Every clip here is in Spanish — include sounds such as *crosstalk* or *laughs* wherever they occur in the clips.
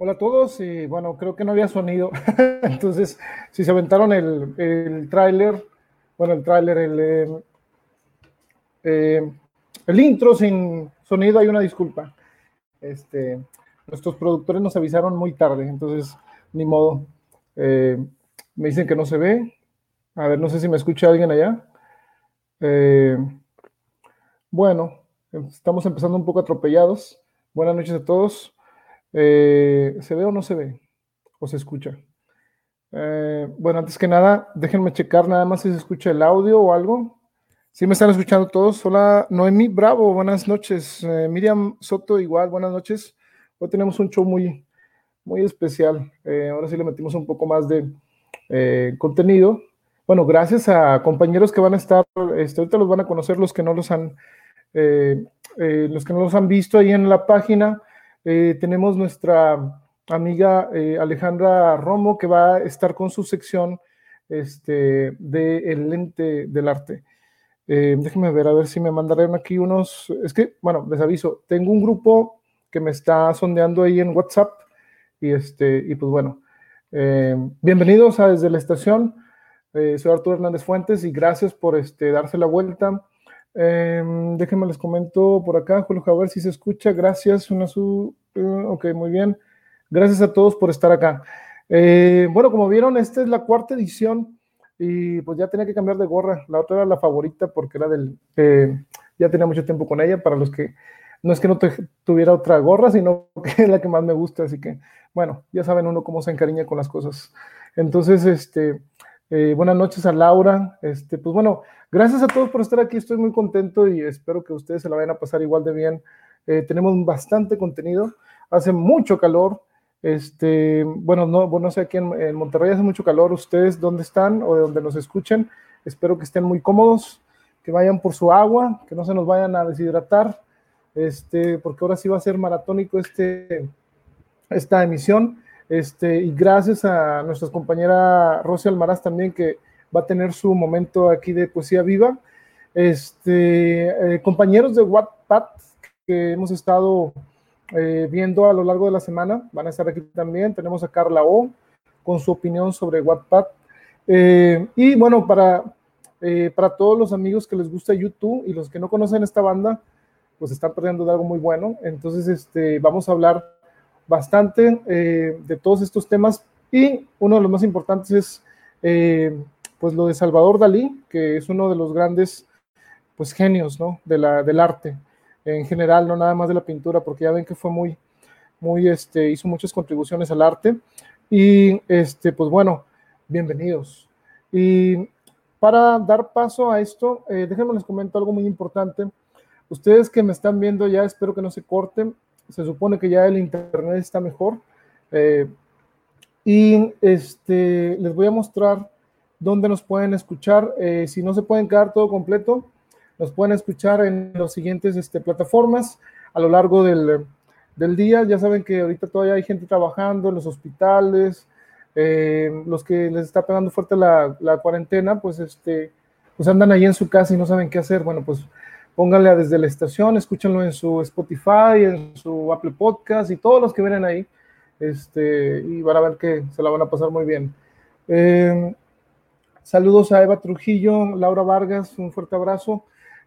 Hola a todos, y bueno, creo que no había sonido, *laughs* entonces si se aventaron el, el tráiler, bueno, el tráiler, el, eh, eh, el intro sin sonido, hay una disculpa. Este, nuestros productores nos avisaron muy tarde, entonces ni modo. Eh, me dicen que no se ve. A ver, no sé si me escucha alguien allá. bueno, estamos empezando un poco atropellados. Buenas noches a todos. Eh, ¿Se ve o no se ve? ¿O se escucha? Eh, bueno, antes que nada, déjenme checar nada más si se escucha el audio o algo. ¿Sí me están escuchando todos? Hola, Noemí Bravo, buenas noches. Eh, Miriam Soto, igual, buenas noches. Hoy tenemos un show muy, muy especial. ahora sí le metimos un poco más de contenido. Bueno, gracias a compañeros que van a estar, este, ahorita los van a conocer los que no los han, los que no los han visto ahí en la página. Eh, tenemos nuestra amiga eh, Alejandra Romo que va a estar con su sección este, de El lente del arte. Eh, déjenme ver, a ver si me mandarán aquí unos. Es que, bueno, les aviso, tengo un grupo que me está sondeando ahí en WhatsApp y, este, y pues bueno, bienvenidos a Desde la Estación. soy Arturo Hernández Fuentes y gracias por este, darse la vuelta Em, déjenme les comento por acá, Julio, a ver si se escucha. Gracias, una su. Eh, ok, muy bien. Gracias a todos por estar acá. Eh, bueno, como vieron, esta es la cuarta edición y pues ya tenía que cambiar de gorra. La otra era la favorita porque era del. Eh, ya tenía mucho tiempo con ella. Para los que no es que no tuviera otra gorra, sino *laughs* que es la que más me gusta. Así que, bueno, ya saben uno cómo se encariña con las cosas. Entonces, este, buenas noches a Laura. Este, pues bueno, Gracias a todos por estar aquí, estoy muy contento y espero que ustedes se la vayan a pasar igual de bien. Eh, tenemos bastante contenido, hace mucho calor. Este, bueno, no, bueno, no sé, aquí en, Monterrey hace mucho calor. Ustedes, ¿dónde están o de donde nos escuchen? Espero que estén muy cómodos, que vayan por su agua, que no se nos vayan a deshidratar, este, porque ahora sí va a ser maratónico este, esta emisión. Este, y gracias a nuestra compañera Rosy Almaraz también, que va a tener su momento aquí de poesía viva. Este, eh, compañeros de Wattpad que hemos estado eh, viendo a lo largo de la semana van a estar aquí también. Tenemos a Carla O con su opinión sobre Wattpad. Eh, y bueno, para, para todos los amigos que les gusta YouTube y los que no conocen esta banda, pues están perdiendo de algo muy bueno. Entonces, este, vamos a hablar bastante de todos estos temas y uno de los más importantes es pues lo de Salvador Dalí, que es uno de los grandes pues genios, ¿no? De la, del arte en general, no nada más de la pintura, porque ya ven que fue muy, muy, este, hizo muchas contribuciones al arte. Y, este, pues bueno, bienvenidos. Y para dar paso a esto, eh, déjenme les comento algo muy importante. Ustedes que me están viendo ya, espero que no se corten. Se supone que ya el internet está mejor. Eh, y este, les voy a mostrar dónde nos pueden escuchar. Eh, si no se pueden quedar todo completo, nos pueden escuchar en las siguientes este, plataformas a lo largo del, día. Ya saben que ahorita todavía hay gente trabajando en los hospitales, eh, los que les está pegando fuerte la, cuarentena, pues, este, pues andan ahí en su casa y no saben qué hacer. Bueno, pues pónganle desde la estación, escúchenlo en su Spotify, en su Apple Podcast y todos los que vienen ahí. Este, y van a ver que se la van a pasar muy bien. Eh, Saludos a Eva Trujillo, Laura Vargas, un fuerte abrazo.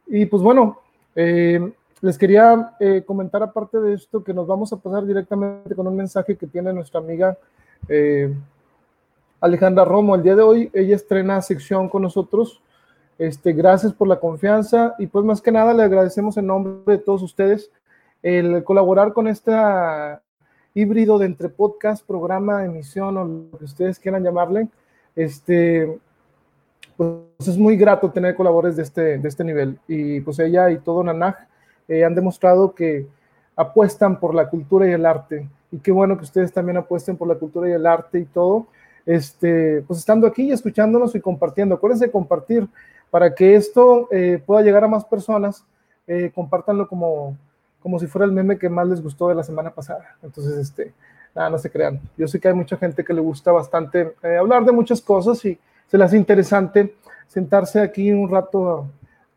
Y pues bueno, eh, les quería eh, comentar aparte de esto que nos vamos a pasar directamente con un mensaje que tiene nuestra amiga Alejandra Romo. El día de hoy ella estrena sección con nosotros. Este, gracias por la confianza y pues más que nada le agradecemos en nombre de todos ustedes el colaborar con este híbrido de entre podcast, programa, emisión o lo que ustedes quieran llamarle. Este, pues es muy grato tener colaboradores de este, de este nivel. Y pues ella y todo Nanaj eh, han demostrado que apuestan por la cultura y el arte. Y qué bueno que ustedes también apuesten por la cultura y el arte y todo. Este, pues estando aquí y escuchándonos y compartiendo. Acuérdense de compartir para que esto eh, pueda llegar a más personas. Eh, compártanlo como, como si fuera el meme que más les gustó de la semana pasada. Entonces, este, nada, no se crean. Yo sé que hay mucha gente que le gusta bastante hablar de muchas cosas y se les hace interesante sentarse aquí un rato,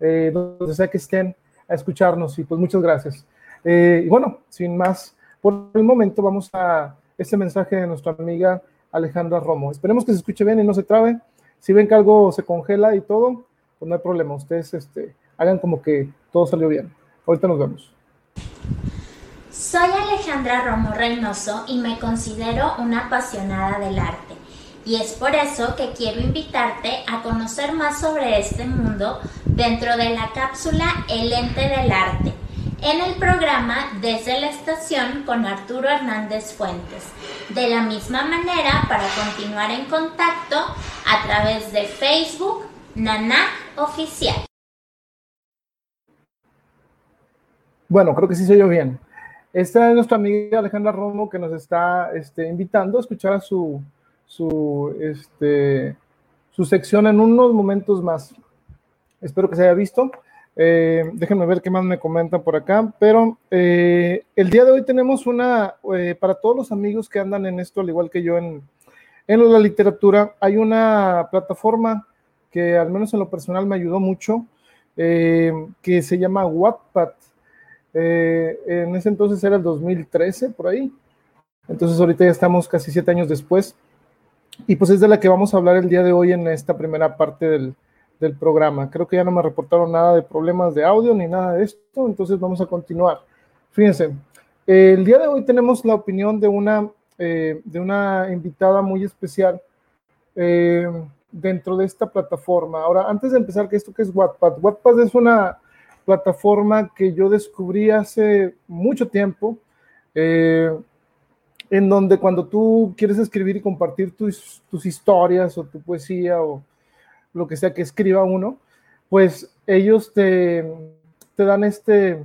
eh, donde sea que estén, a escucharnos. Y pues muchas gracias. Eh, y bueno, sin más, por el momento vamos a este mensaje de nuestra amiga Alejandra Romo. Esperemos que se escuche bien y no se trabe. Si ven que algo se congela y todo, pues no hay problema. Ustedes este, hagan como que todo salió bien. Ahorita nos vemos. Soy Alejandra Romo Reynoso y me considero una apasionada del arte. Y es por eso que quiero invitarte a conocer más sobre este mundo dentro de la cápsula El ente del arte, en el programa Desde la Estación con Arturo Hernández Fuentes. De la misma manera, para continuar en contacto a través de Facebook, Nanac Oficial. Bueno, creo que sí se oyó bien. Esta es nuestra amiga Alejandra Romo que nos está este, invitando a escuchar su, su, este, su sección en unos momentos más. Espero que se haya visto. Eh, déjenme ver qué más me comentan por acá. Pero eh, el día de hoy tenemos una, eh, para todos los amigos que andan en esto, al igual que yo en, en la literatura, hay una plataforma que al menos en lo personal me ayudó mucho, que se llama Wattpad. en ese entonces era el 2013, por ahí. Entonces ahorita ya estamos casi siete años después. Y pues es de la que vamos a hablar el día de hoy en esta primera parte del, del programa. Creo que ya no me reportaron nada de problemas de audio ni nada de esto, entonces vamos a continuar. Fíjense, el día de hoy tenemos la opinión de una, eh, de una invitada muy especial eh, dentro de esta plataforma. Ahora, antes de empezar, ¿qué esto que es Wattpad? Wattpad es una plataforma que yo descubrí hace mucho tiempo. Eh, en donde cuando tú quieres escribir y compartir tus, tus historias o tu poesía o lo que sea que escriba uno, pues ellos te, te dan este,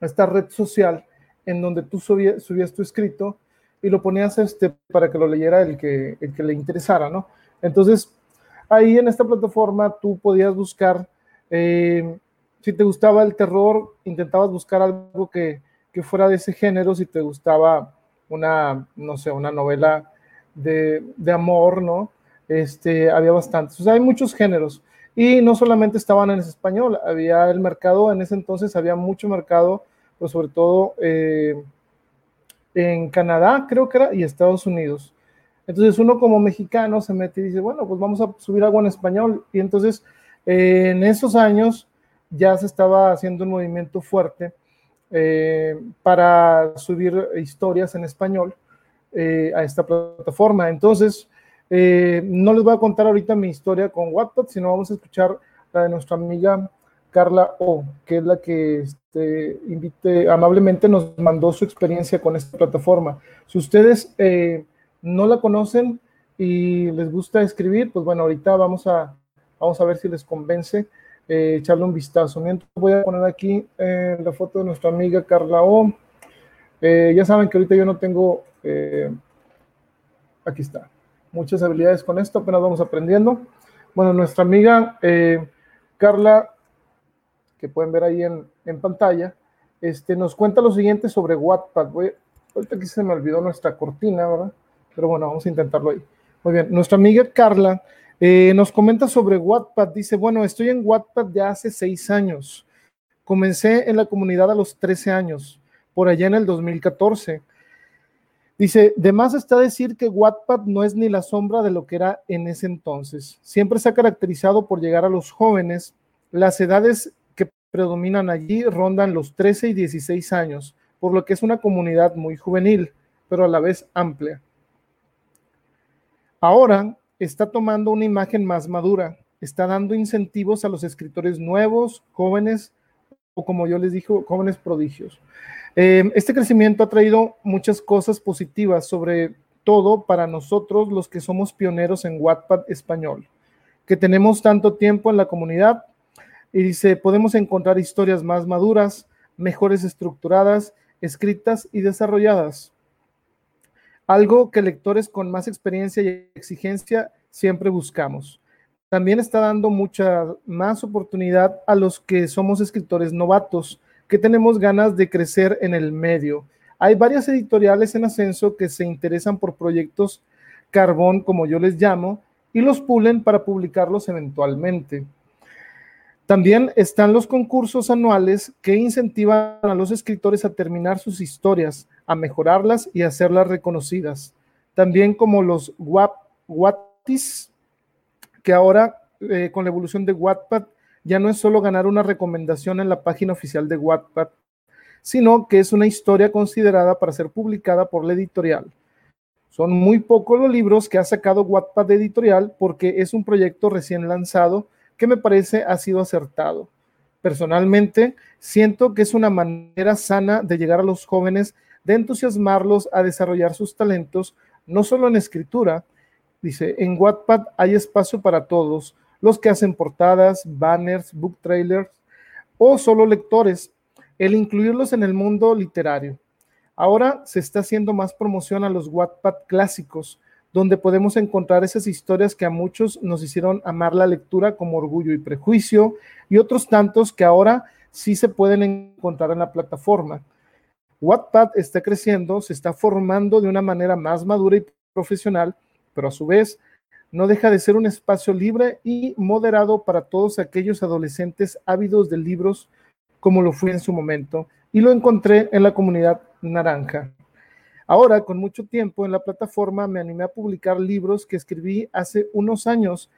esta red social en donde tú subías, subías, tu escrito y lo ponías este, para que lo leyera el que, el que le interesara, ¿no? Entonces, ahí en esta plataforma tú podías buscar, eh, si te gustaba el terror, intentabas buscar algo que, que fuera de ese género, si te gustaba una, no sé, una novela de, amor, ¿no? Este, había bastantes. Hay muchos géneros. Y no solamente estaban en español, había el mercado, en ese entonces había mucho mercado, pues sobre todo eh, en Canadá, creo que era, y Estados Unidos. Entonces uno como mexicano se mete y dice, bueno, pues vamos a subir algo en español. Y entonces eh, en esos años ya se estaba haciendo un movimiento fuerte eh, para subir historias en español eh, a esta plataforma. Entonces, no les voy a contar ahorita mi historia con Wattpad, sino vamos a escuchar la de nuestra amiga Carla O, que es la que este, invite, amablemente nos mandó su experiencia con esta plataforma. Si ustedes no la conocen y les gusta escribir, pues bueno, ahorita vamos a, vamos a ver si les convence eh, echarle un vistazo. Mientras voy a poner aquí eh, la foto de nuestra amiga Carla O. Eh, ya saben que ahorita yo no tengo, aquí está, muchas habilidades con esto, apenas vamos aprendiendo. Bueno, nuestra amiga Carla, que pueden ver ahí en, en, pantalla, este, nos cuenta lo siguiente sobre Wattpad. Voy, ahorita aquí se me olvidó nuestra cortina, ¿verdad? Pero bueno, vamos a intentarlo ahí. Muy bien, nuestra amiga Carla eh, nos comenta sobre Wattpad. Dice, bueno, estoy en Wattpad ya hace seis años. Comencé en la comunidad a los 13 años, por allá en el 2014. Dice, de más está decir que Wattpad no es ni la sombra de lo que era en ese entonces. Siempre se ha caracterizado por llegar a los jóvenes. Las edades que predominan allí rondan los 13 y 16 años, por lo que es una comunidad muy juvenil, pero a la vez amplia. Ahora, está tomando una imagen más madura, está dando incentivos a los escritores nuevos, jóvenes, o como yo les dije, jóvenes prodigios. Eh, este crecimiento ha traído muchas cosas positivas, sobre todo para nosotros los que somos pioneros en Wattpad español, que tenemos tanto tiempo en la comunidad y dice, podemos encontrar historias más maduras, mejores estructuradas, escritas y desarrolladas algo que lectores con más experiencia y exigencia siempre buscamos. También está dando mucha más oportunidad a los que somos escritores novatos, que tenemos ganas de crecer en el medio. Hay varias editoriales en ascenso que se interesan por proyectos carbón, como yo les llamo, y los pulen para publicarlos eventualmente. También están los concursos anuales que incentivan a los escritores a terminar sus historias, a mejorarlas y hacerlas reconocidas. También como los Wattis, que ahora eh, con la evolución de Wattpad ya no es solo ganar una recomendación en la página oficial de Wattpad, sino que es una historia considerada para ser publicada por la editorial. Son muy pocos los libros que ha sacado Wattpad editorial porque es un proyecto recién lanzado que me parece ha sido acertado. Personalmente, siento que es una manera sana de llegar a los jóvenes, de entusiasmarlos a desarrollar sus talentos, no solo en escritura. Dice, en Wattpad hay espacio para todos, los que hacen portadas, banners, book trailers o solo lectores, el incluirlos en el mundo literario. Ahora se está haciendo más promoción a los Wattpad clásicos, donde podemos encontrar esas historias que a muchos nos hicieron amar la lectura como Orgullo y Prejuicio y otros tantos que ahora sí se pueden encontrar en la plataforma. Wattpad está creciendo, se está formando de una manera más madura y profesional, pero a su vez no deja de ser un espacio libre y moderado para todos aquellos adolescentes ávidos de libros como lo fui en su momento, y lo encontré en la comunidad naranja. Ahora, con mucho tiempo en la plataforma, me animé a publicar libros que escribí hace unos años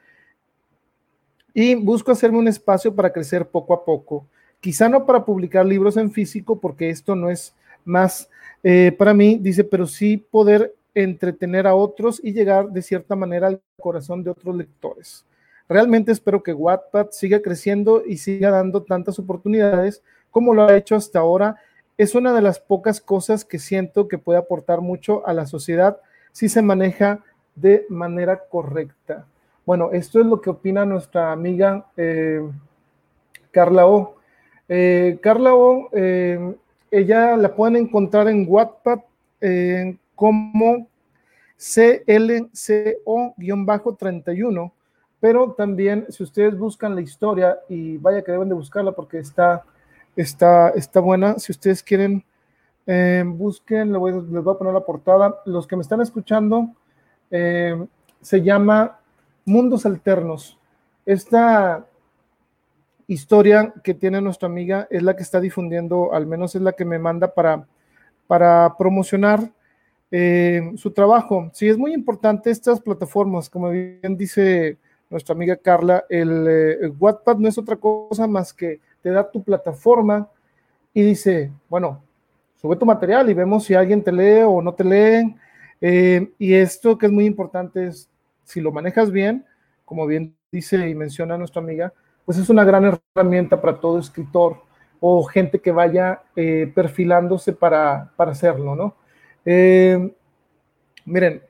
y busco hacerme un espacio para crecer poco a poco. Quizá no para publicar libros en físico, porque esto no es más eh, para mí, dice, pero sí poder entretener a otros y llegar de cierta manera al corazón de otros lectores. Realmente espero que Wattpad siga creciendo y siga dando tantas oportunidades como lo ha hecho hasta ahora es una de las pocas cosas que siento que puede aportar mucho a la sociedad si se maneja de manera correcta. Bueno, esto es lo que opina nuestra amiga eh, Carla O. Eh, Carla O, eh, ella la pueden encontrar en Wattpad como CLCO-31, pero también si ustedes buscan la historia, y vaya que deben de buscarla porque está Está, está buena. Si ustedes quieren, eh, busquen, les voy, a poner la portada. Los que me están escuchando, eh, se llama Mundos Alternos. Esta historia que tiene nuestra amiga es la que está difundiendo, al menos es la que me manda para, para promocionar eh, su trabajo. Sí, es muy importante estas plataformas, como bien dice nuestra amiga Carla, el, el Wattpad no es otra cosa más que te da tu plataforma y dice, bueno, sube tu material y vemos si alguien te lee o no te lee. Eh, y esto que es muy importante es, si lo manejas bien, como bien dice y menciona nuestra amiga, pues es una gran herramienta para todo escritor o gente que vaya eh, perfilándose para, para, hacerlo, ¿no? Eh, miren,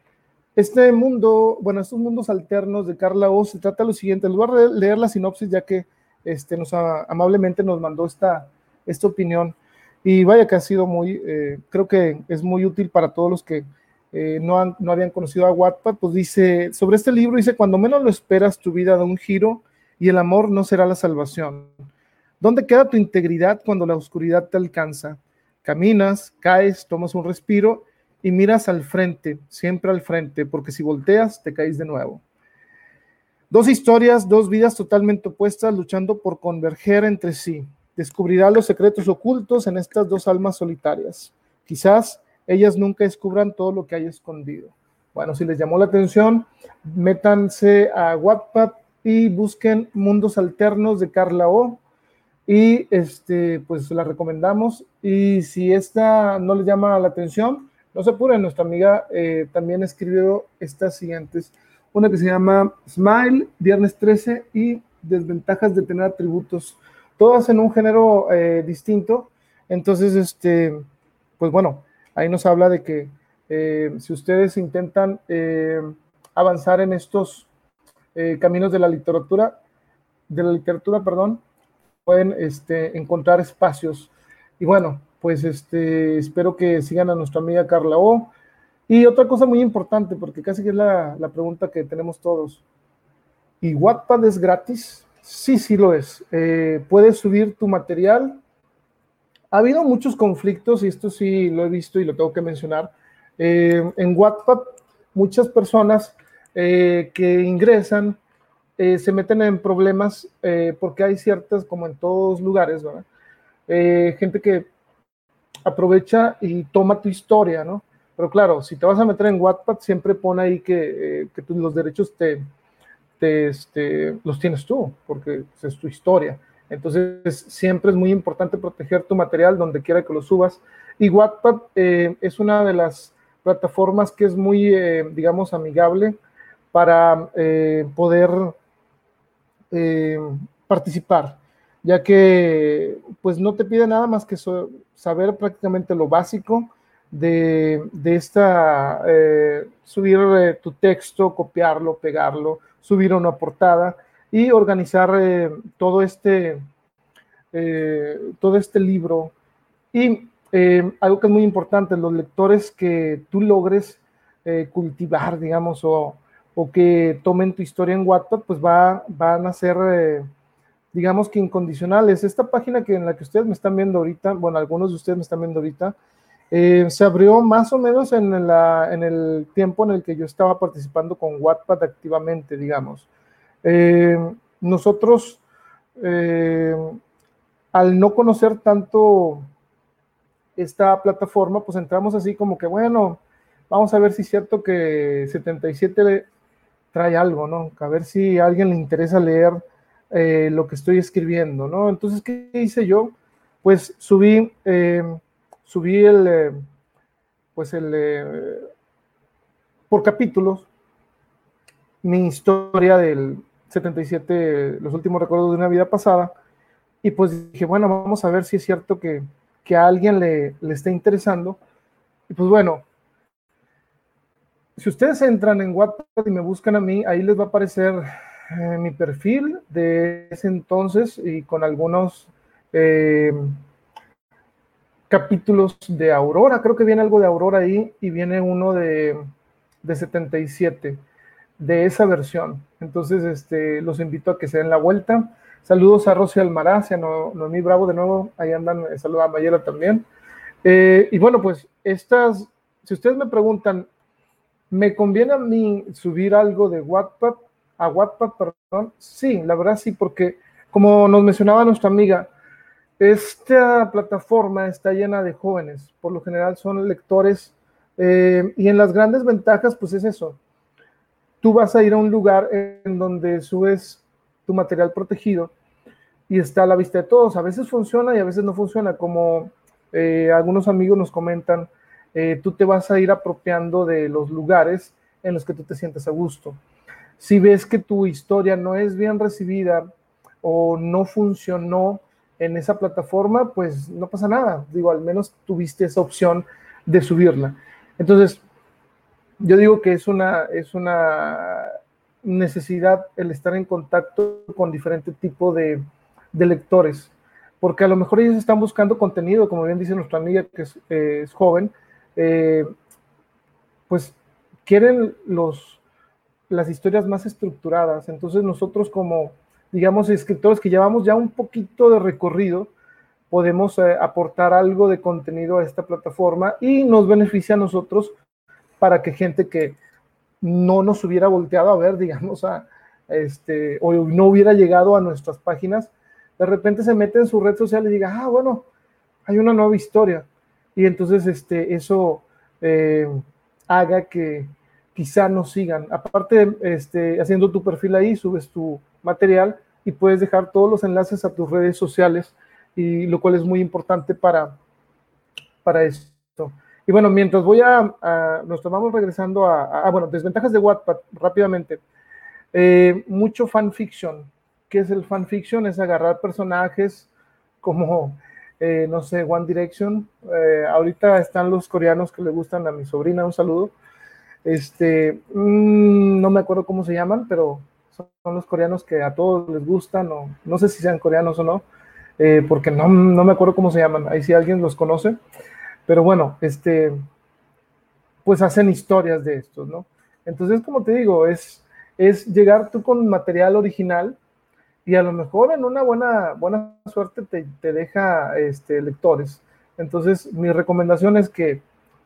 este mundo, bueno, estos mundos alternos de Carla O se trata de lo siguiente, les voy a leer la sinopsis ya que este, nos amablemente nos mandó esta, esta opinión. Y vaya que ha sido muy, eh, creo que es muy útil para todos los que eh, no, han, no habían conocido a Wattpad, pues dice, sobre este libro dice, cuando menos lo esperas, tu vida da un giro y el amor no será la salvación. ¿Dónde queda tu integridad cuando la oscuridad te alcanza? Caminas, caes, tomas un respiro y miras al frente, siempre al frente, porque si volteas, te caes de nuevo. Dos historias, dos vidas totalmente opuestas luchando por converger entre sí. Descubrirá los secretos ocultos en estas dos almas solitarias. Quizás ellas nunca descubran todo lo que hay escondido. Bueno, si les llamó la atención, métanse a Wattpad y busquen Mundos Alternos de Carla O. Y este, pues la recomendamos. Y si esta no les llama la atención, no se apuren. Nuestra amiga eh, también escribió estas siguientes una que se llama Smile, Viernes 13 y Desventajas de tener atributos, todas en un género eh, distinto. Entonces, este, pues bueno, ahí nos habla de que eh, si ustedes intentan eh, avanzar en estos caminos de la literatura, de la literatura, perdón, pueden este, encontrar espacios. Y bueno, pues este, espero que sigan a nuestra amiga Carla O y otra cosa muy importante, porque casi que es la, pregunta que tenemos todos. ¿Y Wattpad es gratis? Sí, sí lo es. Eh, puedes subir tu material. Ha habido muchos conflictos, y esto sí lo he visto y lo tengo que mencionar. Eh, en Wattpad, muchas personas eh, que ingresan se meten en problemas porque hay ciertas, como en todos lugares, ¿verdad? Gente que aprovecha y toma tu historia, ¿no? Pero claro, si te vas a meter en Wattpad, siempre pone ahí que, que los derechos te, te este, los tienes tú, porque es tu historia. Entonces, siempre es muy importante proteger tu material donde quiera que lo subas. Y Wattpad es una de las plataformas que es muy, digamos, amigable para poder eh, participar, ya que pues no te pide nada más que saber prácticamente lo básico de, esta, eh, subir eh, tu texto, copiarlo, pegarlo, subir una portada y organizar todo, este, todo este libro. Y algo que es muy importante, los lectores que tú logres cultivar, digamos, o, o que tomen tu historia en Wattpad, pues va, van a ser, eh, digamos que incondicionales. Esta página que en la que ustedes me están viendo ahorita, bueno, algunos de ustedes me están viendo ahorita, eh, se abrió más o menos en, la, en, el tiempo en el que yo estaba participando con Wattpad activamente, digamos. Eh, nosotros, al no conocer tanto esta plataforma, pues entramos así como que, bueno, vamos a ver si es cierto que 77 trae algo, ¿no? A ver si a alguien le interesa leer eh, lo que estoy escribiendo, ¿no? Entonces, ¿qué hice yo? Pues subí, eh, subí el, eh, pues el, por capítulos, mi historia del 77, los últimos recuerdos de una vida pasada, y pues dije, bueno, vamos a ver si es cierto que, que a alguien le, le interesando. Y pues bueno, si ustedes entran en WhatsApp y me buscan a mí, ahí les va a aparecer eh, mi perfil de ese entonces y con algunos eh, capítulos de Aurora. Creo que viene algo de Aurora ahí y viene uno de, de 77 de esa versión. Entonces, este, los invito a que se den la vuelta. Saludos a Rosy Almaraz, a Noemí Bravo de nuevo, ahí andan, eh, saludos a Mayela también. y bueno, pues estas, si ustedes me preguntan, ¿Me conviene a mí subir algo de Wattpad a Wattpad, perdón? Sí, la verdad sí, porque como nos mencionaba nuestra amiga, esta plataforma está llena de jóvenes, por lo general son lectores, eh, y en las grandes ventajas, pues es eso. Tú vas a ir a un lugar en donde subes tu material protegido y está a la vista de todos. A veces funciona y a veces no funciona, como eh, algunos amigos nos comentan eh, tú te vas a ir apropiando de los lugares en los que tú te sientes a gusto. Si ves que tu historia no es bien recibida o no funcionó en esa plataforma, pues no pasa nada. Digo, al menos tuviste esa opción de subirla. Entonces, yo digo que es una, es una necesidad el estar en contacto con diferente tipo de, lectores, porque a lo mejor ellos están buscando contenido, como bien dice nuestra amiga que es, es joven, eh, pues quieren los, las historias más estructuradas. Entonces nosotros como, digamos, escritores que llevamos ya un poquito de recorrido, podemos eh, aportar algo de contenido a esta plataforma y nos beneficia a nosotros para que gente que no nos hubiera volteado a ver, digamos, a, este, o no hubiera llegado a nuestras páginas, de repente se mete en su red social y diga, ah, bueno, hay una nueva historia y entonces este, eso eh, haga que quizá nos sigan. Aparte, este, haciendo tu perfil ahí, subes tu material y puedes dejar todos los enlaces a tus redes sociales, y lo cual es muy importante para, para esto. Y bueno, mientras voy a, nos vamos regresando a, bueno, desventajas de Wattpad rápidamente. Eh, mucho fanfiction. ¿Qué es el fanfiction? Es agarrar personajes como eh, no sé, One Direction. Eh, ahorita están los coreanos que le gustan a mi sobrina, un saludo. Este, mm, no me acuerdo cómo se llaman, pero son los coreanos que a todos les gustan, o no sé si sean coreanos o no, eh, porque no, no, me acuerdo cómo se llaman, ahí si alguien los conoce, pero bueno, este, pues hacen historias de estos, ¿no? Entonces, como te digo, es, es llegar tú con material original y a lo mejor en una buena, buena suerte te, deja este, lectores. Entonces, mi recomendación es que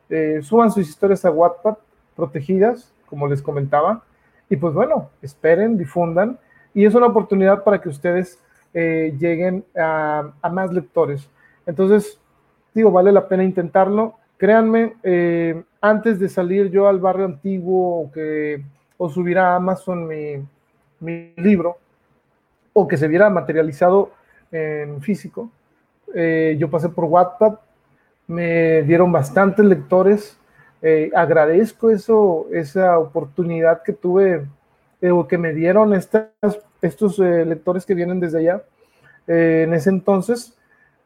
eh, suban sus historias a Wattpad protegidas, como les comentaba, y pues bueno, esperen, difundan y es una oportunidad para que ustedes eh, lleguen a, más lectores. Entonces, digo, vale la pena intentarlo. Créanme, eh, antes de salir yo al barrio antiguo o que o subir a Amazon mi, mi libro o que se viera materializado en físico, eh, yo pasé por Wattpad, me dieron bastantes lectores, agradezco eso, esa oportunidad que tuve o que me dieron estas estos eh, lectores que vienen desde allá eh, en ese entonces.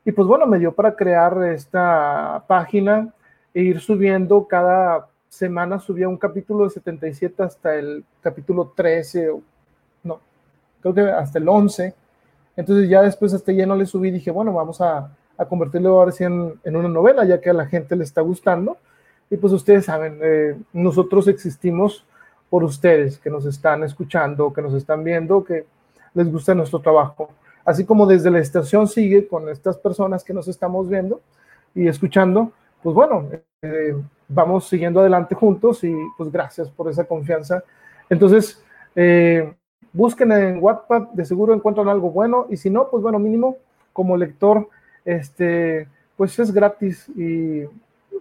Y pues bueno, me dio para crear esta página e ir subiendo cada semana, subía un capítulo de 77 hasta el capítulo 13, o, no, creo que hasta el 11. Entonces ya después hasta ya no le subí, dije, bueno, vamos a, a convertirlo ahora sí en, en, una novela, ya que a la gente le está gustando. Y pues ustedes saben, eh, nosotros existimos por ustedes que nos están escuchando, que nos están viendo, que les gusta nuestro trabajo. Así como desde la estación sigue con estas personas que nos estamos viendo y escuchando, pues bueno, eh, vamos siguiendo adelante juntos y pues gracias por esa confianza. Entonces, eh, busquen en WhatsApp, de seguro encuentran algo bueno y si no, pues bueno, mínimo como lector, este, pues es gratis y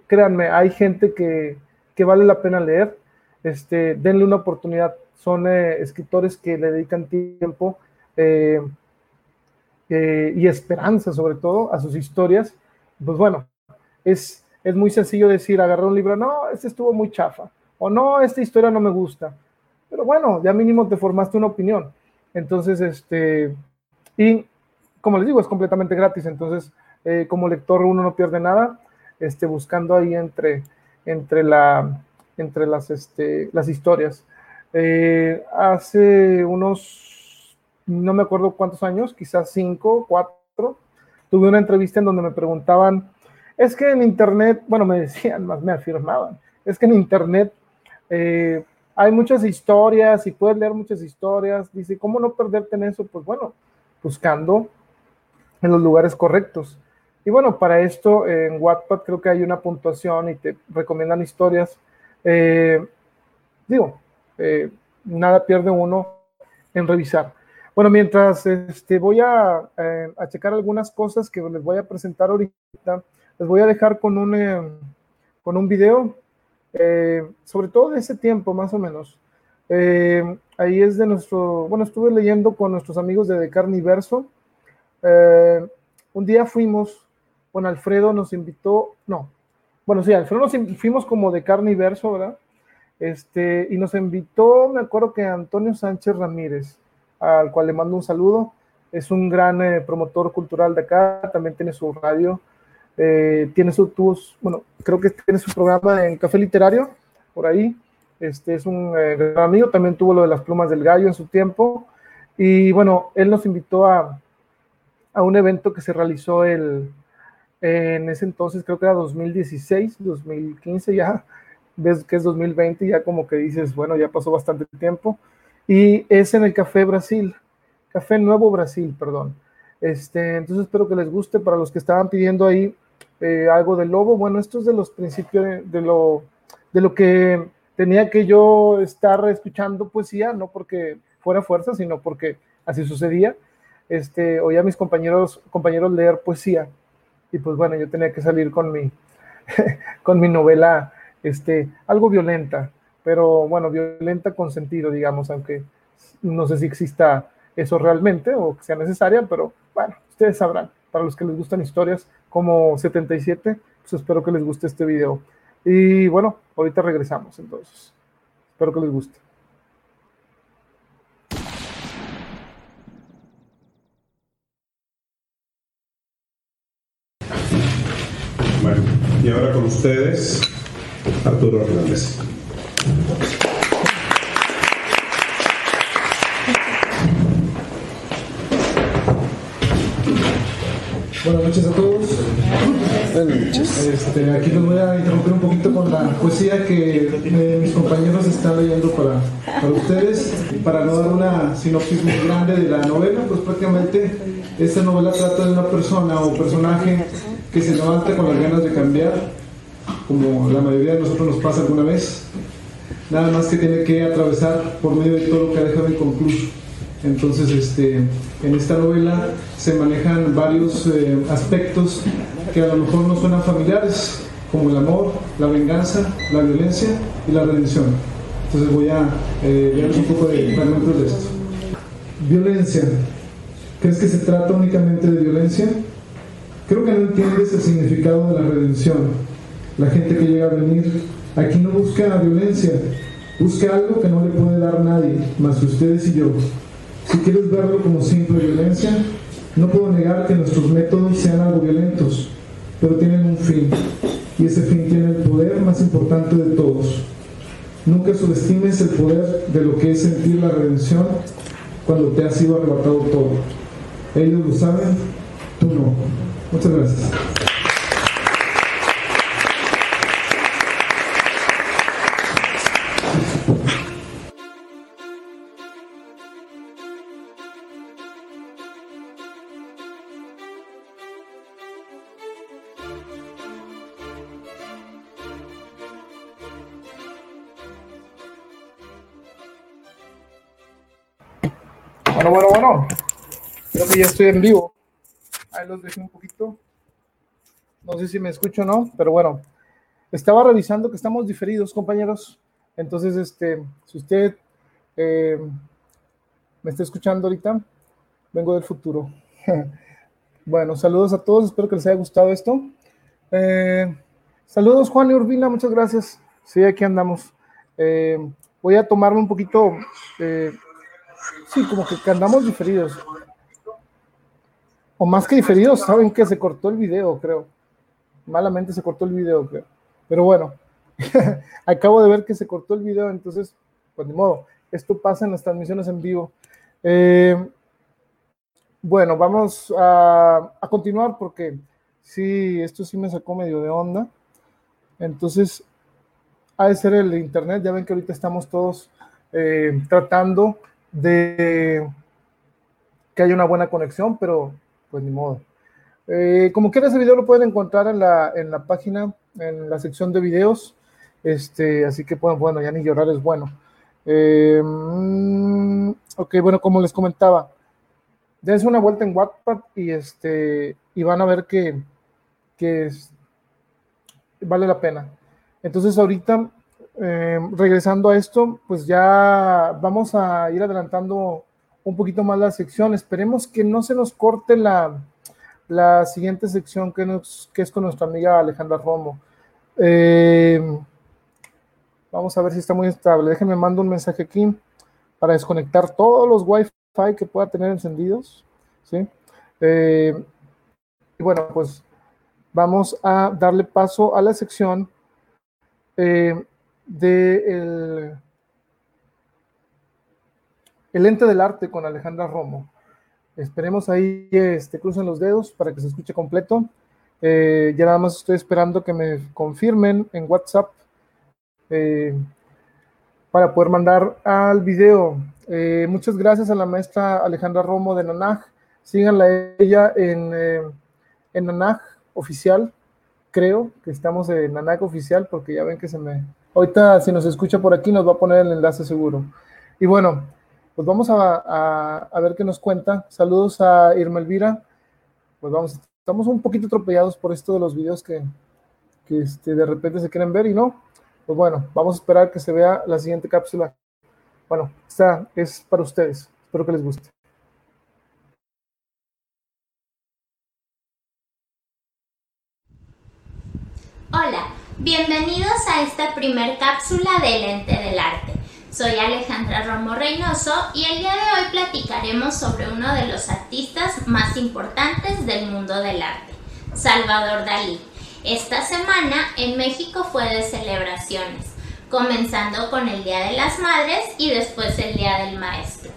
créanme, hay gente que, que vale la pena leer este, denle una oportunidad. Son eh, escritores que le dedican tiempo eh, eh, y esperanza, sobre todo, a sus historias. Pues bueno, es, es muy sencillo decir, agarrar un libro, no, este estuvo muy chafa, o no, esta historia no me gusta. Pero bueno, ya mínimo te formaste una opinión. Entonces, este, y como les digo, es completamente gratis. Entonces, como lector uno no pierde nada, este, buscando ahí entre, entre la, entre las, este, las historias. Eh, hace unos, no me acuerdo cuántos años, quizás cinco, cuatro, tuve una entrevista en donde me preguntaban, es que en Internet, bueno, me decían, más me afirmaban, es que en Internet eh, hay muchas historias y puedes leer muchas historias. Dice, ¿cómo no perderte en eso? Pues bueno, buscando en los lugares correctos. Y bueno, para esto en Wattpad creo que hay una puntuación y te recomiendan historias eh, digo, eh, nada pierde uno en revisar. Bueno, mientras este, voy a, eh, a, checar algunas cosas que les voy a presentar ahorita, les voy a dejar con un, con un video, sobre todo de ese tiempo más o menos. ahí es de nuestro, bueno, estuve leyendo con nuestros amigos de Carniverso. un día fuimos, con Alfredo nos invitó, no, bueno, sí, Alfredo nos fuimos como de carne y verso, ¿verdad? Este, y nos invitó, me acuerdo que Antonio Sánchez Ramírez, al cual le mando un saludo. Es un gran eh, promotor cultural de acá, también tiene su radio, eh, tiene su, bueno, creo que tiene su programa en Café Literario, por ahí. Este es un eh, gran amigo, también tuvo lo de las plumas del gallo en su tiempo. Y bueno, él nos invitó a, a un evento que se realizó el, en ese entonces creo que era 2016, 2015 ya, ves que es 2020, ya como que dices, bueno, ya pasó bastante tiempo. Y es en el Café Brasil, Café Nuevo Brasil, perdón. Este, entonces espero que les guste para los que estaban pidiendo ahí eh, algo de lobo. Bueno, esto es de los principios de, lo, de lo que tenía que yo estar escuchando poesía, no porque fuera fuerza, sino porque así sucedía. Este, oía a mis compañeros, compañeros leer poesía y pues bueno, yo tenía que salir con mi, *laughs* con mi novela, este, algo violenta, pero bueno, violenta con sentido, digamos, aunque no sé si exista eso realmente o que sea necesaria, pero bueno, ustedes sabrán. Para los que les gustan historias como 77, pues espero que les guste este video. Y bueno, ahorita regresamos entonces. Espero que les guste. Y ahora con ustedes, Arturo Hernández. Buenas noches a todos. Buenas noches. Este, aquí les voy a interrumpir un poquito con la poesía que eh, mis compañeros están leyendo para, para ustedes. Para no dar una sinopsis muy grande de la novela, pues prácticamente esta novela trata de una persona o personaje que se levanta con las ganas de cambiar, como la mayoría de nosotros nos pasa alguna vez, nada más que tiene que atravesar por medio de todo lo que ha dejado inconcluso. Entonces, este, en esta novela se manejan varios eh, aspectos que a lo mejor no suenan familiares, como el amor, la venganza, la violencia y la redención. Entonces voy a eh, un poco de fragmentos de esto. Violencia. ¿Crees que se trata únicamente de violencia? Creo que no entiendes el significado de la redención. La gente que llega a venir aquí no busca violencia, busca algo que no le puede dar nadie, más que ustedes y yo. Si quieres verlo como simple violencia, no puedo negar que nuestros métodos sean algo violentos, pero tienen un fin, y ese fin tiene el poder más importante de todos. Nunca subestimes el poder de lo que es sentir la redención cuando te ha sido arrebatado todo. Ellos lo saben, tú no. Muchas gracias. Bueno, bueno, bueno. Creo que ya estoy en vivo. Ahí los dejé un poquito. No sé si me escucho o no, pero bueno. Estaba revisando que estamos diferidos, compañeros. Entonces, este, si usted eh, me está escuchando ahorita, vengo del futuro. *laughs* bueno, saludos a todos. Espero que les haya gustado esto. Eh, saludos, Juan y Urbina. Muchas gracias. Sí, aquí andamos. Eh, voy a tomarme un poquito Sí, como que andamos diferidos. O más que diferidos, saben que se cortó el video, creo. Malamente se cortó el video, creo. Pero bueno, *laughs* acabo de ver que se cortó el video, entonces, pues de modo, esto pasa en las transmisiones en vivo. Eh, bueno, vamos a, continuar porque sí, esto sí me sacó medio de onda. Entonces, ha de ser el internet. Ya ven que ahorita estamos todos eh, tratando de que haya una buena conexión, pero pues ni modo. Eh, como quiera, ese video lo pueden encontrar en la, en la página, en la sección de videos. Este, así que bueno, bueno, ya ni llorar es bueno. Eh, mm, ok, bueno, como les comentaba, dense una vuelta en WhatsApp y este y van a ver que, que vale la pena. Entonces ahorita eh, regresando a esto, pues ya vamos a ir adelantando un poquito más la sección. Esperemos que no se nos corte la, la siguiente sección que, es con nuestra amiga Alejandra Romo. Eh, vamos a ver si está muy estable. Déjenme mando un mensaje aquí para desconectar todos los Wi-Fi que pueda tener encendidos. ¿sí? Y bueno, pues vamos a darle paso a la sección de el, ente del arte con Alejandra Romo. Esperemos ahí este, crucen los dedos para que se escuche completo. Eh, ya nada más estoy esperando que me confirmen en WhatsApp eh, para poder mandar al video. Eh, muchas gracias a la maestra Alejandra Romo de Nanaj. Síganla ella en, en Nanaj oficial. Creo que estamos en Nanaj oficial porque ya ven que se me, Ahorita, si nos escucha por aquí, nos va a poner el enlace seguro. Y bueno, pues vamos a, ver qué nos cuenta. Saludos a Irma Elvira. Pues vamos, estamos un poquito atropellados por esto de los videos que, este, de repente se quieren ver y no. Pues bueno, vamos a esperar que se vea la siguiente cápsula. Bueno, esta es para ustedes. Espero que les guste. Hola, Bienvenidos a esta primer cápsula del ente del arte. Soy Alejandra Romo Reynoso y el día de hoy platicaremos sobre uno de los artistas más importantes del mundo del arte, Salvador Dalí. Esta semana en México fue de celebraciones, comenzando con el Día de las Madres y después el Día del Maestro.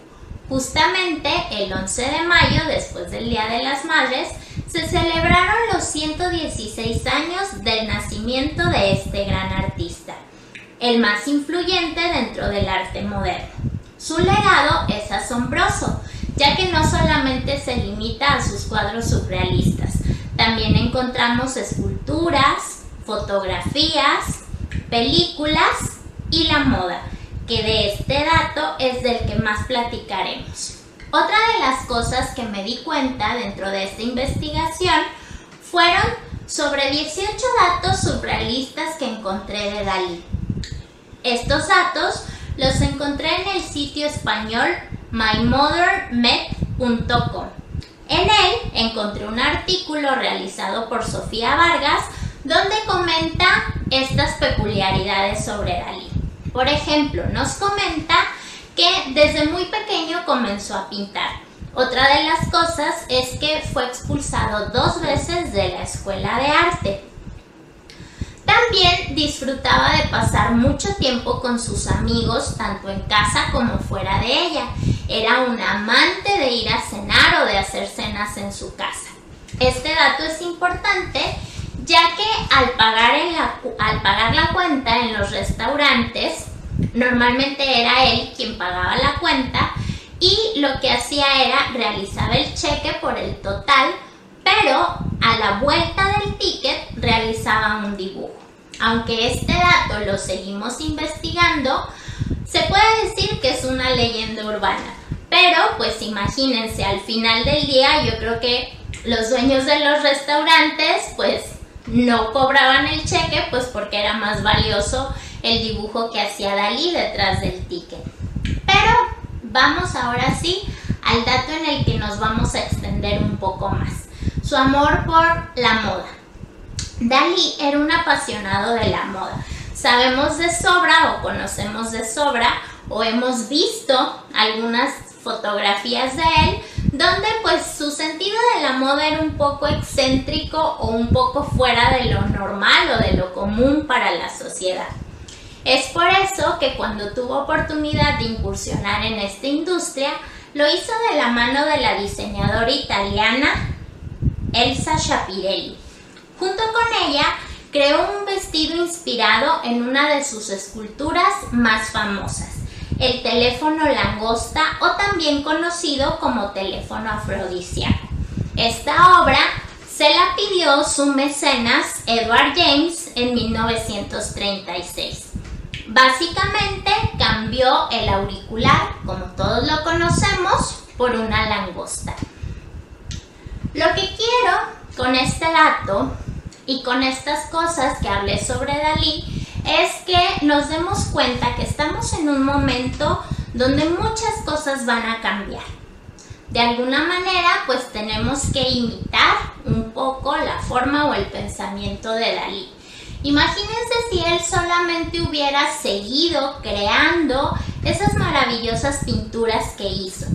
Justamente el 11 de mayo, después del Día de las Madres, se celebraron los 116 años del nacimiento de este gran artista, el más influyente dentro del arte moderno. Su legado es asombroso, ya que no solamente se limita a sus cuadros surrealistas, también encontramos esculturas, fotografías, películas y la moda, que de este dato es del que más platicaremos. Otra de las cosas que me di cuenta dentro de esta investigación fueron sobre 18 datos surrealistas que encontré de Dalí. Estos datos los encontré en el sitio español mymodernmet.com. En él encontré un artículo realizado por Sofía Vargas donde comenta estas peculiaridades sobre Dalí. Por ejemplo, nos comenta que desde muy pequeño comenzó a pintar. Otra de las cosas es que fue expulsado dos veces de la escuela de arte. También disfrutaba de pasar mucho tiempo con sus amigos, tanto en casa como fuera de ella. Era un amante de ir a cenar o de hacer cenas en su casa. Este dato es importante ya que al pagar, la, al pagar la cuenta en los restaurantes, normalmente era él quien pagaba la cuenta y lo que hacía era realizaba el cheque por el total, pero a la vuelta del ticket realizaba un dibujo. Aunque este dato lo seguimos investigando, se puede decir que es una leyenda urbana. Pero pues imagínense, al final del día yo creo que los dueños de los restaurantes pues no cobraban el cheque pues porque era más valioso el dibujo que hacía Dalí detrás del ticket. Pero vamos ahora sí al dato en el que nos vamos a extender un poco más. Su amor por la moda. Dalí era un apasionado de la moda. Sabemos de sobra o conocemos de sobra o hemos visto algunas fotografías de él donde pues su sentido de la moda era un poco excéntrico o un poco fuera de lo normal o de lo común para la sociedad. Es por eso que cuando tuvo oportunidad de incursionar en esta industria, lo hizo de la mano de la diseñadora italiana Elsa Shapirelli. Junto con ella, creó un vestido inspirado en una de sus esculturas más famosas, el teléfono langosta o también conocido como teléfono afrodisíaco. Esta obra se la pidió su mecenas Edward James en 1936. Básicamente cambió el auricular, como todos lo conocemos, por una langosta. Lo que quiero con este dato y con estas cosas que hablé sobre Dalí es que nos demos cuenta que estamos en un momento donde muchas cosas van a cambiar. De alguna manera, pues tenemos que imitar un poco la forma o el pensamiento de Dalí. Imagínense si él solamente hubiera seguido creando esas maravillosas pinturas que hizo,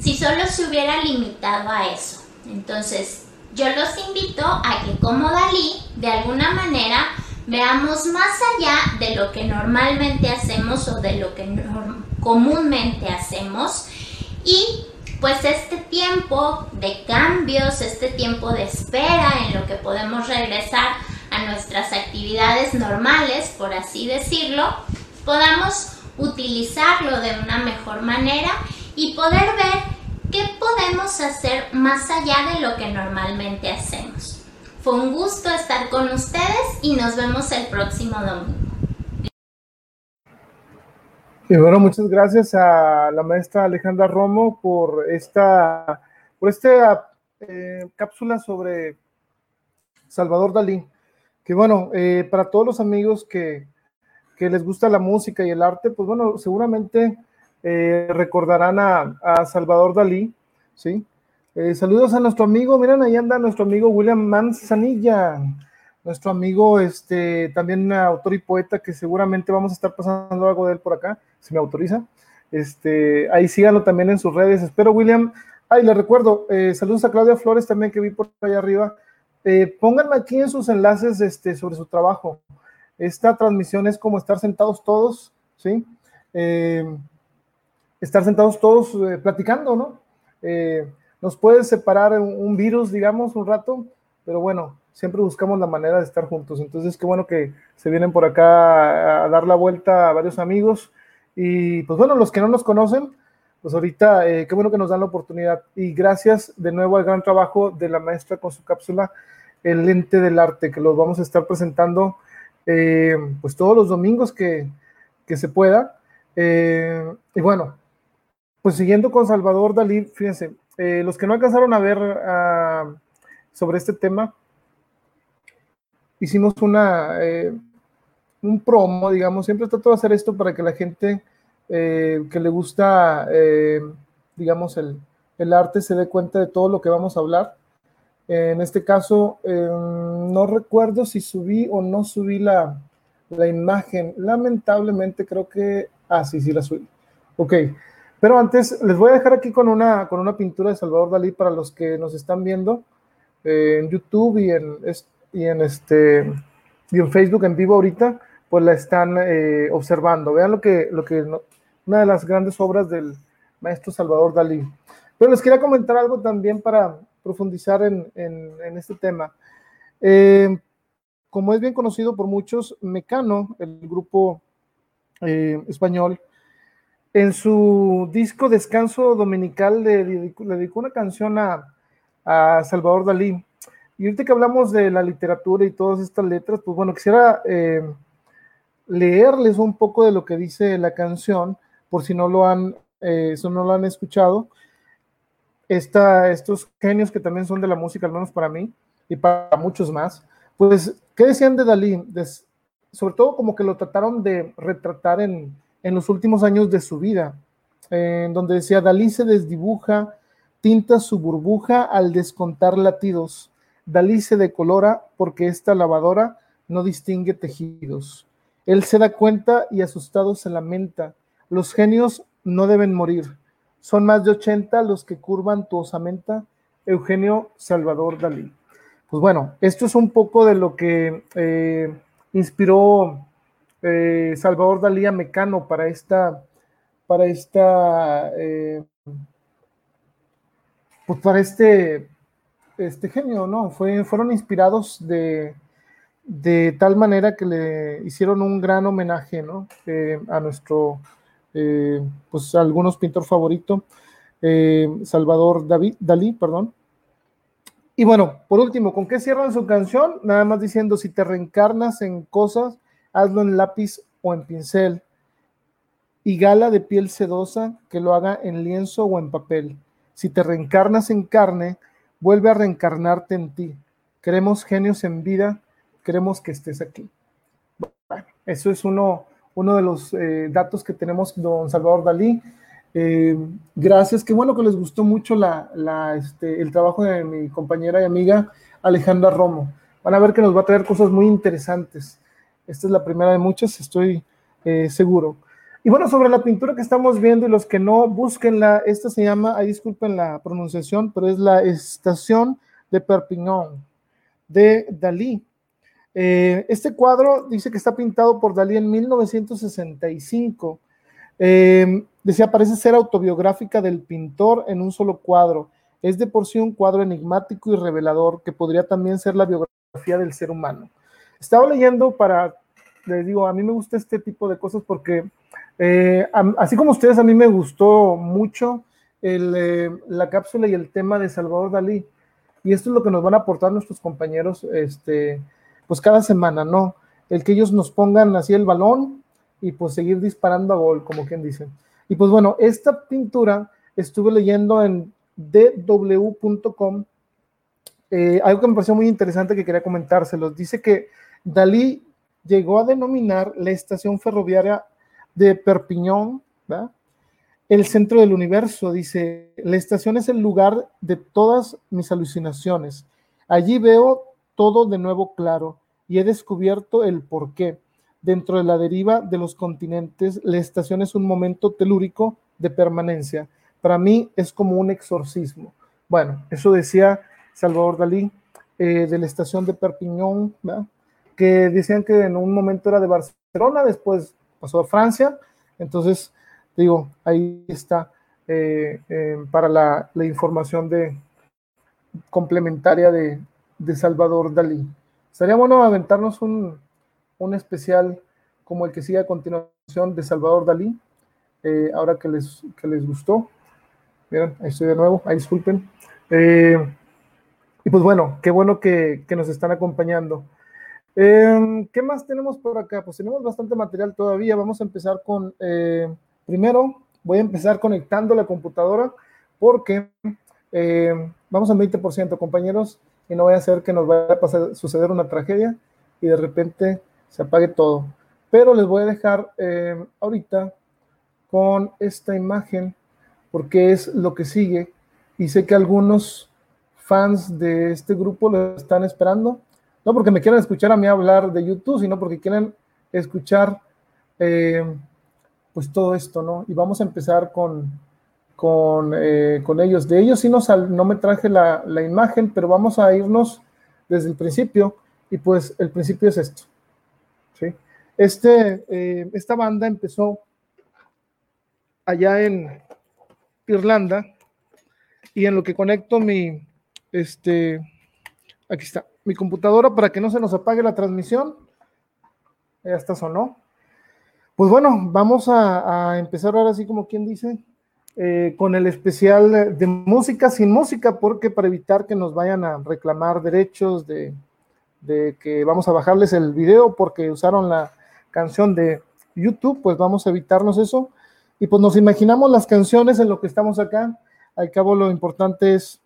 si solo se hubiera limitado a eso. Entonces, yo los invito a que como Dalí, de alguna manera, veamos más allá de lo que normalmente hacemos o de lo que comúnmente hacemos y pues este tiempo de cambios, este tiempo de espera en lo que podemos regresar a nuestras actividades normales, por así decirlo, podamos utilizarlo de una mejor manera y poder ver qué podemos hacer más allá de lo que normalmente hacemos. Fue un gusto estar con ustedes y nos vemos el próximo domingo. Bueno, muchas gracias a la maestra Alejandra Romo por esta, por esta eh, cápsula sobre Salvador Dalí. Que bueno, eh, para todos los amigos que, les gusta la música y el arte, pues bueno, seguramente eh, recordarán a, Salvador Dalí, ¿sí? Eh, saludos a nuestro amigo, miren, ahí anda nuestro amigo William Manzanilla, nuestro amigo, este, también autor y poeta, que seguramente vamos a estar pasando algo de él por acá, si me autoriza. Este, ahí síganlo también en sus redes. Espero, William. Ay, le recuerdo, saludos a Claudia Flores también que vi por allá arriba. Eh, pónganme aquí en sus enlaces este, sobre su trabajo. Esta transmisión es como estar sentados todos, ¿sí? estar sentados todos platicando, ¿no? nos puede separar un, virus, digamos, un rato, pero bueno, siempre buscamos la manera de estar juntos. Entonces, qué bueno que se vienen por acá a dar la vuelta a varios amigos. Y pues bueno, los que no nos conocen, pues ahorita, eh, qué bueno que nos dan la oportunidad. Y gracias de nuevo al gran trabajo de la maestra con su cápsula, El lente del arte, que los vamos a estar presentando eh, pues todos los domingos que, que se pueda. Eh, y bueno, pues siguiendo con Salvador Dalí, fíjense, los que no alcanzaron a ver uh, sobre este tema, hicimos una, un promo, digamos, siempre trato de hacer esto para que la gente eh, que le gusta, eh, digamos, el, el, arte se dé cuenta de todo lo que vamos a hablar. En este caso, em, no recuerdo si subí o no subí la, la imagen. Lamentablemente creo que... Ah, sí, sí la subí. Ok. Pero antes les voy a dejar aquí con una, con una pintura de Salvador Dalí para los que nos están viendo eh, en YouTube y en, y en, este, y en Facebook en vivo ahorita, pues la están observando. Vean lo que, lo que una de las grandes obras del maestro Salvador Dalí. Pero les quería comentar algo también para profundizar en, en, este tema. Eh, como es bien conocido por muchos, Mecano, el grupo eh, español, en su disco Descanso Dominical le dedicó, le dedicó una canción a, a, Salvador Dalí. Y ahorita que hablamos de la literatura y todas estas letras, pues bueno, quisiera eh, leerles un poco de lo que dice la canción, por si no lo han, eh, si no lo han escuchado. Estos genios que también son de la música, al menos para mí y para muchos más, pues, ¿qué decían de Dalí? Sobre todo como que lo trataron de retratar en, en los últimos años de su vida, eh, en donde decía, Dalí se desdibuja, tinta su burbuja al descontar latidos. Dalí se decolora porque esta lavadora no distingue tejidos. Él se da cuenta y asustado se lamenta. Los genios no deben morir. Son más de 80 los que curvan tu osamenta. Eugenio Salvador Dalí. Pues bueno, esto es un poco de lo que eh, inspiró eh, Salvador Dalí a Mecano para esta, para esta, eh, pues para este, este genio, ¿no? Fue, fueron inspirados de, de tal manera que le hicieron un gran homenaje, ¿no? A nuestro, eh, pues algunos pintor favorito, eh, Salvador David, Dalí, perdón. Y bueno, por último, ¿con qué cierran su canción? Nada más diciendo, si te reencarnas en cosas, hazlo en lápiz o en pincel. Y gala de piel sedosa, que lo haga en lienzo o en papel. Si te reencarnas en carne, vuelve a reencarnarte en ti. Queremos genios en vida, queremos que estés aquí. Eso es uno, uno de los eh, datos que tenemos don Salvador Dalí. Eh, gracias, qué bueno que les gustó mucho la, este, el trabajo de mi compañera y amiga Alejandra Romo. Van a ver que nos va a traer cosas muy interesantes. Esta es la primera de muchas, estoy eh, seguro. Y bueno, sobre la pintura que estamos viendo y los que no, búsquenla. Esta se llama, ahí disculpen la pronunciación, pero es la Estación de Perpignan de Dalí. Eh, este cuadro dice que está pintado por Dalí en 1965. Eh, decía, parece ser autobiográfica del pintor en un solo cuadro. Es de por sí un cuadro enigmático y revelador que podría también ser la biografía del ser humano. Estaba leyendo para, les digo, a mí me gusta este tipo de cosas porque, eh, así como ustedes, a mí me gustó mucho eh, la cápsula y el tema de Salvador Dalí. Y esto es lo que nos van a aportar nuestros compañeros, este, pues cada semana, ¿no? El que ellos nos pongan así el balón y pues seguir disparando a gol, como quien dice. Y pues bueno, esta pintura estuve leyendo en dw.com eh, algo que me pareció muy interesante que quería comentárselos. Dice que Dalí llegó a denominar la estación ferroviaria de Perpiñón, ¿verdad? el centro del universo. Dice, la estación es el lugar de todas mis alucinaciones. Allí veo todo de nuevo claro y he descubierto el por qué. Dentro de la deriva de los continentes, la estación es un momento telúrico de permanencia. Para mí es como un exorcismo. Bueno, eso decía Salvador Dalí eh, de la estación de Perpiñón, que decían que en un momento era de Barcelona, después pasó a Francia, entonces digo, ahí está eh, eh, para la, información de complementaria de, Salvador Dalí. Sería bueno aventarnos un, un, especial como el que sigue a continuación de Salvador Dalí, eh, ahora que les, que les gustó. Miren, ahí estoy de nuevo, ahí disculpen. y pues bueno, qué bueno que, que nos están acompañando. Eh, ¿Qué más tenemos por acá? Pues tenemos bastante material todavía. Vamos a empezar con, eh, primero, voy a empezar conectando la computadora porque eh, vamos al 20%, compañeros, y no voy a hacer que nos vaya a pasar, suceder una tragedia y de repente se apague todo. Pero les voy a dejar eh, ahorita con esta imagen porque es lo que sigue y sé que algunos fans de este grupo lo están esperando, no porque me quieran escuchar a mí hablar de YouTube, sino porque quieren escuchar eh, pues todo esto, ¿no? Y vamos a empezar con, con, eh, ellos. De ellos sí no, no me traje la, imagen, pero vamos a irnos desde el principio y pues el principio es esto. ¿sí? Este, eh, esta banda empezó allá en Irlanda y en lo que conecto mi, este, aquí está, mi computadora para que no se nos apague la transmisión. Ya está sonó. Pues bueno, vamos a, empezar ahora así como quien dice, eh, con el especial de música sin música, porque para evitar que nos vayan a reclamar derechos de, que vamos a bajarles el video porque usaron la canción de YouTube, pues vamos a evitarnos eso. Y pues nos imaginamos las canciones en lo que estamos acá. Al cabo lo importante es,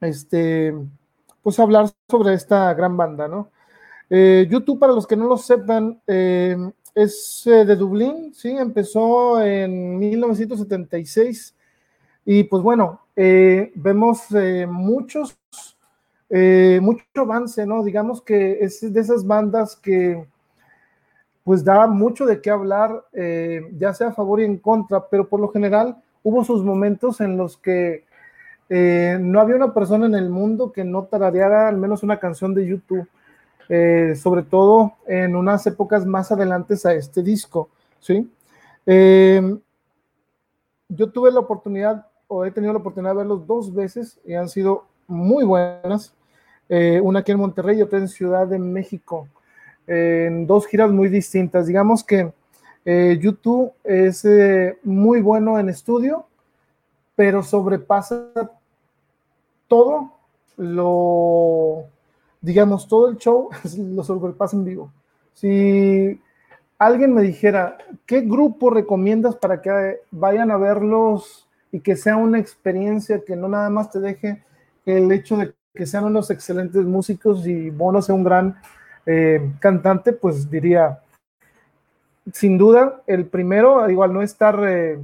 este, pues hablar sobre esta gran banda, ¿no? Eh, YouTube, para los que no lo sepan, eh, es eh, de Dublín, sí, empezó en 1976 y pues bueno, eh, vemos eh, muchos, mucho avance, ¿no? Digamos que es de esas bandas que pues da mucho de qué hablar, ya sea a favor y en contra, pero por lo general hubo sus momentos en los que no había una persona en el mundo que no tarareara al menos una canción de YouTube. Eh, sobre todo en unas épocas más adelantes a este disco, ¿sí? Eh, yo tuve la oportunidad, o he tenido la oportunidad de verlos dos veces y han sido muy buenas. Eh, una aquí en Monterrey y otra en Ciudad de México, en dos giras muy distintas. Digamos que YouTube es muy bueno en estudio, pero sobrepasa todo lo digamos, todo el show *laughs* lo en vivo. Si alguien me dijera, ¿qué grupo recomiendas para que vayan a verlos y que sea una experiencia que no nada más te deje el hecho de que sean unos excelentes músicos y Bono sea un gran eh, cantante, pues diría, sin duda, el primero, digo, al no estar, eh,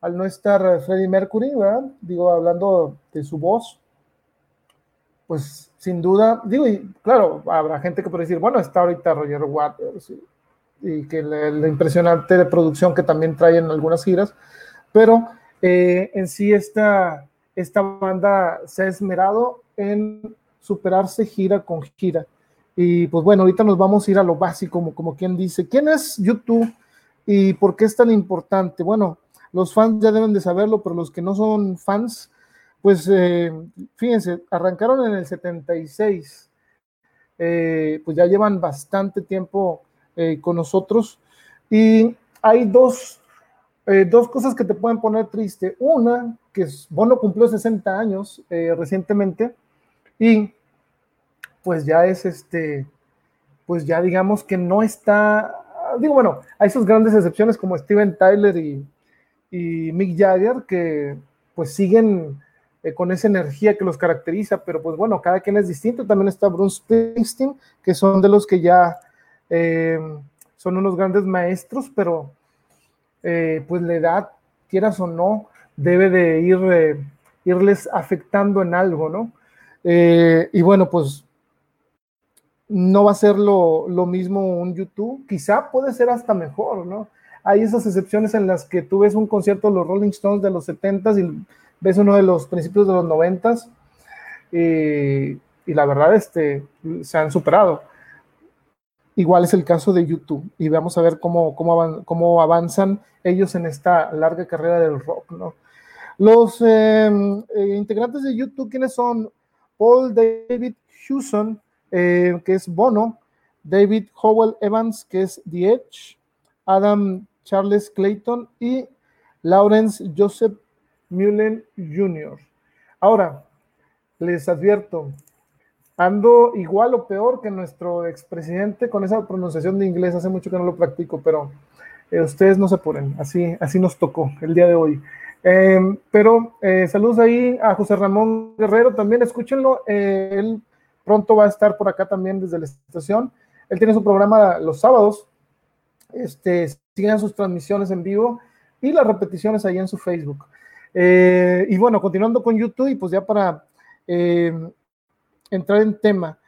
al no estar Freddie Mercury, ¿verdad? Digo, hablando de su voz, pues sin duda, digo, y claro, habrá gente que puede decir, bueno, está ahorita Roger Waters y, que la, impresionante de producción que también trae en algunas giras, pero eh, en sí esta, esta banda se ha esmerado en superarse gira con gira. Y pues bueno, ahorita nos vamos a ir a lo básico, como, como quien dice, ¿quién es YouTube y por qué es tan importante? Bueno, los fans ya deben de saberlo, pero los que no son fans, pues eh, fíjense, arrancaron en el 76, eh, pues ya llevan bastante tiempo eh, con nosotros y hay dos, dos cosas que te pueden poner triste. Una, que Bono cumplió 60 años recientemente y pues ya es este, pues ya digamos que no está, digo, bueno, hay sus grandes excepciones como Steven Tyler y, y Mick Jagger que pues siguen eh, con esa energía que los caracteriza, pero pues bueno, cada quien es distinto. También está Bruce Springsteen, que son de los que ya eh, son unos grandes maestros, pero eh, pues la edad, quieras o no, debe de ir, irles afectando en algo, ¿no? y bueno, pues no va a ser lo, lo, mismo un YouTube, quizá puede ser hasta mejor, ¿no? Hay esas excepciones en las que tú ves un concierto de los Rolling Stones de los 70s y ves uno de los principios de los noventas y, y la verdad este, se han superado. Igual es el caso de YouTube y vamos a ver cómo, cómo, cómo avanzan ellos en esta larga carrera del rock, ¿no? Los em, eh, integrantes de YouTube, ¿quiénes son? Paul David Hewson, eh, que es Bono, David Howell Evans, que es The Edge, Adam Charles Clayton y Lawrence Joseph Mullen Jr. Ahora, les advierto, ando igual o peor que nuestro expresidente con esa pronunciación de inglés, hace mucho que no lo practico, pero Eh, ustedes no se ponen, así, así nos tocó el día de hoy. Em, pero eh, saludos ahí a José Ramón Guerrero, también escúchenlo, él pronto va a estar por acá también desde la estación. Él tiene su programa los sábados, este, siguen sus transmisiones en vivo y las repeticiones ahí en su Facebook. Y bueno, continuando con YouTube, y pues ya para em, entrar en tema,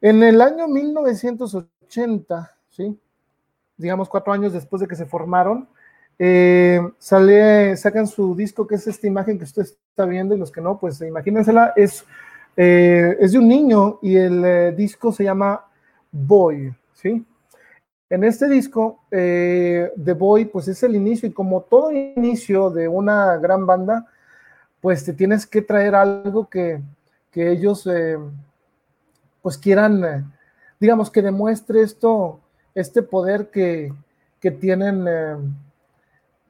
en el año 1980, ¿sí? digamos cuatro años después de que se formaron, eh, sale, sacan su disco, que es esta imagen que usted está viendo, y los que no, pues imagínensela, es, eh, es de un niño y el eh, disco se llama Boy, ¿sí? En este disco, The Boy, pues es el inicio, y como todo inicio de una gran banda, pues te tienes que traer algo que, que ellos pues quieran, eh, digamos, que demuestre esto, este poder que, tienen eh,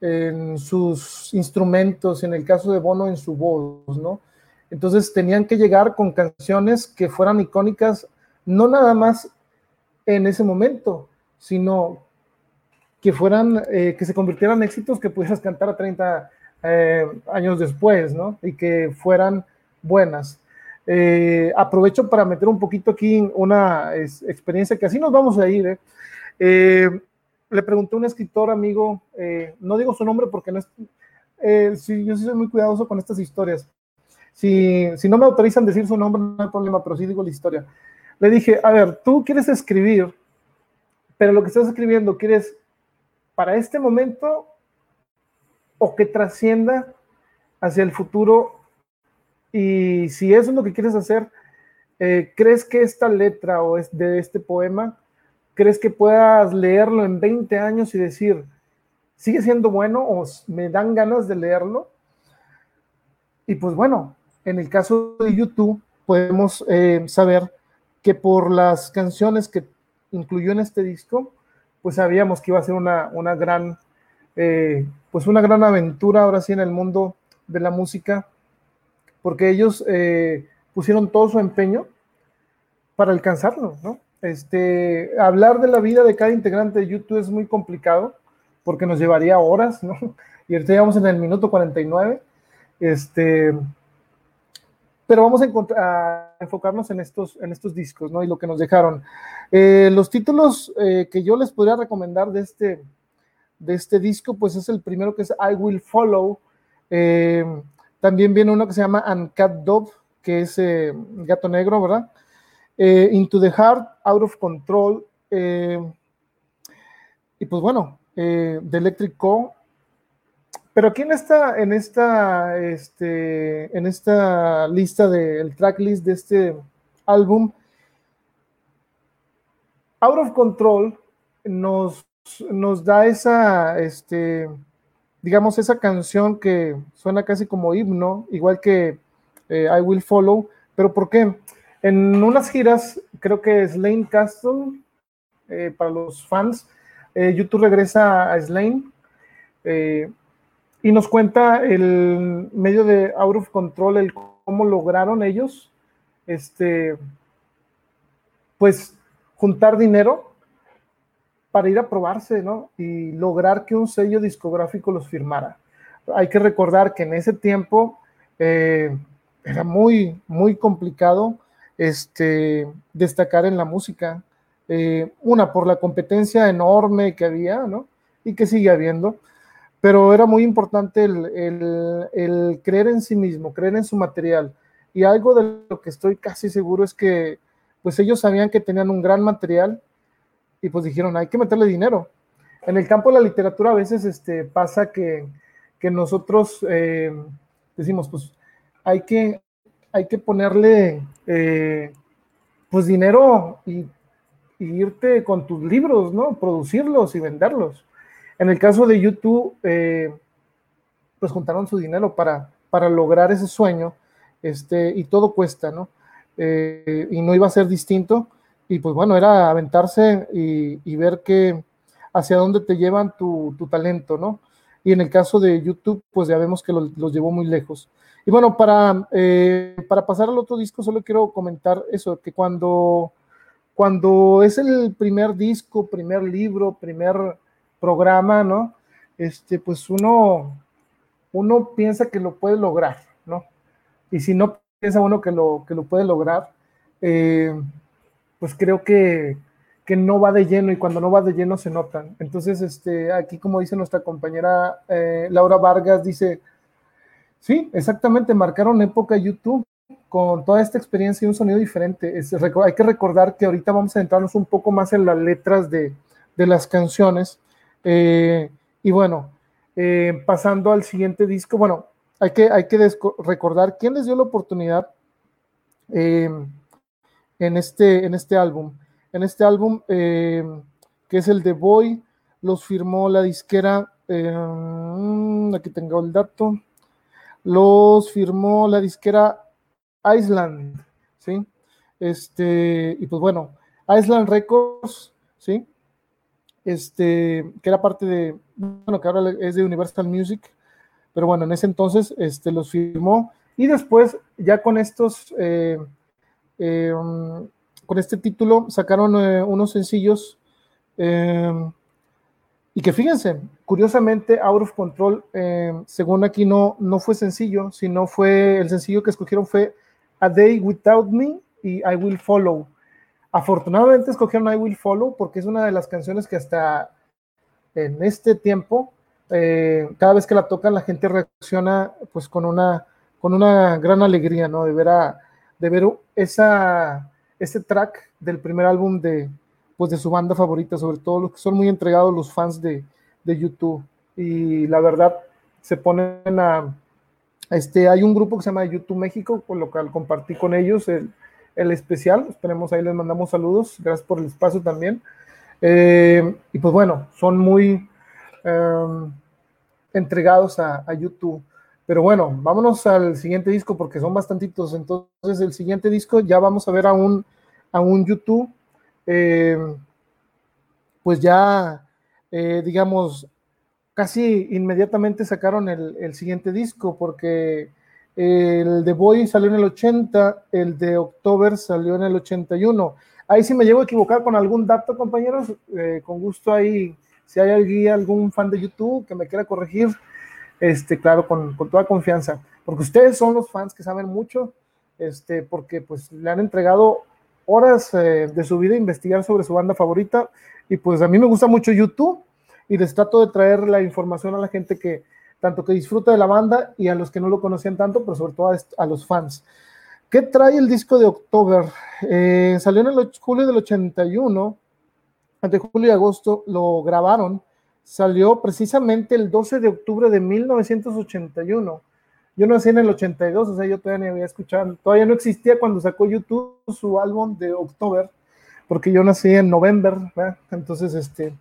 en sus instrumentos, en el caso de Bono en su voz, ¿no? Entonces tenían que llegar con canciones que fueran icónicas, no nada más en ese momento, sino que fueran, eh, que se convirtieran en éxitos que pudieras cantar a 30 años después, ¿no? Y que fueran buenas. Eh, aprovecho para meter un poquito aquí una experiencia que así nos vamos a ir. ¿eh? Eh, le pregunté a un escritor amigo, no digo su nombre porque no es, yo sí soy muy cuidadoso con estas historias. Si, si no me autorizan decir su nombre, no hay problema, pero sí digo la historia. Le dije, a ver, tú quieres escribir, pero lo que estás escribiendo, ¿quieres para este momento o que trascienda hacia el futuro y si eso es lo que quieres hacer, eh, ¿crees que esta letra o es de este poema, crees que puedas leerlo en 20 años y decir, sigue siendo bueno o me dan ganas de leerlo? Y pues bueno, en el caso de YouTube podemos eh, saber que por las canciones que incluyó en este disco, pues sabíamos que iba a ser una, una gran, eh, pues una gran aventura ahora sí en el mundo de la música porque ellos eh, pusieron todo su empeño para alcanzarlo, ¿no? Este, hablar de la vida de cada integrante de YouTube es muy complicado porque nos llevaría horas, ¿no? Y ahorita llegamos en el minuto 49. Este, pero vamos a, enfocarnos en estos, en estos discos, ¿no? Y lo que nos dejaron. Eh, los títulos eh, que yo les podría recomendar de este, de este disco, pues es el primero que es I Will Follow. También viene uno que se llama Uncut Dove, que es eh, gato negro, ¿verdad? Eh, Into the Heart, Out of Control. Eh, y pues bueno, The Electric Co. Pero aquí en esta, en esta, este, en esta lista del tracklist de este álbum, Out of Control nos, nos da esa, este, digamos, esa canción que suena casi como himno, igual que eh, I Will Follow, pero ¿por qué? En unas giras, creo que Slane Castle, eh, para los fans, eh, YouTube regresa a Slane y nos cuenta el medio de Out of Control, el cómo lograron ellos, este, pues, juntar dinero para ir a probarse, ¿no? Y lograr que un sello discográfico los firmara. Hay que recordar que en ese tiempo eh, era muy, muy complicado este, destacar en la música. Eh, una, por la competencia enorme que había, ¿no? Y que sigue habiendo, pero era muy importante el, el creer en sí mismo, creer en su material. Y algo de lo que estoy casi seguro es que, pues ellos sabían que tenían un gran material, y pues dijeron, hay que meterle dinero. En el campo de la literatura a veces este, pasa que, nosotros eh, decimos, pues hay que, hay que ponerle eh, pues dinero y, irte con tus libros, ¿no? Producirlos y venderlos. En el caso de YouTube, eh, pues juntaron su dinero para, para lograr ese sueño, este, y todo cuesta, ¿no? y no iba a ser distinto y pues bueno, era aventarse y, ver que hacia dónde te llevan tu, talento, ¿no? Y en el caso de YouTube, pues ya vemos que los llevó muy lejos. Y bueno, para, eh, para pasar al otro disco, solo quiero comentar eso, que cuando, cuando es el primer disco, primer libro, primer programa, ¿no? Este, pues uno, uno piensa que lo puede lograr, ¿no? Y si no piensa uno que lo, que lo puede lograr, eh, pues creo que, que, no va de lleno y cuando no va de lleno se notan. Entonces, este, aquí como dice nuestra compañera eh, Laura Vargas, dice, sí, exactamente, marcaron época YouTube con toda esta experiencia y un sonido diferente. Hay que recordar que ahorita vamos a entrarnos un poco más en las letras de, de las canciones. Eh, y bueno, eh, pasando al siguiente disco, bueno, hay que, hay que recordar quién les dio la oportunidad eh, en, este, en este álbum. En este álbum, que es el de Boy, los firmó la disquera, aquí tengo el dato, los firmó la disquera Island, ¿sí? Este, y pues bueno, Island Records, ¿sí? Este, que era parte de, bueno, que ahora es de Universal Music, pero bueno, en ese entonces este, los firmó y después ya con estos, eh, eh, con este título sacaron eh, unos sencillos y que fíjense, curiosamente, Out of Control, según aquí no, no fue sencillo, sino fue, el sencillo que escogieron fue A Day Without Me y I Will Follow. Afortunadamente escogieron I Will Follow porque es una de las canciones que hasta en este tiempo, eh, cada vez que la tocan, la gente reacciona pues con una, con una gran alegría, ¿no? De ver, a, de ver esa, ese track del primer álbum de, pues, de su banda favorita, sobre todo los que son muy entregados los fans de, de YouTube. Y la verdad, se ponen a, este, hay un grupo que se llama YouTube México, con lo cual compartí con ellos el, el especial. Esperemos ahí les mandamos saludos. Gracias por el espacio también. Eh, y pues bueno, son muy em, entregados a, YouTube. Pero bueno, vámonos al siguiente disco porque son bastantitos. Entonces, el siguiente disco ya vamos a ver a un, a un YouTube. Em, pues ya, eh, digamos, casi inmediatamente sacaron el, siguiente disco porque el de Boy salió en el 80, el de October salió en el 81. Ahí sí me llevo a equivocar con algún dato, compañeros, eh, con gusto ahí, si hay alguien, algún fan de YouTube que me quiera corregir, este, claro, con, toda confianza, porque ustedes son los fans que saben mucho, este, porque pues le han entregado horas eh, de su vida a investigar sobre su banda favorita, y pues a mí me gusta mucho YouTube, y les trato de traer la información a la gente que tanto que disfruta de la banda y a los que no lo conocían tanto, pero sobre todo a, los fans. ¿Qué trae el disco de October? Eh, salió en el julio del 81, entre julio y agosto lo grabaron, salió precisamente el 12 de octubre de 1981. Yo nací en el 82, o sea, yo todavía ni había escuchado, todavía no existía cuando sacó YouTube su álbum de October, porque yo nací en noviembre, entonces, este,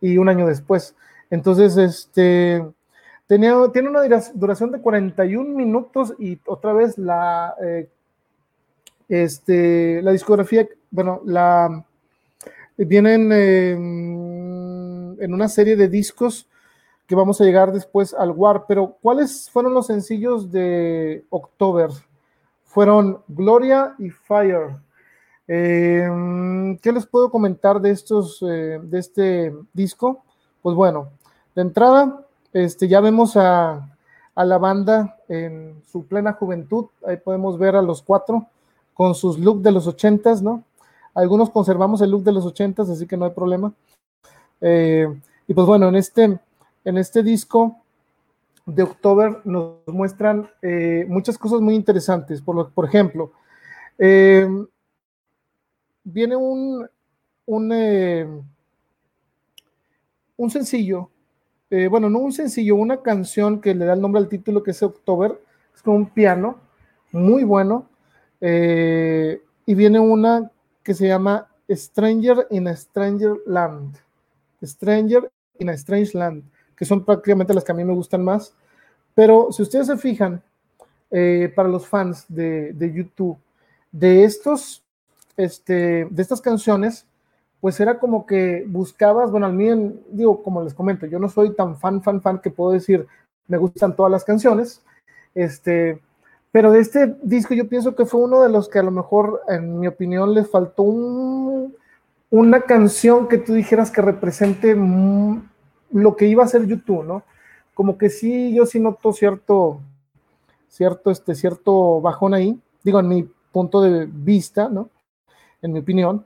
y un año después. Entonces, este, tenía, tiene una duración de 41 minutos y otra vez la, eh, este, la discografía, bueno, la, vienen en una serie de discos que vamos a llegar después al War, pero ¿cuáles fueron los sencillos de October? Fueron Gloria y Fire. Em, ¿Qué les puedo comentar de estos, eh, de este disco? Pues bueno, de entrada, este, ya vemos a, la banda en su plena juventud. Ahí podemos ver a los cuatro con sus looks de los ochentas, ¿no? Algunos conservamos el look de los ochentas, así que no hay problema. Eh, y pues bueno, en este, en este disco de October nos muestran eh, muchas cosas muy interesantes. Por, por ejemplo, viene un, un, eh, un sencillo, eh, bueno, no un sencillo, una canción que le da el nombre al título que es October, es con un piano muy bueno, eh, y viene una que se llama Stranger in a Stranger Land, Stranger in a Strange Land, que son prácticamente las que a mí me gustan más, pero si ustedes se fijan, para los fans de, de YouTube, de estos este, de estas canciones, pues era como que buscabas, bueno, al mí, digo, como les comento, yo no soy tan fan, fan, fan que puedo decir, me gustan todas las canciones, este, pero de este disco yo pienso que fue uno de los que a lo mejor, en mi opinión, le faltó una canción que tú dijeras que represente lo que iba a ser YouTube, ¿no? Como que sí, yo sí noto cierto, cierto, este, cierto bajón ahí, digo, en mi punto de vista, ¿no? En mi opinión,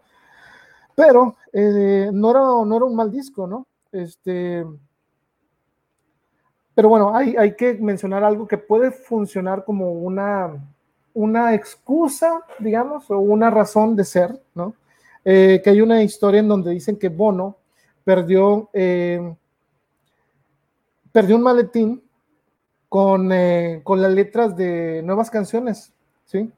pero eh, no, era, no era un mal disco, ¿no? Este, pero bueno, hay, hay que mencionar algo que puede funcionar como una, una excusa, digamos, o una razón de ser, ¿no? Eh, que hay una historia en donde dicen que Bono perdió, eh, perdió un maletín con, con las letras de nuevas canciones, ¿sí?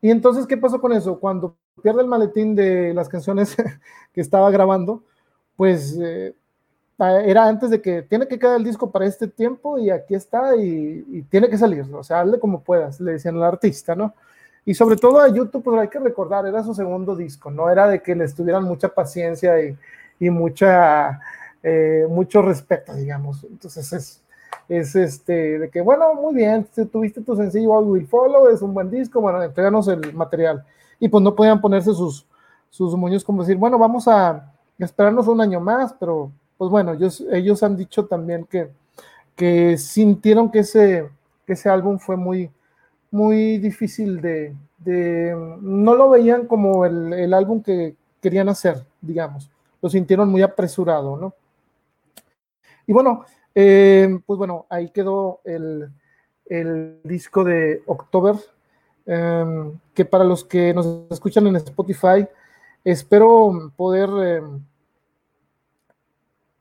Y entonces, ¿qué pasó con eso? Cuando pierde el maletín de las canciones *laughs* que estaba grabando, pues era antes de que tiene que quedar el disco para este tiempo y aquí está y, tiene que salir, o sea, hazle como puedas, le decían al artista, ¿no? Y sobre todo a YouTube, pues hay que recordar, era su segundo disco, no era de que le estuvieran mucha paciencia y, y mucha, eh, mucho respeto, digamos. Entonces es, es este, de que, bueno, muy bien, tuviste tu sencillo I Will Follow, es un buen disco, bueno, entreganos el material. Y pues no podían ponerse sus, sus moños como decir, bueno, vamos a esperarnos un año más, pero pues bueno, ellos, ellos han dicho también que, que sintieron que ese, que ese álbum fue muy, muy difícil de, de no lo veían como el, el, álbum que querían hacer, digamos, lo sintieron muy apresurado, ¿no? Y bueno, eh, pues bueno, ahí quedó el, el disco de October, eh, que para los que nos escuchan en Spotify, espero poder... Eh,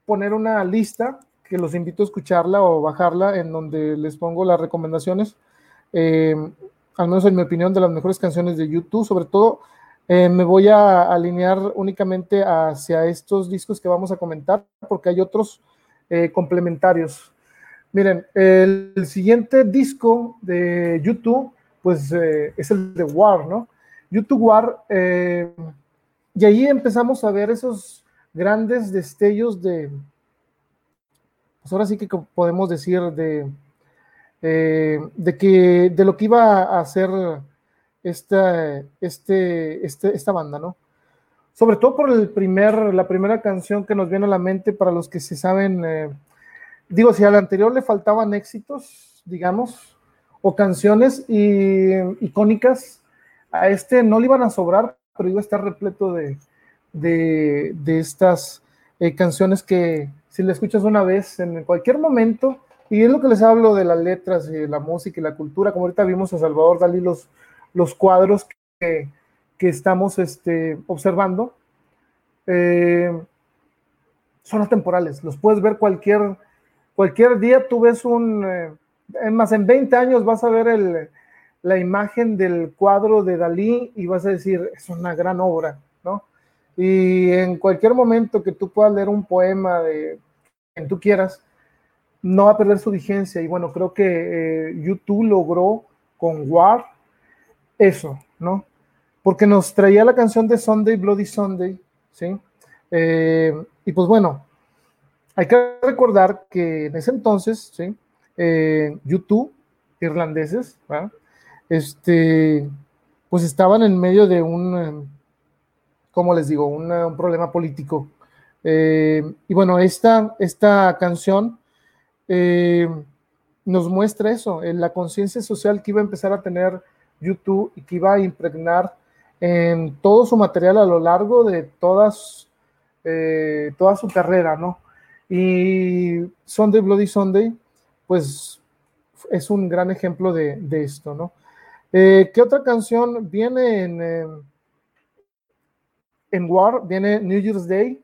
poner una lista que los invito a escucharla o bajarla en donde les pongo las recomendaciones, eh, al menos en mi opinión, de las mejores canciones de YouTube. Sobre todo, me voy a alinear únicamente hacia estos discos que vamos a comentar, porque hay otros eh, complementarios. Miren, el, siguiente disco de YouTube, pues es el de War, ¿no? YouTube War, y ahí empezamos a ver esos grandes destellos de, pues ahora sí que podemos decir de, eh, de que de lo que iba a hacer esta, este, este, esta banda, ¿no? Sobre todo por el primer, la primera canción que nos viene a la mente para los que se saben, eh, digo, si al anterior le faltaban éxitos, digamos, o canciones y, icónicas, a este no le iban a sobrar, pero iba a estar repleto de, de, estas eh, canciones que si le escuchas una vez en cualquier momento, y es lo que les hablo de las letras y la música y la cultura, como ahorita vimos a Salvador Dalí los, los cuadros que, que estamos este, observando, eh, son atemporales, los puedes ver cualquier, cualquier día, tú ves un, eh, más en 20 años vas a ver el, la imagen del cuadro de Dalí y vas a decir, es una gran obra, ¿no? Y en cualquier momento que tú puedas leer un poema de quien tú quieras, no va a perder su vigencia. Y bueno, creo que eh, YouTube logró con War eso, ¿no? Porque nos traía la canción de Sunday, Bloody Sunday, ¿sí? Eh, y pues bueno, hay que recordar que en ese entonces, ¿sí? Eh, YouTube, irlandeses. Este, pues estaban en medio de un como les digo, un problema político. Eh, y bueno, esta, esta canción eh, nos muestra eso, la conciencia social que iba a empezar a tener YouTube y que iba a impregnar en todo su material a lo largo de todas, eh, toda su carrera, ¿no? Y Sunday Bloody Sunday, pues es un gran ejemplo de, esto, ¿no? ¿Qué otra canción viene en en War viene New Year's Day.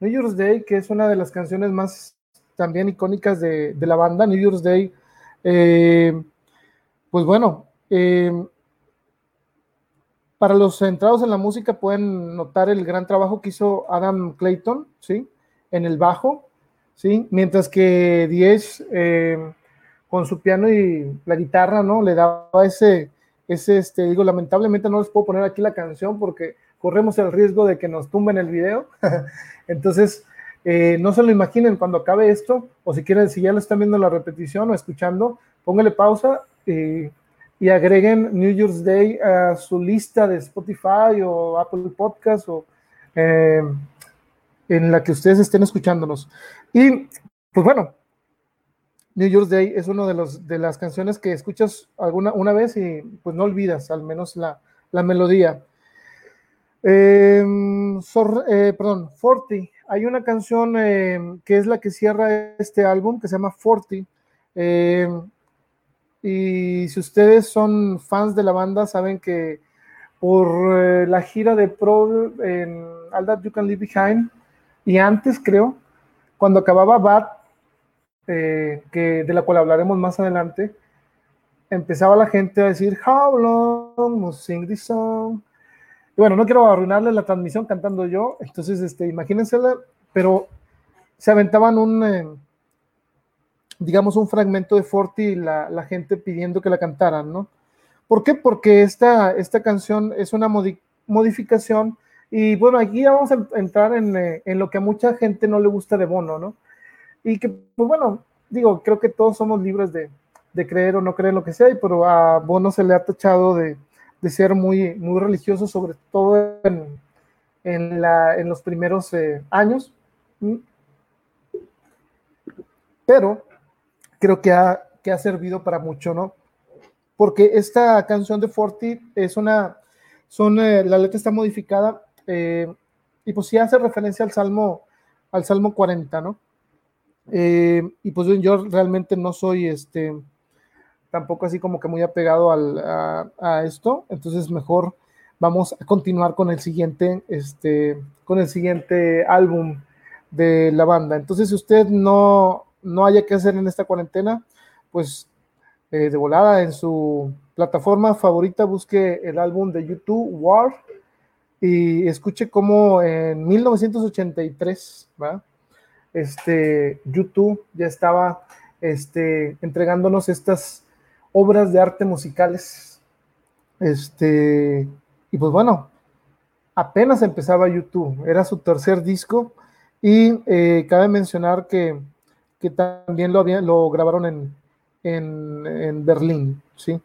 New Year's Day, que es una de las canciones más también icónicas de, la banda, New Year's Day. Eh, pues bueno, eh, para los centrados en la música pueden notar el gran trabajo que hizo Adam Clayton, ¿sí? En el bajo, ¿sí? Mientras que Diez eh, con su piano y la guitarra, ¿no? Le daba ese, ese, este, digo, lamentablemente no les puedo poner aquí la canción porque corremos el riesgo de que nos tumben el video. *laughs* Entonces, eh, no se lo imaginen cuando acabe esto, o si quieren, si ya lo están viendo la repetición o escuchando, póngale pausa eh, y agreguen New Year's Day a su lista de Spotify o Apple Podcast o, eh, en la que ustedes estén escuchándonos. Y pues bueno, New Year's Day es una de, los, de las canciones que escuchas alguna una vez y pues no olvidas al menos la, melodía. Em, eh, perdón, Forty. Hay una canción em, que es la que cierra este álbum que se llama Forty. Em, y si ustedes son fans de la banda, saben que por eh, la gira de Pro en All That You Can Leave Behind, y antes creo, cuando acababa Bad, eh, que, de la cual hablaremos más adelante, empezaba la gente a decir, How long must sing this song? Y bueno, no quiero arruinarle la transmisión cantando yo, entonces este, pero se aventaban un, eh, digamos, un fragmento de Forti y la, la, gente pidiendo que la cantaran, ¿no? ¿Por qué? Porque esta, esta canción es una modificación y bueno, aquí vamos a entrar en, eh, en, lo que a mucha gente no le gusta de Bono, ¿no? Y que, pues bueno, digo, creo que todos somos libres de, de creer o no creer lo que sea, pero a Bono se le ha tachado de, de ser muy, muy religioso, sobre todo en, en, los primeros eh, años. Pero creo que ha, que ha servido para mucho, ¿no? Porque esta canción de Forti es una, son, eh, la letra está modificada eh, y pues sí hace referencia al Salmo, al Salmo 40, ¿no? Eh, y pues yo realmente no soy este, tampoco así como que muy apegado al, a, esto, entonces mejor vamos a continuar con el siguiente, este, con el siguiente álbum de la banda. Entonces, si usted no, no haya que hacer en esta cuarentena, pues eh, de volada en su plataforma favorita busque el álbum de YouTube War y escuche cómo en 1983, Este, YouTube ya estaba este, entregándonos estas obras de arte musicales. Este, y pues bueno, apenas empezaba YouTube, era su tercer disco y eh, cabe mencionar que, que también lo, lo grabaron en, en, en Berlín, ¿sí?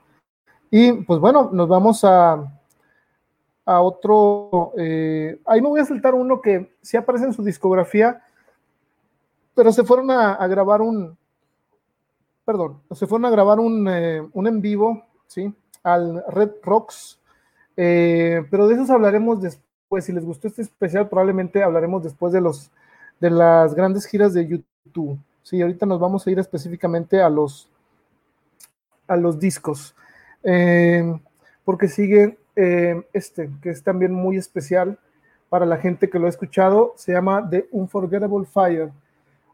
Y pues bueno, nos vamos a, a otro, eh, ahí me voy a saltar uno que sí aparece en su discografía, pero se fueron a, grabar un, perdón, se fueron a grabar un, eh, un en vivo, ¿sí? Al Red Rocks, eh, pero de esos hablaremos después, si les gustó este especial, probablemente hablaremos después de los, de las grandes giras de YouTube, sí, ahorita nos vamos a ir específicamente a los, a los discos, porque sigue eh, este, que es también muy especial para la gente que lo ha escuchado, se llama The Unforgettable Fire.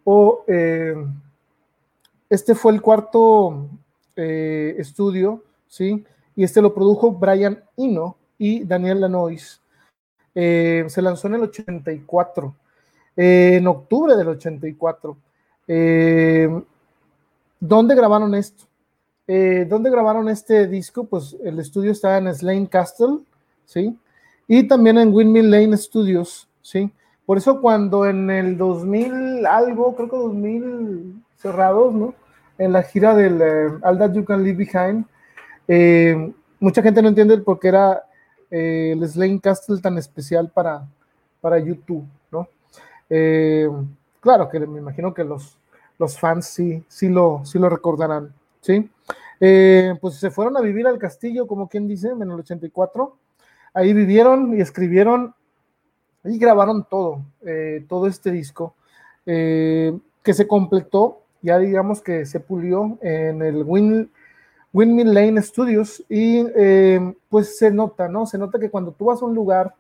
O eh, este fue el cuarto eh, estudio, ¿sí? Y este lo produjo Brian Eno y Daniel Lanois. se lanzó en el 84, en octubre del 84. ¿Dónde grabaron esto? Eh, ¿Dónde grabaron este disco? Pues el estudio está en Slane Castle, ¿sí? Y también en Windmill Lane Studios, ¿sí? Por eso cuando en el 2000 algo, creo que 2000 cerrados, ¿no? En la gira del eh, All That You Can Leave Behind, eh, mucha gente no entiende por qué era el Slane Castle tan especial para, para YouTube, ¿no? claro que me imagino que los, los fans sí, sí, lo, sí lo recordarán. ¿Sí? Eh, pues se fueron a vivir al castillo, como quien dice, en el 84. Ahí vivieron y escribieron y grabaron todo, eh, todo este disco, eh, que se completó, ya digamos que se pulió en el Windmill Lane Studios y pues se nota, ¿no? Se nota que cuando tú vas a un lugar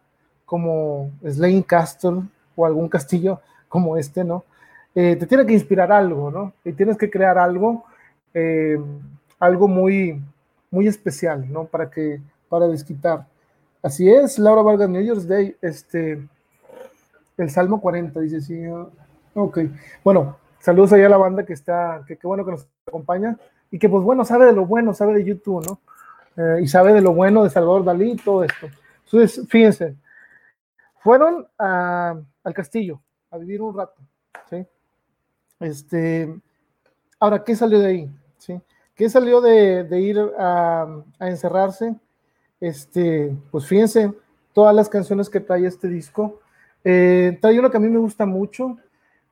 como Slane Castle o algún castillo como este, ¿no? te tiene que inspirar algo, ¿no? Y tienes que crear algo eh, algo muy, muy especial, ¿no? Para que, para desquitar. Así es, Laura Vargas, New Year's Day, este, el Salmo 40, dice, sí, ok. Bueno, saludos allá a la banda que está, que qué bueno que nos acompaña y que pues bueno, sabe de lo bueno, sabe de YouTube, ¿no? Eh, y sabe de lo bueno de Salvador Dalí y todo esto. Entonces, fíjense, fueron al castillo a vivir un rato, ¿sí? Este, ahora, ¿qué salió de ahí? ¿Qué salió de, ir a, encerrarse? Este, pues fíjense, todas las canciones que trae este disco, Eh, trae uno que a mí me gusta mucho,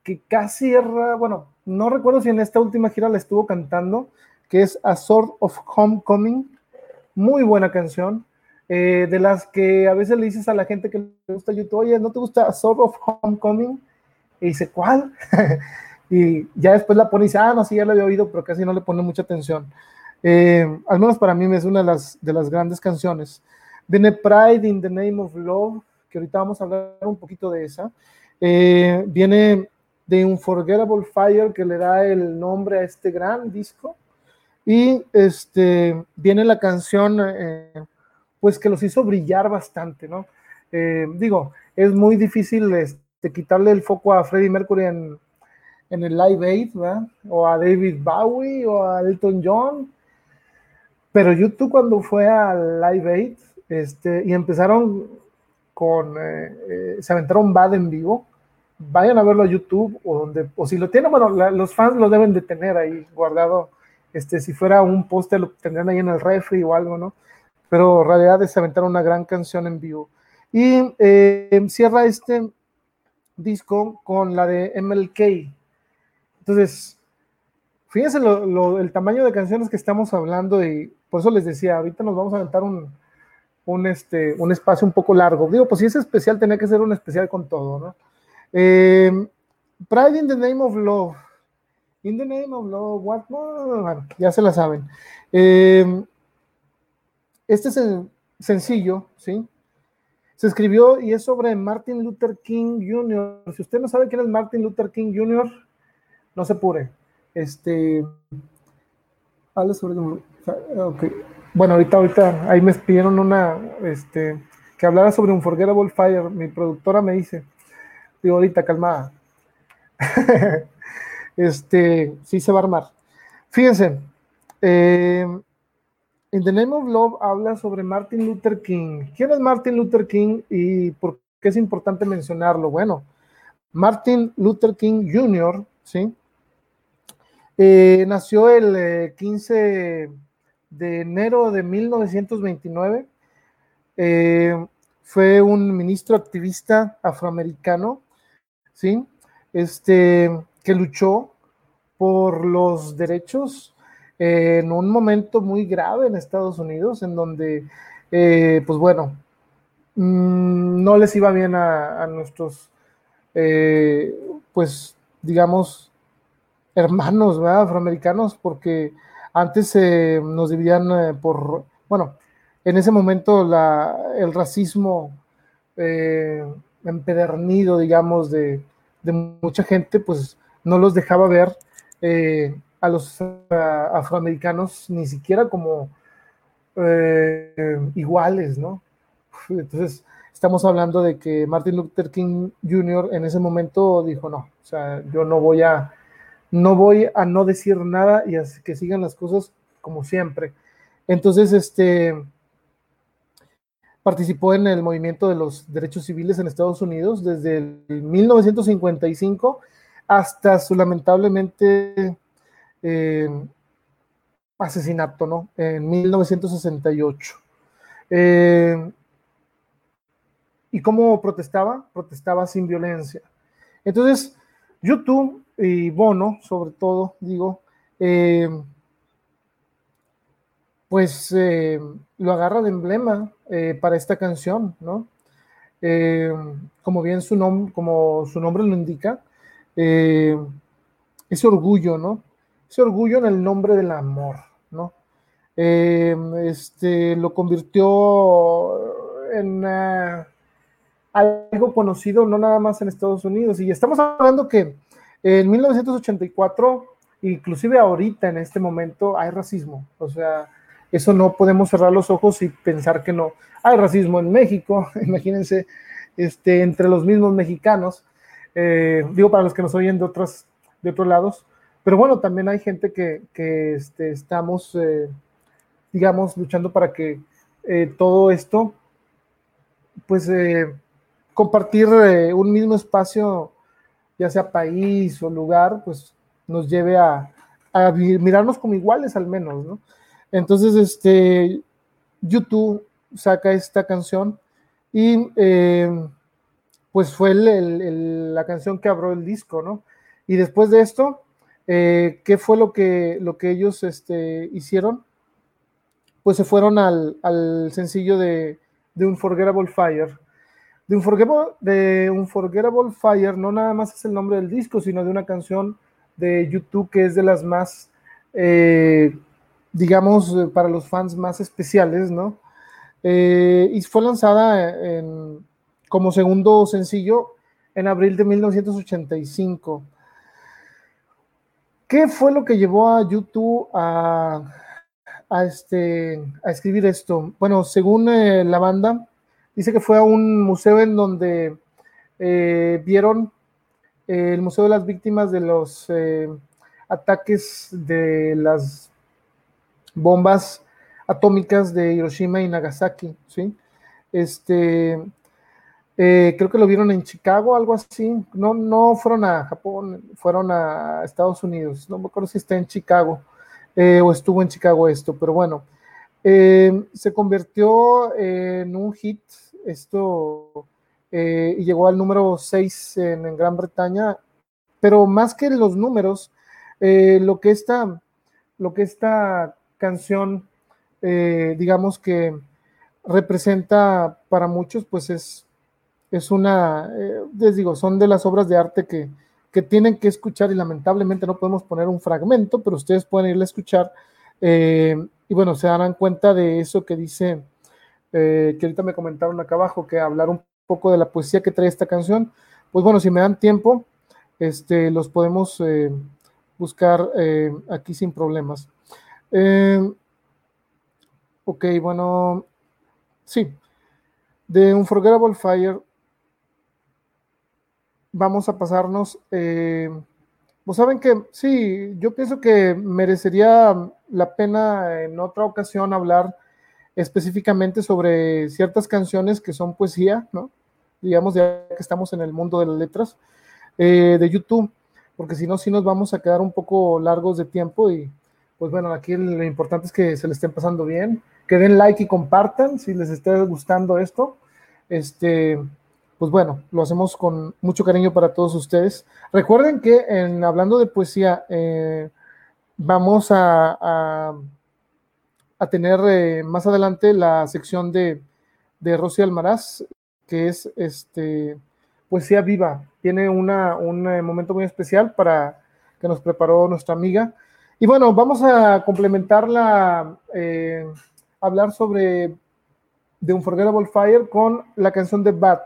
que casi era, bueno, no recuerdo si en esta última gira la estuvo cantando, que es A Sort of Homecoming. Muy buena canción. Eh, de las que a veces le dices a la gente que le gusta YouTube, oye, ¿no te gusta A Sort of Homecoming? Y dice, ¿cuál? *laughs* y ya después la pone y dice, ah, no, sí, ya la había oído, pero casi no le pone mucha atención. Eh, al menos para mí es una de las, de las grandes canciones. Viene Pride in the Name of Love, que ahorita vamos a hablar un poquito de esa. Eh, viene The Unforgettable Fire, que le da el nombre a este gran disco. Y este, viene la canción, eh, pues que los hizo brillar bastante, ¿no? digo, es muy difícil este, quitarle el foco a Freddie Mercury en, en el Live Aid, ¿verdad? O a David Bowie o a Elton John pero YouTube cuando fue al Live Aid este, y empezaron con, eh, eh, se aventaron Bad en vivo, vayan a verlo a YouTube o donde, o si lo tienen, bueno, los fans lo deben de tener ahí guardado, este, si fuera un póster lo tendrían ahí en el refri o algo, ¿no? Pero en realidad se aventaron una gran canción en vivo. Y eh, cierra este disco con la de MLK. Entonces, fíjense el tamaño de canciones que estamos hablando y por eso les decía, ahorita nos vamos a aventar un, un, este, un espacio un poco largo. Digo, pues si es especial, tenía que ser un especial con todo, ¿no? Eh, Pride in the Name of Love. In the Name of Love, what? Bueno, ya se la saben. Eh, este es sencillo, ¿sí? Se escribió y es sobre Martin Luther King Jr. Si usted no sabe quién es Martin Luther King Jr., no se apure. Este, habla sobre. Bueno, ahorita, ahorita, ahí me pidieron una, este, que hablara sobre un Forgettable Fire. Mi productora me dice, digo, ahorita, calmada. *laughs* este, sí se va a armar. Fíjense, eh, the Name of Love habla sobre Martin Luther King. ¿Quién es Martin Luther King y por qué es importante mencionarlo? Bueno, Martin Luther King Jr., ¿sí? Eh, nació el 15 eh, de enero de 1929. Eh, fue un ministro activista afroamericano, ¿sí? Este, que luchó por los derechos en un momento muy grave en Estados Unidos, en donde, pues bueno, mm, no les iba bien a, nuestros, pues, digamos, hermanos afroamericanos, porque antes eh, nos dividían eh, por, bueno, en ese momento la, el racismo eh, empedernido, digamos, de, mucha gente, pues no los dejaba ver a los afroamericanos ni siquiera como iguales, ¿no? Entonces, estamos hablando de que Martin Luther King Jr. en ese momento dijo, no, o sea, yo no voy a no voy a no decir nada y así que sigan las cosas como siempre. Entonces, este participó en el movimiento de los derechos civiles en Estados Unidos desde el 1955 hasta su lamentablemente eh, asesinato, ¿no? En 1968. Eh, ¿Y cómo protestaba? Protestaba sin violencia. Entonces, YouTube y Bono, sobre todo, digo, eh, pues eh, lo agarra de emblema eh, para esta canción, ¿no? como bien su, nombre como su nombre lo indica, ese orgullo, ¿no? Ese orgullo en el nombre del amor, ¿no? este, lo convirtió en algo conocido no nada más en Estados Unidos. Y estamos hablando que en 1984, inclusive ahorita en este momento, hay racismo. O sea, eso no podemos cerrar los ojos y pensar que no. Hay racismo en México, *laughs* imagínense, este, entre los mismos mexicanos. Eh, digo para los que nos oyen de otros, de otros lados. Pero bueno, también hay gente que, que este, estamos, eh, digamos, luchando para que eh, todo esto, pues, compartir un mismo espacio ya sea país o lugar, pues nos lleve a, mirarnos como iguales al menos, ¿no? Entonces, este, YouTube saca esta canción y eh, pues fue la canción que abrió el disco, ¿no? Y después de esto, eh, ¿qué fue lo que, lo que ellos este, hicieron? Pues se fueron al, sencillo de, de Unforgettable Fire. De Unforgettable, Fire no nada más es el nombre del disco, sino de una canción de YouTube que es de las más, eh, digamos, para los fans más especiales, ¿no? Eh, y fue lanzada como segundo sencillo en abril de 1985. ¿Qué fue lo que llevó a YouTube a, este, a escribir esto? Bueno, según eh, la banda, dice que fue a un museo en donde eh, vieron el Museo de las Víctimas de los ataques de las bombas atómicas de Hiroshima y Nagasaki, ¿sí? Este, eh, creo que lo vieron en Chicago, algo así. No, no fueron a Japón, fueron a Estados Unidos. No me acuerdo si está en Chicago eh, o estuvo en Chicago esto, pero bueno. Eh, se convirtió en un hit esto y llegó al número 6 en, Gran Bretaña, pero más que los números, lo, que esta, lo que esta canción eh, digamos que representa para muchos, pues es, es una, eh, les digo, son de las obras de arte que, que, tienen que escuchar y lamentablemente no podemos poner un fragmento, pero ustedes pueden irle a escuchar eh, y bueno, se darán cuenta de eso que dice, que ahorita me comentaron acá abajo, que hablar un poco de la poesía que trae esta canción, pues bueno, si me dan tiempo, este, los podemos buscar aquí sin problemas. Ok, bueno, sí. De Unforgettable Fire vamos a pasarnos. Eh, pues saben que sí, yo pienso que merecería la pena en otra ocasión hablar específicamente sobre ciertas canciones que son poesía, ¿no? Digamos, ya que estamos en el mundo de las letras, eh, de YouTube, porque si no, sí nos vamos a quedar un poco largos de tiempo y pues bueno, aquí lo importante es que se le estén pasando bien, que den like y compartan si les está gustando esto. Este, pues bueno, lo hacemos con mucho cariño para todos ustedes. Recuerden que en hablando de poesía, eh, vamos a, a, tener eh, más adelante la sección de, de Rosy Almaraz, que es este poesía viva. Tiene una, un eh, momento muy especial para que nos preparó nuestra amiga. Y bueno, vamos a complementarla hablar sobre The Unforgettable Fire con la canción de Bat.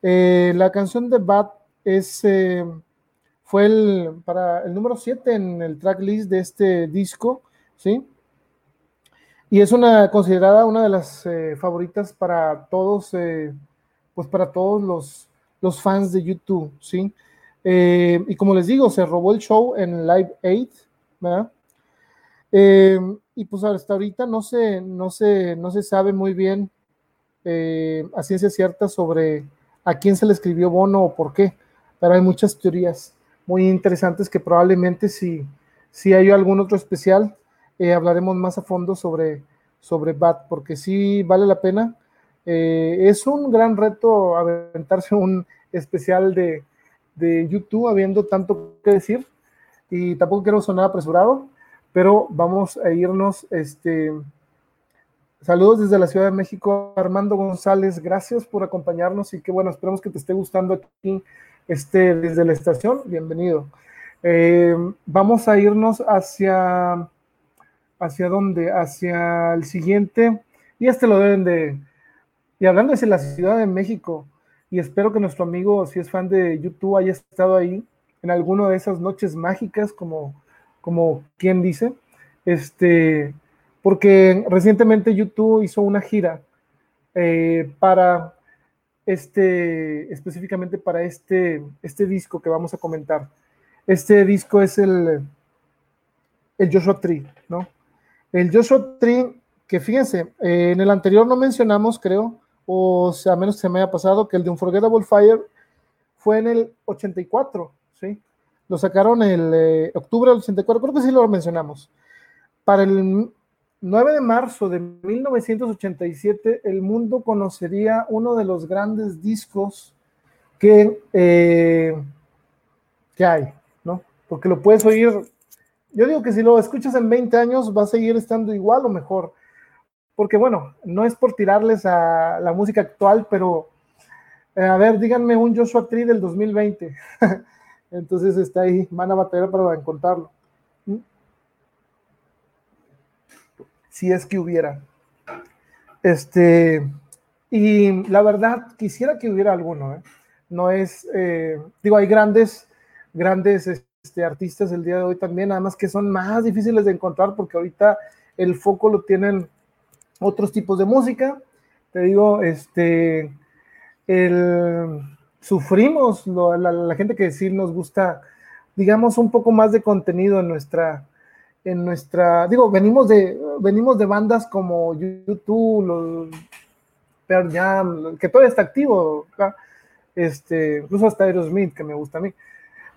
Eh, la canción de Bat es, eh, fue el, para el número 7 en el tracklist de este disco, ¿sí? Y es una considerada una de las eh, favoritas para todos, pues para todos los, los, fans de YouTube, ¿sí? y como les digo, se robó el show en Live 8, ¿verdad? Eh, y pues hasta ahorita no se, no se, no se sabe muy bien eh, a ciencia cierta sobre a quién se le escribió Bono o por qué, pero hay muchas teorías muy interesantes que probablemente si, si hay algún otro especial, eh, hablaremos más a fondo sobre, sobre Bat, porque sí vale la pena. es un gran reto aventarse un especial de, de YouTube habiendo tanto que decir y tampoco quiero sonar apresurado, pero vamos a irnos, este, saludos desde la Ciudad de México, Armando González, gracias por acompañarnos y qué bueno, esperamos que te esté gustando aquí este, desde la estación, bienvenido. Eh, vamos a irnos hacia, ¿hacia dónde? Hacia el siguiente, y este lo deben de, y hablando de la Ciudad de México, y espero que nuestro amigo, si es fan de YouTube, haya estado ahí en alguna de esas noches mágicas como como quien dice, este, porque recientemente YouTube hizo una gira eh, para este, específicamente para este, este disco que vamos a comentar. Este disco es el, el Joshua Tree, ¿no? El Joshua Tree, que fíjense, eh, en el anterior no mencionamos, creo, o sea, a menos que se me haya pasado, que el de Unforgettable Fire fue en el 84, ¿sí? Lo sacaron el eh, octubre del 84, creo que sí lo mencionamos. Para el 9 de marzo de 1987, el mundo conocería uno de los grandes discos que, eh, que hay, ¿no? Porque lo puedes oír, yo digo que si lo escuchas en 20 años va a seguir estando igual o mejor, porque bueno, no es por tirarles a la música actual, pero eh, a ver, díganme un Joshua Tree del 2020. *laughs* Entonces está ahí, van a batallar para encontrarlo. ¿Mm? Si es que hubiera. Este, y la verdad, quisiera que hubiera alguno. ¿eh? No es, eh, digo, hay grandes, grandes este, artistas el día de hoy también, nada más que son más difíciles de encontrar porque ahorita el foco lo tienen otros tipos de música. Te digo, este, el sufrimos, la, gente que sí nos gusta, digamos, un poco más de contenido en nuestra, en nuestra, digo, venimos de, venimos de bandas como YouTube, los Pearl Jam, que todo está activo, este, incluso hasta Aerosmith, que me gusta a mí,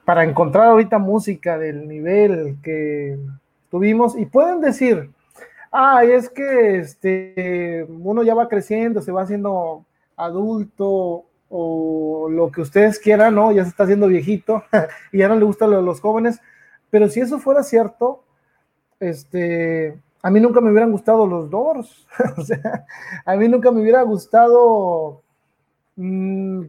para encontrar ahorita música del nivel que tuvimos, y pueden decir, ah, es que este, uno ya va creciendo, se va haciendo adulto, o lo que ustedes quieran, ¿no? Ya se está haciendo viejito *laughs* y ya no le gusta lo de los jóvenes. Pero si eso fuera cierto, este, a mí nunca me hubieran gustado los Doors. *laughs* o sea, a mí nunca me hubiera gustado, mm,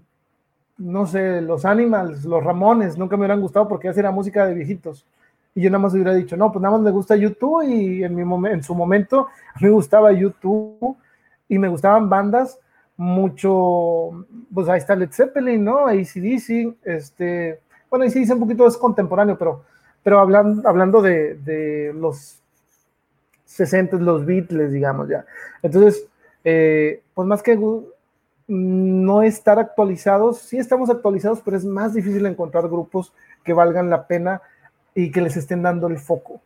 no sé, los Animals, los Ramones, nunca me hubieran gustado porque esa era música de viejitos. Y yo nada más hubiera dicho, no, pues nada más me gusta YouTube y en, mi en su momento *laughs* me gustaba YouTube y me gustaban bandas mucho, pues ahí está Led Zeppelin, ¿no? ACDC, este, bueno, ACDC un poquito es contemporáneo, pero, pero hablando, hablando de, de los 60, los Beatles, digamos ya. Entonces, eh, pues más que no estar actualizados, sí estamos actualizados, pero es más difícil encontrar grupos que valgan la pena y que les estén dando el foco.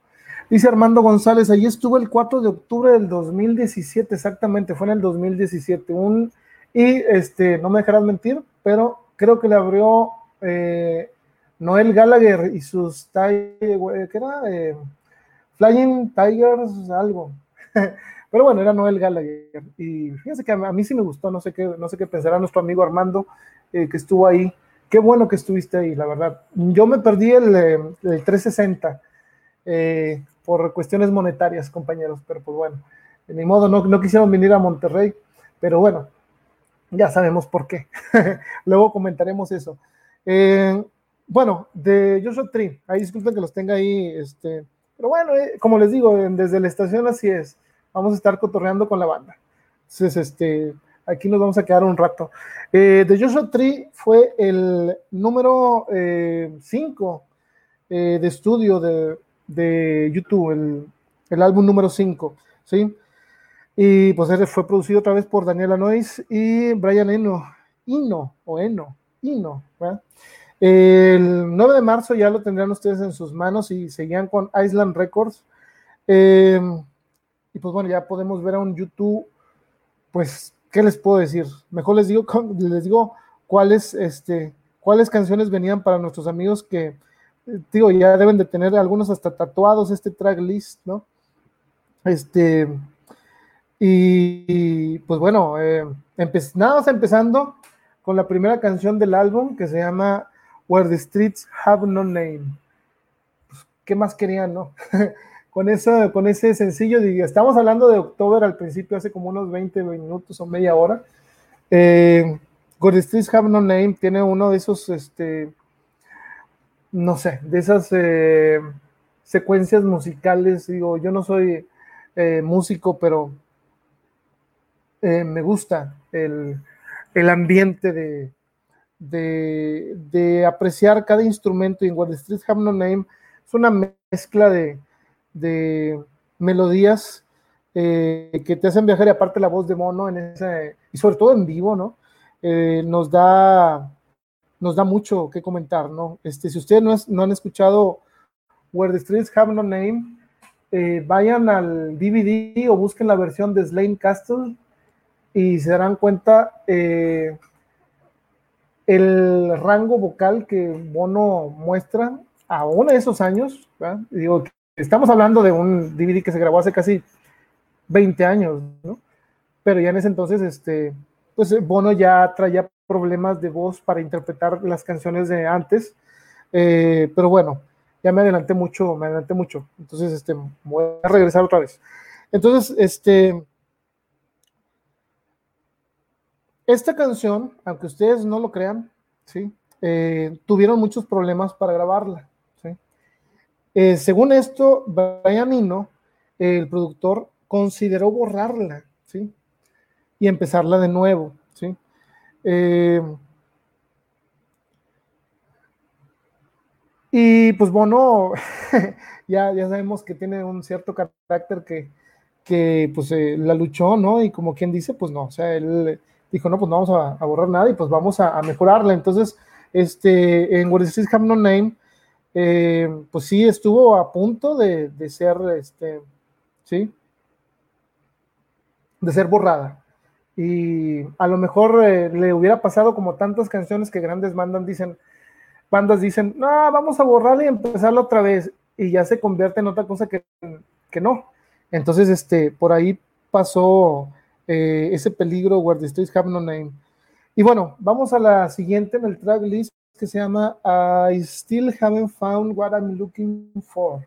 Dice Armando González, ahí estuvo el 4 de octubre del 2017, exactamente, fue en el 2017, un y este, no me dejarás mentir, pero creo que le abrió eh, Noel Gallagher y sus ¿qué era? Eh, Flying Tigers, algo. *laughs* pero bueno, era Noel Gallagher. Y fíjense que a, mí sí me gustó, no sé qué, no sé qué pensará nuestro amigo Armando, eh, que estuvo ahí. Qué bueno que estuviste ahí, la verdad. Yo me perdí el, el 360 por cuestiones monetarias, compañeros, pero pues bueno, de mi modo, no, no quisieron venir a Monterrey, pero bueno, ya sabemos por qué. *laughs* Luego comentaremos eso. Eh, bueno, de Joshua Tree, ahí disculpen que los tenga ahí, este, pero bueno, eh, como les digo, desde la estación así es, vamos a estar cotorreando con la banda. Entonces, este, aquí nos vamos a quedar un rato. Eh, de Joshua Tree fue el número 5 de estudio de, de YouTube, el, el, álbum número 5, ¿sí? Y pues fue producido otra vez por Daniela Noyes y Brian Eno, Ino, o Eno, Ino. El 9 de marzo ya lo tendrán ustedes en sus manos y seguían con Island Records. Em, y pues bueno, ya podemos ver a un YouTube, pues, ¿qué les puedo decir? Mejor les digo, *laughs* les digo cuáles, este, cuáles canciones venían para nuestros amigos que, digo, ya deben de tener algunos hasta tatuados este track list, ¿no? Este, y, pues bueno, eh, nada más empezando con la primera canción del álbum que se llama Where the Streets Have No Name. Pues, ¿Qué más querían, no? *laughs* con, eso, con ese sencillo, estamos hablando de octubre al principio, hace como unos 20 minutos o media hora. Eh, the Streets Have No Name tiene uno de esos, este, no sé, de esas eh, secuencias musicales. Digo, yo no soy eh, músico, pero eh, me gusta el, ambiente de, de, apreciar cada instrumento. Y en What the Streets Have No Name es una mezcla de, melodías eh, que te hacen viajar y aparte la voz de mono en ese, y sobre todo en vivo, ¿no? Eh, nos da nos da mucho que comentar, ¿no? Este, si ustedes no, no han escuchado Where the Streets Have No Name, vayan al DVD o busquen la versión de Slane Castle y se darán cuenta eh, el rango vocal que Bono muestra aún en esos años. Digo, estamos hablando de un DVD que se grabó hace casi 20 años, ¿no? Pero ya en ese entonces, este, pues Bono ya traía problemas de voz para interpretar las canciones de antes, eh, pero bueno, ya me adelanté mucho, me adelanté mucho, entonces este, voy a regresar otra vez. Entonces, este, esta canción, aunque ustedes no lo crean, ¿sí? Eh, tuvieron muchos problemas para grabarla. Eh, según esto, Brian el productor, consideró borrarla ¿sí? y empezarla de nuevo. ¿sí? Eh, y pues bueno, *laughs* ya, ya sabemos que tiene un cierto carácter que, que pues la luchó, ¿no? Y como quien dice, pues no, o sea, él dijo, no, pues no vamos a, borrar nada y pues vamos a, mejorarla. Entonces, este, en What is Have No Name, eh, pues sí, estuvo a punto de, ser, este, sí, de ser borrada. Y a lo mejor eh, le hubiera pasado como tantas canciones que grandes bandas dicen, bandas dicen, no, vamos a borrarla y empezarla otra vez. Y ya se convierte en otra cosa que, que no. Entonces, este, por ahí pasó eh, ese peligro, Where the Streets Have No Name. Y bueno, vamos a la siguiente en el track list que se llama I Still Haven't Found What I'm Looking For.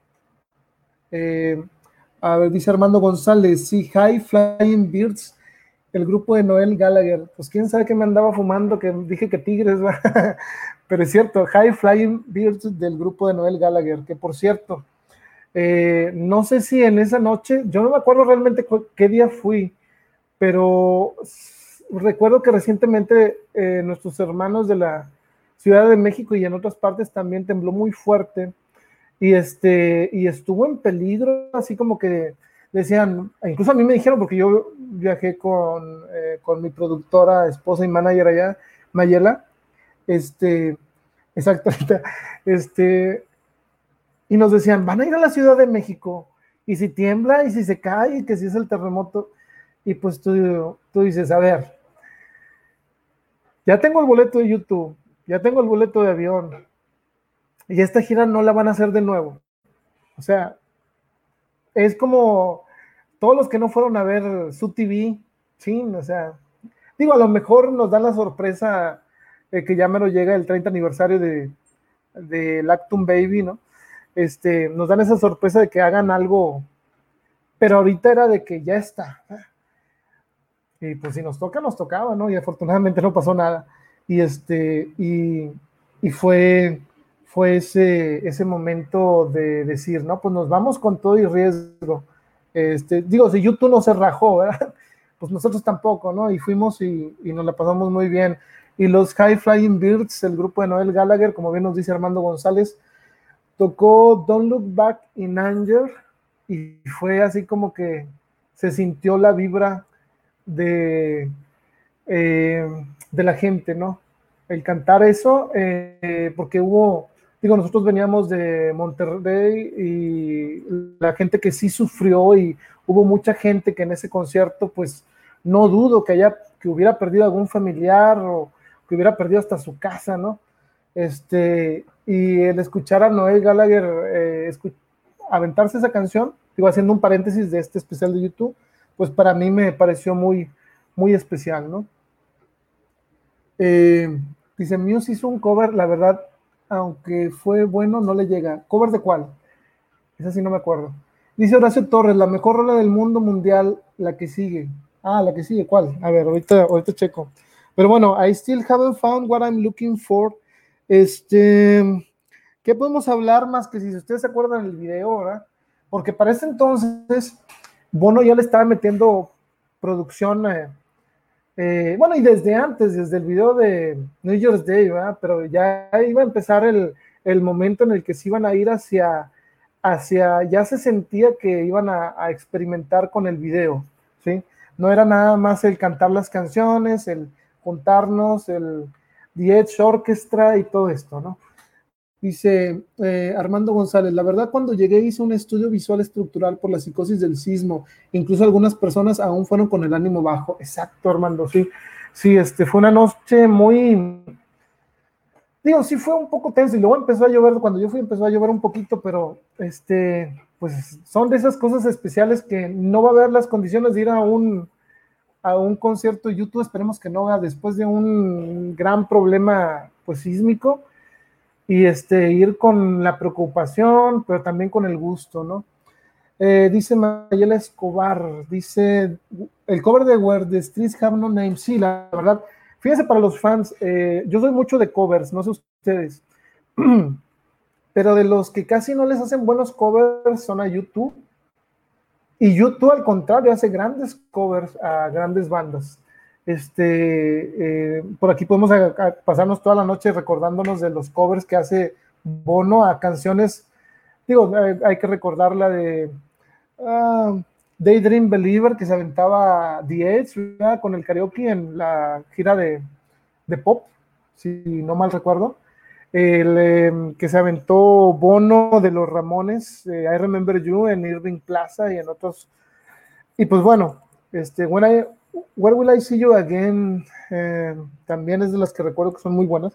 Eh, a ver, dice Armando González, sí, High Flying Birds, el grupo de Noel Gallagher. Pues quién sabe qué me andaba fumando, que dije que tigres, *laughs* pero es cierto, High Flying Birds del grupo de Noel Gallagher, que por cierto, eh, no sé si en esa noche, yo no me acuerdo realmente qué día fui, pero recuerdo que recientemente eh, nuestros hermanos de la Ciudad de México y en otras partes también tembló muy fuerte y este y estuvo en peligro, así como que decían, incluso a mí me dijeron porque yo viajé con, eh, con mi productora, esposa y manager allá, Mayela, este, *laughs* exactamente, este, y nos decían, van a ir a la Ciudad de México, y si tiembla, y si se cae, y que si es el terremoto, y pues tú, tú dices, a ver, ya tengo el boleto de YouTube, ya tengo el boleto de avión, y esta gira no la van a hacer de nuevo. O sea, es como todos los que no fueron a ver su TV, sí, o sea, digo, a lo mejor nos da la sorpresa que ya me lo llega el 30 aniversario de, de Lactum Baby, ¿no? Este, nos dan esa sorpresa de que hagan algo, pero ahorita era de que ya está. Y pues si nos toca, nos tocaba, ¿no? Y afortunadamente no pasó nada. Y este, y, y fue, fue ese, ese momento de decir, no, pues nos vamos con todo y riesgo. Este, digo, si YouTube no se rajó, *laughs* ¿verdad? Pues nosotros tampoco, ¿no? Y fuimos y, y nos la pasamos muy bien. Y los High Flying Birds, el grupo de Noel Gallagher, como bien nos dice Armando González, tocó Don't Look Back in Anger y fue así como que se sintió la vibra de, eh, de la gente, ¿no? El cantar eso, eh, porque hubo, digo, nosotros veníamos de Monterrey y la gente que sí sufrió y hubo mucha gente que en ese concierto, pues no dudo que haya, que hubiera perdido algún familiar o que hubiera perdido hasta su casa, ¿no? Este, y el escuchar a Noel Gallagher eh, aventarse esa canción, digo, haciendo un paréntesis de este especial de YouTube, pues para mí me pareció muy, muy especial, ¿no? Eh, dice, Muse hizo un cover, la verdad, aunque fue bueno, no le llega. ¿Cover de cuál? Esa sí no me acuerdo. Dice Horacio Torres, la mejor rola del mundo mundial, la que sigue. Ah, la que sigue, ¿cuál? A ver, ahorita, ahorita checo. Pero bueno, I still haven't found what I'm looking for. Este, ¿qué podemos hablar más que si ustedes se acuerdan del video, ¿verdad? Porque para ese entonces, Bono ya le estaba metiendo producción, eh, eh, bueno, y desde antes, desde el video de New Year's Day, ¿verdad? Pero ya iba a empezar el, el momento en el que se iban a ir hacia, hacia, ya se sentía que iban a, a experimentar con el video, ¿sí? No era nada más el cantar las canciones, el juntarnos, el The Edge Orchestra y todo esto, ¿no? Dice eh, Armando González, la verdad cuando llegué hice un estudio visual estructural por la psicosis del sismo, incluso algunas personas aún fueron con el ánimo bajo. Exacto, Armando, sí. Sí, este, fue una noche muy, digo, sí fue un poco tenso y luego empezó a llover, cuando yo fui empezó a llover un poquito, pero este, pues son de esas cosas especiales que no va a haber las condiciones de ir a un, a un concierto YouTube, esperemos que no, después de un gran problema pues sísmico, y este, ir con la preocupación, pero también con el gusto, ¿no? Eh, dice Mayela Escobar, dice, el cover de Where the Streets Have No Name, sí, la verdad, fíjense para los fans, eh, yo soy mucho de covers, no sé ustedes, *clears throat* pero de los que casi no les hacen buenos covers son a YouTube, y YouTube al contrario hace grandes covers a grandes bandas. Este, eh, por aquí podemos pasarnos toda la noche recordándonos de los covers que hace Bono a canciones. Digo, hay, que recordar la de uh, Daydream Believer que se aventaba The Edge con el karaoke en la gira de, pop, si no mal recuerdo. El em, que se aventó Bono de los Ramones, eh, I Remember You en Irving Plaza y en otros. Y pues bueno, este, bueno, Where Will I See You Again eh, también es de las que recuerdo que son muy buenas.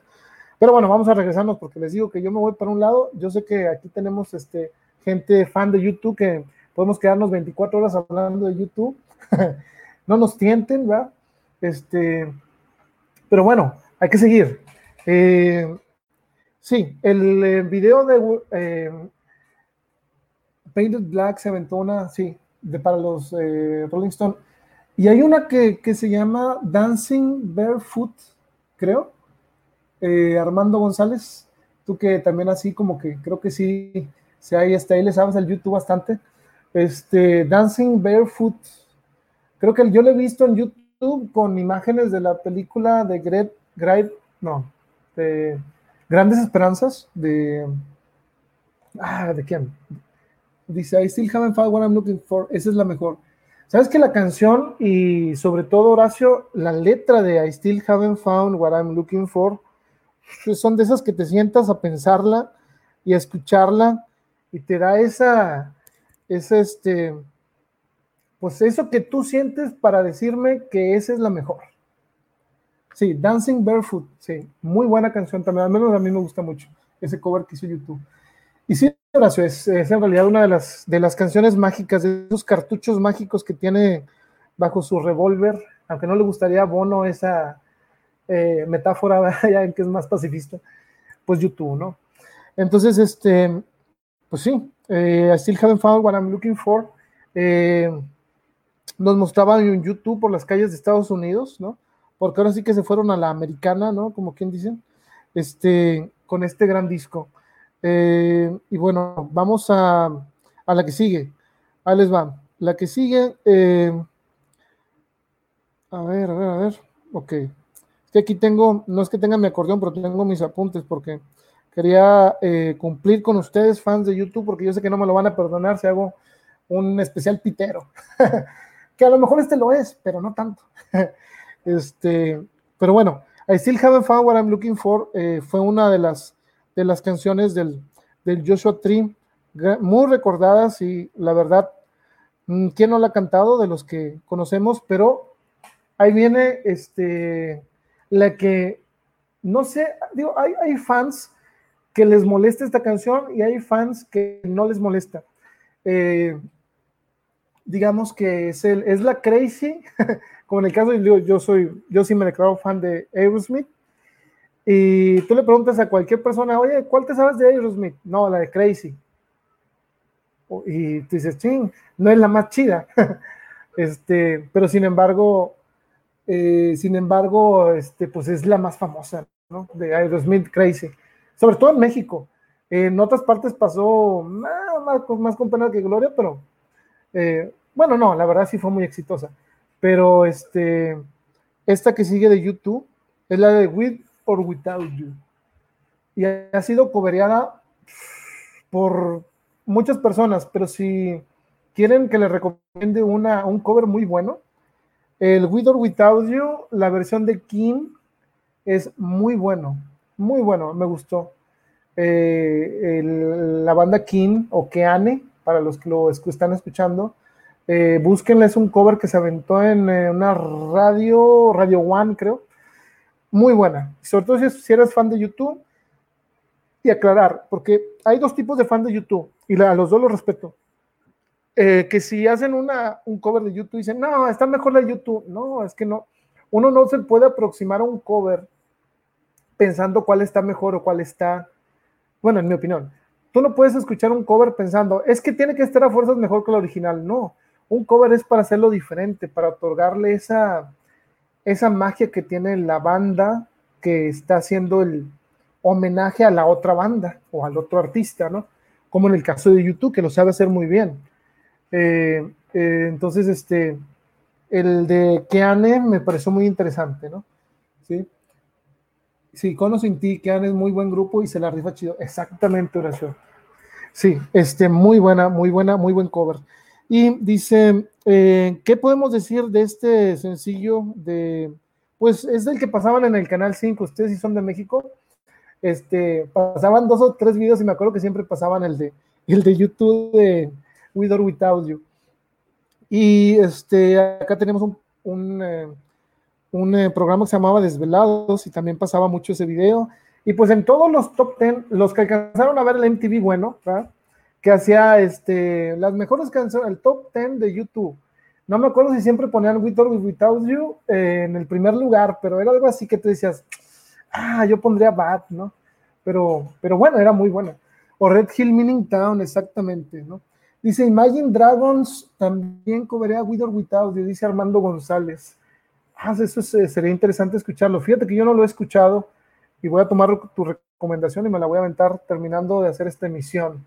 Pero bueno, vamos a regresarnos porque les digo que yo me voy para un lado. Yo sé que aquí tenemos este, gente fan de YouTube que podemos quedarnos 24 horas hablando de YouTube. *laughs* no nos tienten, ¿verdad? Este, pero bueno, hay que seguir. Eh, sí, el eh, video de Painted Black se aventó sí, de, para los Rolling Stone y hay una que, se llama Dancing Barefoot, creo. Eh, Armando González, tú que también así como que creo que sí, si hay hasta ahí le sabes el YouTube bastante. Este, Dancing Barefoot, creo que yo lo he visto en YouTube con imágenes de la película de Great, Great no, de Grandes Esperanzas, de, ah, ¿de quién? Dice, I still haven't found what I'm looking for, esa es la mejor. Sabes que la canción y sobre todo Horacio, la letra de I Still Haven't Found What I'm Looking For, son de esas que te sientas a pensarla y a escucharla y te da esa, esa este, pues eso que tú sientes para decirme que esa es la mejor. Sí, Dancing Barefoot, sí, muy buena canción también, al menos a mí me gusta mucho ese cover que hizo YouTube. Y sí, Es, en realidad una de las, de las canciones mágicas, de esos cartuchos mágicos que tiene bajo su revólver, aunque no le gustaría a Bono esa eh, metáfora, *laughs* ya en que es más pacifista, pues YouTube, ¿no? Entonces, este, pues sí, eh, I still haven't found what I'm looking for. Eh, nos mostraban en YouTube por las calles de Estados Unidos, ¿no? Porque ahora sí que se fueron a la americana, ¿no? Como quien dicen, este, con este gran disco. Eh, y bueno, vamos a, la que sigue. Ahí les va. La que sigue. Eh, a ver, a ver, a ver. Ok. Es que aquí tengo, no es que tenga mi acordeón, pero tengo mis apuntes porque quería eh, cumplir con ustedes, fans de YouTube, porque yo sé que no me lo van a perdonar si hago un especial pitero. *laughs* que a lo mejor este lo es, pero no tanto. *laughs* este, pero bueno, I Still Haven't Found What I'm Looking For fue una de las de las canciones del, Joshua Tree, muy recordadas y la verdad, mm, ¿quién no la ha cantado de los que conocemos? Pero ahí viene este, la que, no sé, digo, hay, hay fans que les molesta esta canción y hay fans que no les molesta. Eh, digamos que es, el, es la crazy, *laughs* como en el caso de yo soy, yo sí me declaro fan de Aerosmith, y tú le preguntas a cualquier persona, oye, ¿cuál te sabes de Aerosmith? No, la de Crazy. Y tú dices, ching, no es la más chida. *laughs* este, pero sin embargo, eh, sin embargo, este, pues es la más famosa, ¿no? De Aerosmith Crazy. Sobre todo en México. En otras partes pasó más, más con pena que gloria, pero eh, bueno, no, la verdad sí fue muy exitosa. Pero este, esta que sigue de YouTube es la de With or Without You. Y ha sido cobereada por muchas personas, pero si quieren que les recomiende una, un cover muy bueno, el With or Without You, la versión de King, es muy bueno, muy bueno, me gustó. Eh, la banda King o Keane, para los que lo están escuchando, eh, búsquenle, es un cover que se aventó en eh, una radio, Radio One, creo, muy buena. Sobre todo si eres fan de YouTube. Y aclarar, porque hay dos tipos de fan de YouTube, y a los dos los respeto. eh, que si hacen una, un cover de YouTube, dicen, no, está mejor la YouTube. No, es que no. Uno no se puede aproximar a un cover pensando cuál está mejor o cuál está, bueno, en mi opinión. Tú no puedes escuchar un cover pensando, es que tiene que estar a fuerzas mejor que la original. No, un cover es para hacerlo diferente, para otorgarle esa, esa magia que tiene la banda que está haciendo el homenaje a la otra banda o al otro artista, ¿no? Como en el caso de YouTube, que lo sabe hacer muy bien. Eh, eh, entonces, este, el de Keane me pareció muy interesante, ¿no? Sí. Sí, Cono sin ti, Keane es muy buen grupo y se la rifa chido. Exactamente, oración. Sí, este, muy buena, muy buena, muy buen cover. Y dice, eh, ¿qué podemos decir de este sencillo de, pues es del que pasaban en el Canal 5, ustedes si son de México, este, pasaban dos o tres videos y me acuerdo que siempre pasaban el de, el de YouTube de With or Without You. Y este, acá tenemos un, un, eh, un eh, programa que se llamaba Desvelados y también pasaba mucho ese video. Y pues en todos los top 10, los que alcanzaron a ver el MTV bueno, ¿verdad? Que hacía este, las mejores canciones, el top 10 de YouTube. No me acuerdo si siempre ponían Without You eh, en el primer lugar, pero era algo así que tú decías, ah, yo pondría Bad, ¿no? Pero, pero bueno, era muy buena. O Red Hill Meaning Town, exactamente, ¿no? Dice Imagine Dragons también cobraría With Without You, dice Armando González. Ah, eso sería interesante escucharlo. Fíjate que yo no lo he escuchado y voy a tomar tu recomendación y me la voy a aventar terminando de hacer esta emisión.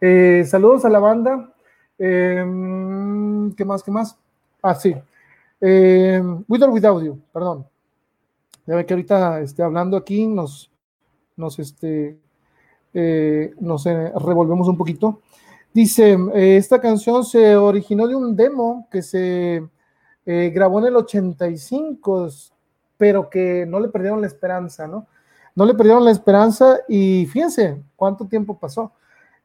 Eh, saludos a la banda. Em, ¿Qué más? ¿Qué más? Ah, sí. Eh, with or without you, perdón. Ya ve que ahorita esté hablando aquí, nos, nos, este, eh, nos eh, revolvemos un poquito. Dice, esta canción se originó de un demo que se grabó en el 85, pero que no le perdieron la esperanza, ¿no? No le perdieron la esperanza y fíjense cuánto tiempo pasó.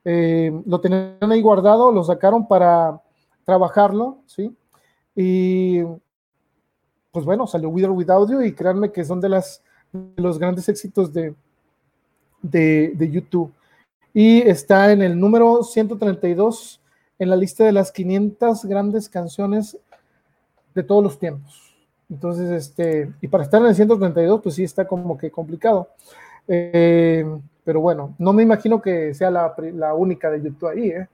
Eh, lo tenían ahí guardado, lo sacaron para trabajarlo, ¿sí? Y pues bueno, salió With or Without You y créanme que son de, las, los grandes éxitos de, de, de, YouTube. Y está en el número 132 en la lista de las 500 grandes canciones de todos los tiempos. Entonces, este, y para estar en el 132, pues sí está como que complicado. Eh, pero bueno, no me imagino que sea la, la única de YouTube ahí. ¿eh?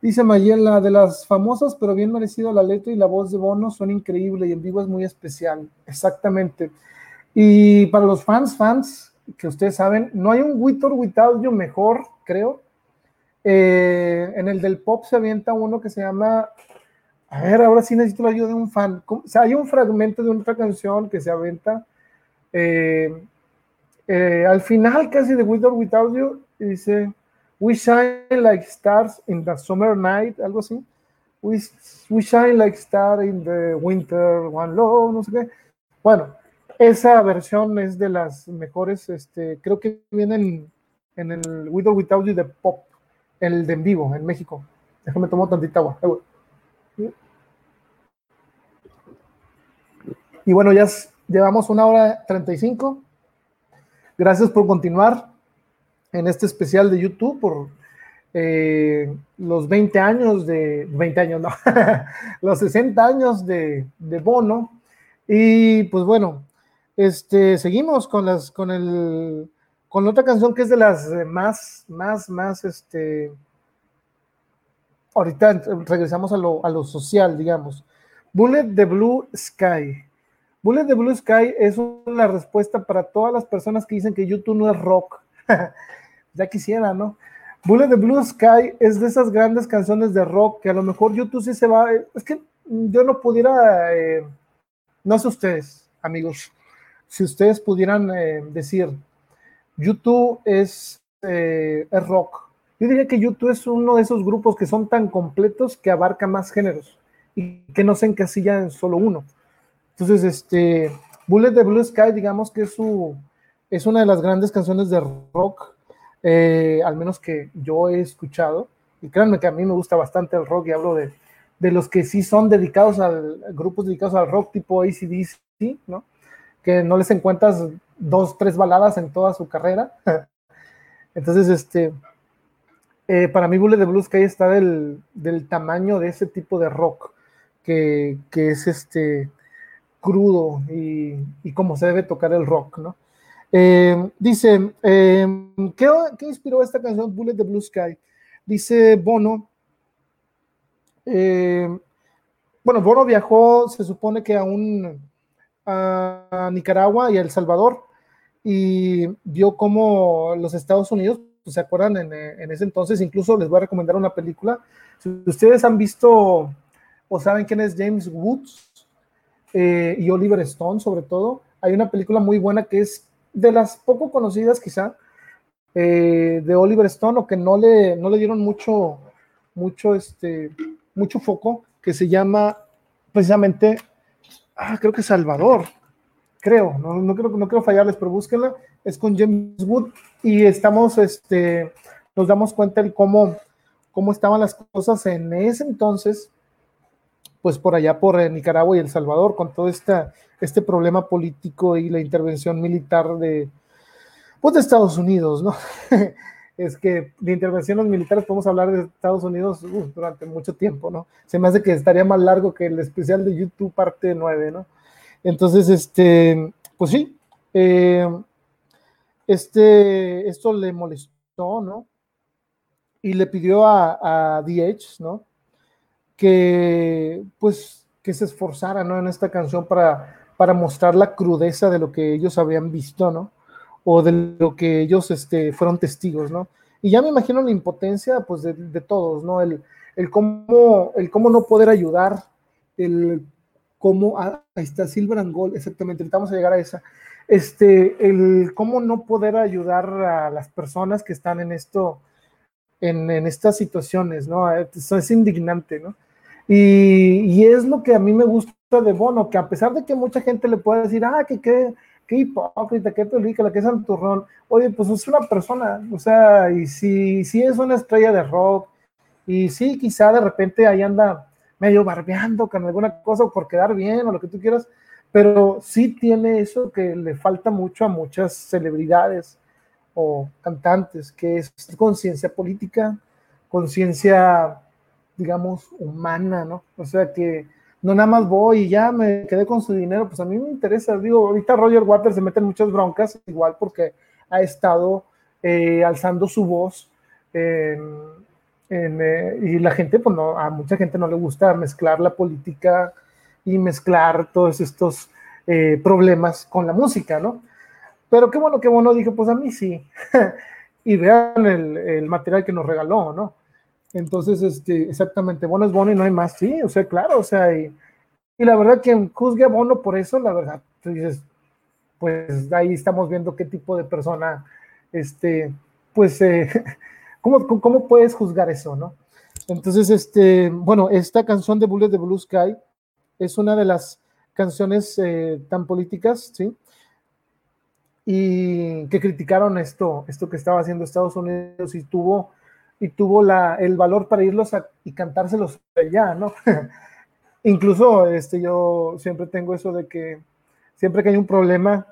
Dice Mayela, de las famosas, pero bien merecido, la letra y la voz de Bono son increíbles y en vivo es muy especial. Exactamente. Y para los fans, fans, que ustedes saben, no hay un With or Without You mejor, creo. Eh, en el del pop se avienta uno que se llama. A ver, ahora sí necesito la ayuda de un fan. O sea, hay un fragmento de otra canción que se avienta. Eh, eh, al final casi de With or Without You, dice, We shine like stars in the summer night, algo así. We, shine like stars in the winter, one love, no sé qué. Bueno, esa versión es de las mejores, este, creo que viene en, en el With or Without You de pop, el de en vivo, en México. Déjame tomar tantita agua. Y bueno, ya llevamos una hora 35. Gracias por continuar en este especial de YouTube por eh, los 20 años de, 20 años, no, *laughs* los 60 años de, de, Bono. Y pues bueno, este, seguimos con las, con el, con otra canción que es de las más, más, más, este, ahorita regresamos a lo, a lo social, digamos. Bullet the Blue Sky. Bullet the Blue Sky es una respuesta para todas las personas que dicen que YouTube no es rock. *laughs* ya quisiera, ¿no? Bullet the Blue Sky es de esas grandes canciones de rock que a lo mejor YouTube sí se va. Es que yo no pudiera, eh, no sé ustedes, amigos, si ustedes pudieran eh, decir, YouTube es, eh, es rock. Yo diría que YouTube es uno de esos grupos que son tan completos que abarca más géneros y que no se encasilla en solo uno. Entonces, este, Bullet the Blue Sky, digamos que es, su, es una de las grandes canciones de rock, eh, al menos que yo he escuchado. Y créanme que a mí me gusta bastante el rock y hablo de, de los que sí son dedicados al, grupos dedicados al rock tipo ACDC, ¿no? Que no les encuentras dos, tres baladas en toda su carrera. *laughs* Entonces, este, eh, para mí Bullet de Blue Sky está del, del, tamaño de ese tipo de rock, que, que es este crudo y, y, como se debe tocar el rock, ¿no? Eh, dice, eh, ¿qué, ¿qué, inspiró esta canción Bullet de Blue Sky? Dice Bono, eh, bueno, Bono viajó, se supone que a un a Nicaragua y a El Salvador y vio cómo los Estados Unidos, pues, se acuerdan en, en, ese entonces, incluso les voy a recomendar una película. Si ustedes han visto o saben quién es James Woods eh, y Oliver Stone, sobre todo, hay una película muy buena que es de las poco conocidas, quizá, eh, de Oliver Stone, o que no le, no le dieron mucho, mucho, este, mucho foco, que se llama precisamente, ah, creo que Salvador, creo, no, no, creo, no quiero fallarles, pero búsquenla, es con James Wood y estamos, este, nos damos cuenta de cómo, cómo estaban las cosas en ese entonces, pues por allá por eh, Nicaragua y El Salvador, con todo este problema político y la intervención militar de, pues de Estados Unidos, ¿no? *laughs* es que de intervenciones militares podemos hablar de Estados Unidos durante mucho tiempo, ¿no? Se me hace que estaría más largo que el especial de YouTube parte 9, ¿no? Entonces, este, pues sí, eh, este, esto le molestó, ¿no? Y le pidió a, a DH, ¿no? Que, pues, que se esforzara, ¿no? En esta canción para, para mostrar la crudeza de lo que ellos habían visto, ¿no? O de lo que ellos este, fueron testigos, ¿no? Y ya me imagino la impotencia, pues, de, todos, ¿no? El, el, cómo, el cómo no poder ayudar, el cómo, ah, ahí está Silver and Gold, exactamente, vamos a llegar a esa, este, el cómo no poder ayudar a las personas que están en esto, en, en estas situaciones, ¿no? Es indignante, ¿no? Y, es lo que a mí me gusta de Bono, que a pesar de que mucha gente le puede decir, ah, que qué qué hipócrita, qué película, qué santurrón, oye, pues es una persona, o sea, y si, si es una estrella de rock, y sí, quizá de repente ahí anda medio barbeando con alguna cosa por quedar bien o lo que tú quieras, pero sí tiene eso que le falta mucho a muchas celebridades o cantantes, que es conciencia política, conciencia, digamos, humana, ¿no? O sea que no nada más voy y ya me quedé con su dinero, pues a mí me interesa, digo, ahorita Roger Waters se mete en muchas broncas, igual porque ha estado eh, alzando su voz eh, y la gente, pues no, a mucha gente no le gusta mezclar la política y mezclar todos estos eh, problemas con la música, ¿no? Pero qué bueno, qué bueno, dije, pues a mí sí. *laughs* y vean el, el, material que nos regaló, ¿no? Entonces, este, exactamente, bueno es bueno y no hay más, sí, o sea, claro, o sea, y, y la verdad que juzgue a Bono por eso, la verdad, tú dices, pues ahí estamos viendo qué tipo de persona, este, pues, eh, *laughs* ¿Cómo, ¿Cómo puedes juzgar eso, no? Entonces, este, bueno, esta canción de Bullet de Blue Sky es una de las canciones eh, tan políticas, ¿sí? Y que criticaron esto, esto que estaba haciendo Estados Unidos y tuvo, y tuvo la, el valor para irlos a, y cantárselos allá, ¿no? *laughs* Incluso este, yo siempre tengo eso de que siempre que hay un problema,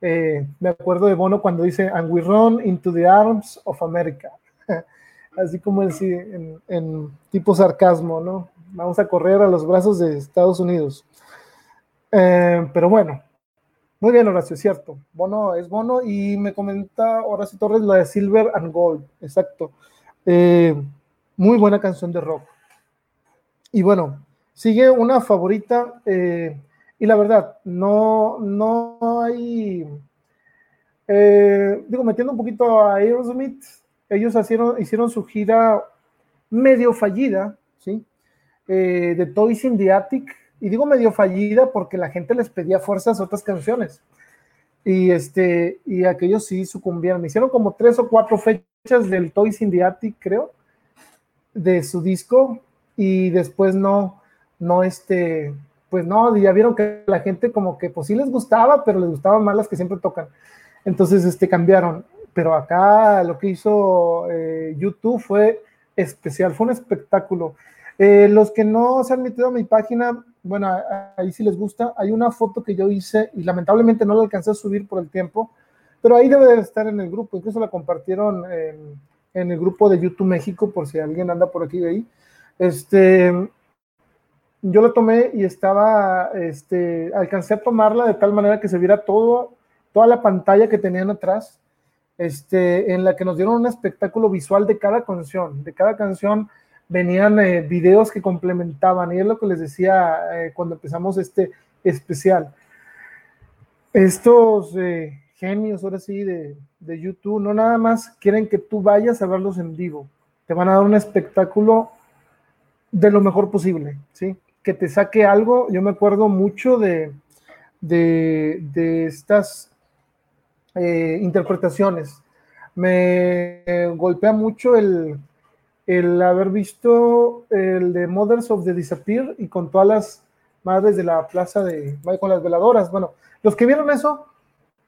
eh, me acuerdo de Bono cuando dice, and we run into the arms of America. *laughs* así como en, en, tipo sarcasmo, ¿no? Vamos a correr a los brazos de Estados Unidos. Eh, pero bueno, muy bien, Horacio, cierto. Bono es Bono y me comenta Horacio Torres la de Silver and Gold, exacto. Eh, muy buena canción de rock. Y bueno, sigue una favorita eh, y la verdad, no, no hay, eh, digo, metiendo un poquito a Aerosmith, ellos hicieron, hicieron su gira medio fallida, ¿sí? De Toys in the Attic, y digo medio fallida porque la gente les pedía fuerzas otras canciones. Y, este, y aquellos sí sucumbieron. Hicieron como tres o cuatro fechas del Toys in the Attic, creo, de su disco, y después no, no, este, pues no, ya vieron que la gente como que pues sí les gustaba, pero les gustaban más las que siempre tocan. Entonces, este, cambiaron pero acá lo que hizo eh, YouTube fue especial, fue un espectáculo. Eh, los que no se han metido a mi página, bueno, ahí sí les gusta, hay una foto que yo hice y lamentablemente no la alcancé a subir por el tiempo, pero ahí debe de estar en el grupo, incluso la compartieron en, el grupo de YouTube México, por si alguien anda por aquí de ahí. Este, yo lo tomé y estaba, este, alcancé a tomarla de tal manera que se viera todo, toda la pantalla que tenían atrás, este, en la que nos dieron un espectáculo visual de cada canción. De cada canción venían eh, videos que complementaban, y es lo que les decía eh, cuando empezamos este especial. Estos eh, genios, ahora sí, de, de YouTube, no nada más quieren que tú vayas a verlos en vivo, te van a dar un espectáculo de lo mejor posible, ¿sí? Que te saque algo. Yo me acuerdo mucho de, de, estas eh, interpretaciones. Me golpea mucho el, el haber visto el de Mothers of the Disappear y con todas las madres de la plaza de, con las veladoras. Bueno, los que vieron eso,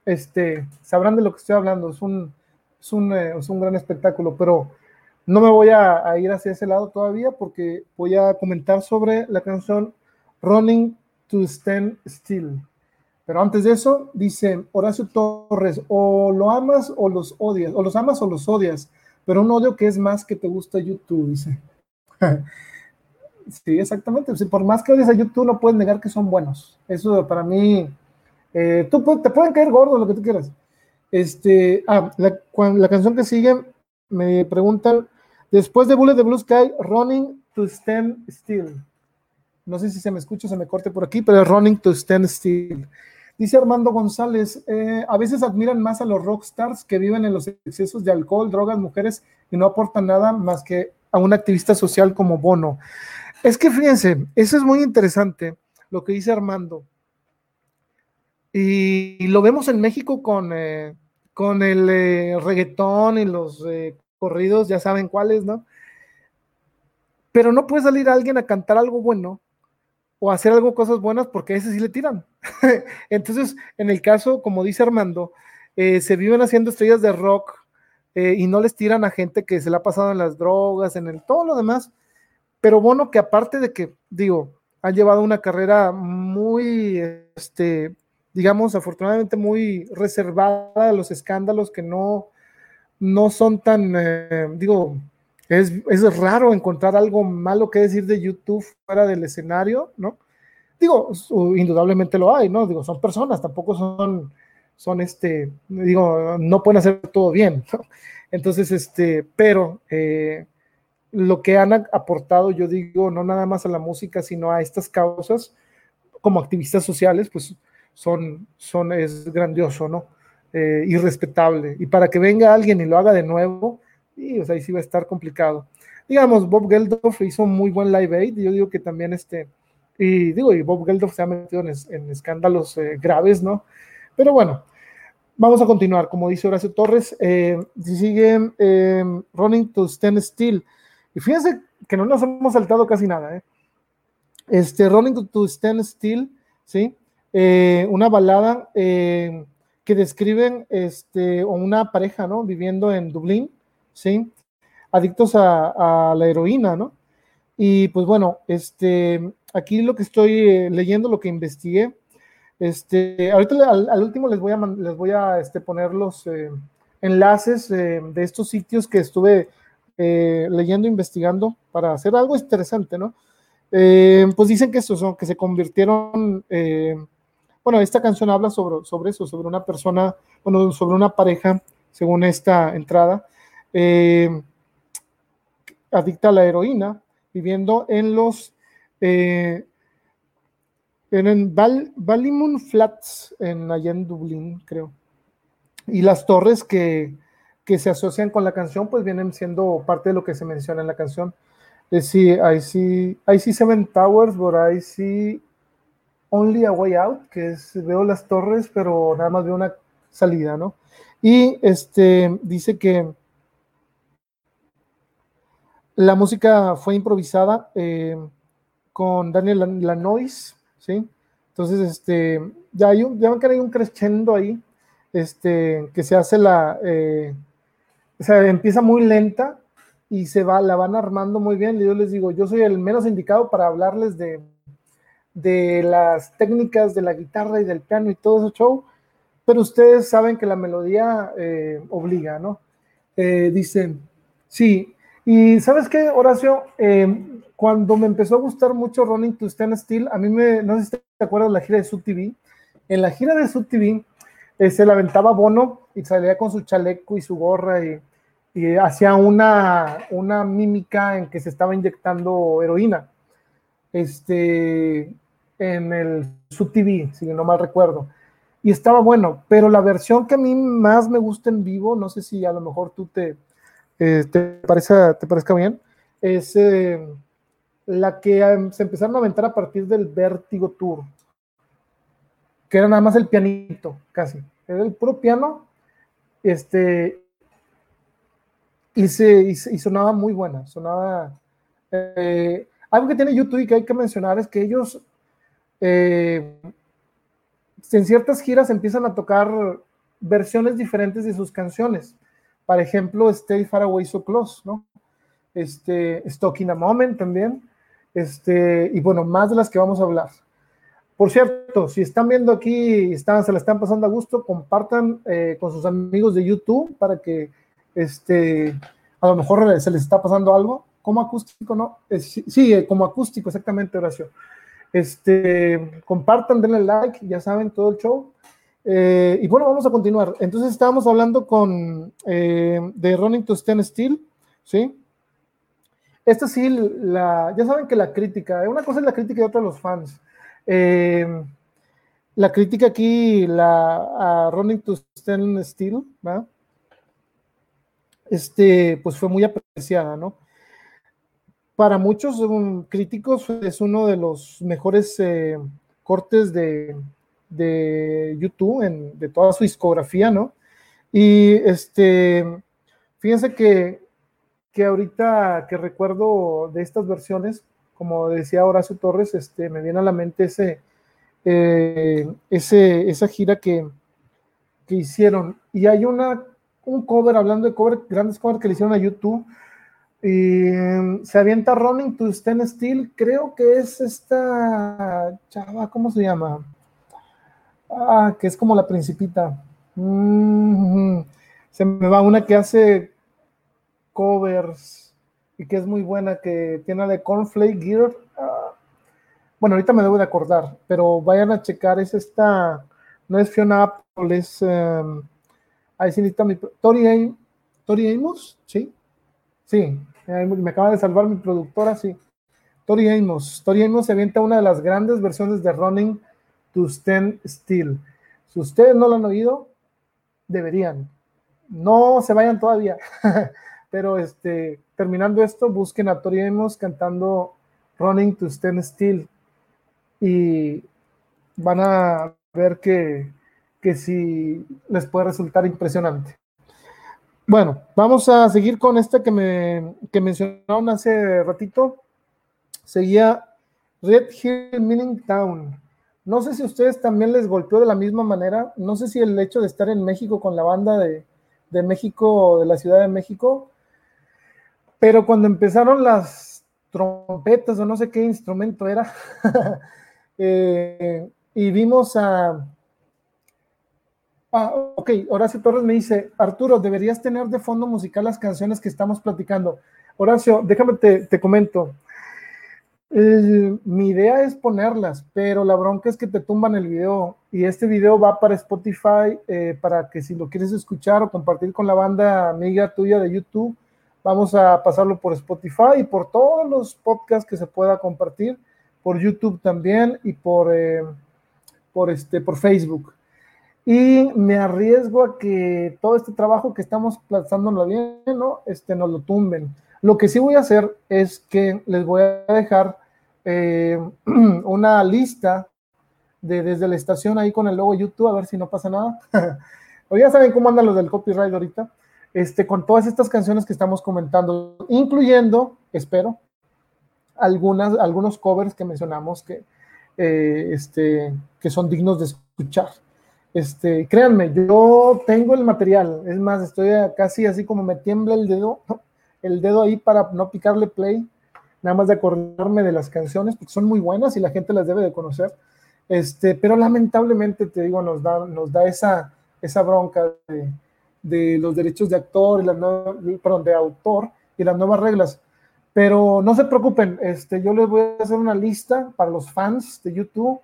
este, sabrán de lo que estoy hablando. Es un, es un, eh, es un gran espectáculo, pero no me voy a, ir hacia ese lado todavía porque voy a comentar sobre la canción Running to Stand Still. Pero antes de eso, dice Horacio Torres, o lo amas o los odias, o los amas o los odias, pero un odio que es más que te gusta YouTube, dice. *laughs* sí, exactamente. Por más que odies a YouTube, no puedes negar que son buenos. Eso para mí, eh, tú, te pueden caer gordos, lo que tú quieras. Este, ah, la, la canción que sigue, me preguntan, Después de Bullet de Blue Sky, Running to Stand Still. No sé si se me escucha, se me corte por aquí, pero es Running to Stand Still. Dice Armando González, eh, a veces admiran más a los rockstars que viven en los excesos de alcohol, drogas, mujeres y no aportan nada más que a un activista social como Bono. Es que fíjense, eso es muy interesante lo que dice Armando. Y, lo vemos en México con, eh, con el eh, reggaetón y los corridos, ya saben cuáles, ¿no? Pero no puede salir alguien a cantar algo bueno o hacer algo, cosas buenas, porque a ese sí le tiran. *laughs* Entonces, en el caso, como dice Armando, eh, se viven haciendo estrellas de rock eh, y no les tiran a gente que se le ha pasado en las drogas, en el todo lo demás. Pero bueno, que aparte de que, digo, han llevado una carrera muy, este, digamos, afortunadamente muy reservada a los escándalos que no, no son tan, eh, digo, es, es, raro encontrar algo malo que decir de YouTube fuera del escenario, ¿no? Digo, indudablemente lo hay, ¿no? Digo, son personas, tampoco son, son este, digo, no pueden hacer todo bien, ¿no? Entonces, este, pero eh, lo que han aportado, yo digo, no nada más a la música, sino a estas causas como activistas sociales, pues son, son, es grandioso, ¿no? eh, irrespetable. Y para que venga alguien y lo haga de nuevo, y, o sea, ahí sí va a estar complicado. Digamos, Bob Geldof hizo un muy buen live aid, yo digo que también este, y digo, y Bob Geldof se ha metido en, escándalos eh, graves, ¿no? Pero bueno, vamos a continuar, como dice Horacio Torres, eh, sigue eh, Running to Stand Still. Y fíjense que no nos hemos saltado casi nada, ¿eh? Este, Running to Stand Still, ¿sí? Una balada que describen este, una pareja, ¿no? Viviendo en Dublín, ¿sí? Adictos a, la heroína, ¿no? Y pues bueno, este, aquí lo que estoy eh, leyendo, lo que investigué, este, ahorita al, último les voy a, les voy a este, poner los eh, enlaces eh, de estos sitios que estuve leyendo, investigando para hacer algo interesante, ¿no? pues dicen que eso, que se convirtieron bueno, esta canción habla sobre, sobre eso, sobre una persona, bueno, sobre una pareja, según esta entrada, eh, adicta a la heroína, viviendo en los eh, en Val, Flats, en, allá en Dublín, creo. Y las torres que, que, se asocian con la canción, pues vienen siendo parte de lo que se menciona en la canción. Es sí, I see, I see seven towers, but I see Only a Way Out, que es, veo las torres, pero nada más veo una salida, ¿no? Y este dice que la música fue improvisada eh, con Daniel Lanois, ¿sí? Entonces, este, ya hay un, ya que hay un crescendo ahí, este, que se hace la, eh, o sea, empieza muy lenta y se va, la van armando muy bien. Y yo les digo, yo soy el menos indicado para hablarles de de las técnicas de la guitarra y del piano y todo ese show, pero ustedes saben que la melodía eh, obliga, ¿no? Eh, dice, Sí, y ¿sabes qué, Horacio? Eh, cuando me empezó a gustar mucho Running to Stand Still, a mí me, no sé si te acuerdas de la gira de Sub TV, en la gira de Sub TV eh, se la aventaba Bono y salía con su chaleco y su gorra y, y hacía una, una mímica en que se estaba inyectando heroína. Este, en el Sub TV, si no mal recuerdo. Y estaba bueno, pero la versión que a mí más me gusta en vivo, no sé si a lo mejor tú te, eh, te, parece, te parezca bien, es eh, la que em, se empezaron a aventar a partir del Vértigo Tour, que era nada más el pianito, casi. Era el puro piano, este, y, se, y, sonaba muy buena, sonaba... Eh, algo que tiene YouTube y que hay que mencionar es que ellos eh, en ciertas giras empiezan a tocar versiones diferentes de sus canciones. Por ejemplo, Stay Far Away So Close, ¿no? Este, Stuck in a Moment también. Este, y bueno, más de las que vamos a hablar. Por cierto, si están viendo aquí están, se la están pasando a gusto, compartan eh, con sus amigos de YouTube para que este, a lo mejor se les está pasando algo. Como acústico, ¿no? sí, eh, como acústico, exactamente, Horacio. Este, compartan, denle like, ya saben, todo el show. Eh, y bueno, vamos a continuar. Entonces estábamos hablando con eh, de Running to Stand Steel, ¿sí? Esta sí, la, ya saben que la crítica, una cosa es la crítica y otra los fans. Eh, la crítica aquí, la a Running to Stand Steel, ¿va? Este, pues fue muy apreciada, ¿no? Para muchos críticos es uno de los mejores eh, cortes de, YouTube, de toda su discografía, ¿no? Y este, fíjense que, que ahorita que recuerdo de estas versiones, como decía Horacio Torres, este, me viene a la mente ese, eh, ese, esa gira que, que hicieron. Y hay una, un cover, hablando de cover, grandes covers que le hicieron a YouTube, y em, se avienta Running to Stand Still, creo que es esta chava, ¿cómo se llama? Ah, que es como la principita. Se me va una que hace covers y que es muy buena, que tiene de Cornflake Gear. Ah, bueno, ahorita me debo de acordar, pero vayan a checar, es esta, no es Fiona Apple, es, um, ahí sí necesita mi, Tori, Tori Amos, ¿sí? Sí, me acaba de salvar mi productora, sí. Tori Amos. Tori Amos se avienta una de las grandes versiones de Running to Stand Still. Si ustedes no lo han oído, deberían. No se vayan todavía. *laughs* Pero este, terminando esto, busquen a Tori Amos cantando Running to Stand Still. Y van a ver que, que sí les puede resultar impresionante. Bueno, vamos a seguir con esta que me que mencionaron hace ratito. Seguía Red Hill Mining Town. No sé si a ustedes también les golpeó de la misma manera. No sé si el hecho de estar en México con la banda de, de México, de la Ciudad de México, pero cuando empezaron las trompetas o no sé qué instrumento era, *laughs* eh, y vimos a, Ah, ok, Horacio Torres me dice, Arturo, deberías tener de fondo musical las canciones que estamos platicando. Horacio, déjame te, comento. mi idea es ponerlas, pero la bronca es que te tumban el video y este video va para Spotify eh, para que si lo quieres escuchar o compartir con la banda amiga tuya de YouTube, vamos a pasarlo por Spotify y por todos los podcasts que se pueda compartir, por YouTube también y por, eh, por, este, por Facebook y me arriesgo a que todo este trabajo que estamos plazándolo bien, ¿no? Este, nos lo tumben. Lo que sí voy a hacer es que les voy a dejar eh, *clears throat* una lista de desde la estación ahí con el logo YouTube, a ver si no pasa nada. *laughs* o ya saben cómo andan los del copyright ahorita. Este, con todas estas canciones que estamos comentando, incluyendo, espero, algunas, algunos covers que mencionamos que, eh, este, que son dignos de escuchar. Este, créanme, yo tengo el material, es más, estoy casi así como me tiembla el dedo, *laughs* el dedo ahí para no picarle play, nada más de acordarme de las canciones, porque son muy buenas y la gente las debe de conocer. Este, pero lamentablemente te digo, nos da, nos da esa, esa bronca de, los derechos de actor, y la, perdón, de autor, y las nuevas reglas. Pero no se preocupen, este, yo les voy a hacer una lista para los fans de YouTube,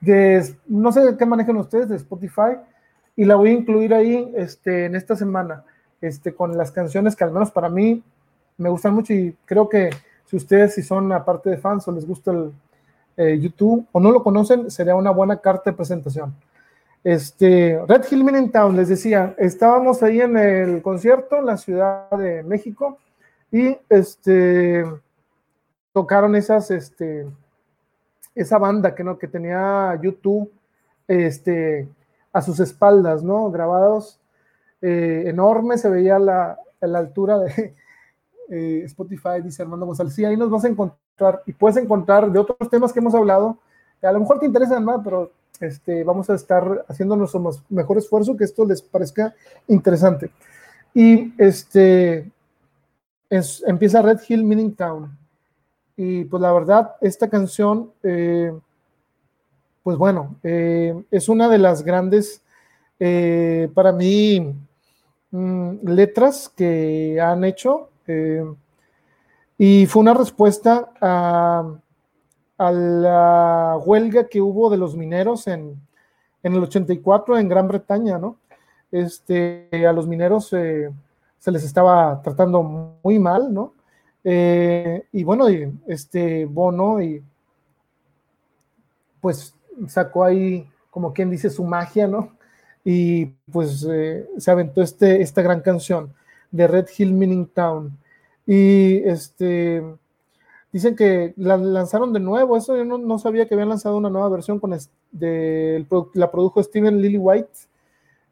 de, no sé qué manejan ustedes, de Spotify, y la voy a incluir ahí este, en esta semana, este, con las canciones que al menos para mí me gustan mucho y creo que si ustedes si son aparte de fans o les gusta el eh, YouTube o no lo conocen, sería una buena carta de presentación. Este, Red Hill Mining Town, les decía, estábamos ahí en el concierto en la Ciudad de México y este, tocaron esas, este, esa banda que, ¿no? que tenía YouTube este, a sus espaldas, ¿no? Grabados eh, enormes, se veía la, la altura de *laughs* eh, Spotify, dice Armando González. Sí, ahí nos vas a encontrar y puedes encontrar de otros temas que hemos hablado. A lo mejor te interesan más, pero este, vamos a estar haciendo nuestro mejor esfuerzo que esto les parezca interesante. Y este, empieza Red Hill Meaning Town. Y pues la verdad, esta canción, eh, pues bueno, eh, es una de las grandes, eh, para mí, mm, letras que han hecho. y fue una respuesta a, a, la huelga que hubo de los mineros en, en el 84 en Gran Bretaña, ¿no? Este, a los mineros se les estaba tratando muy mal, ¿no? Eh, y bueno, este Bono y pues sacó ahí, como quien dice, su magia, ¿no? Y pues eh, se aventó este, esta gran canción de Red Hill Mining Town. Y este dicen que la lanzaron de nuevo. Eso yo no, sabía que habían lanzado una nueva versión con de, la produjo Steven Lillywhite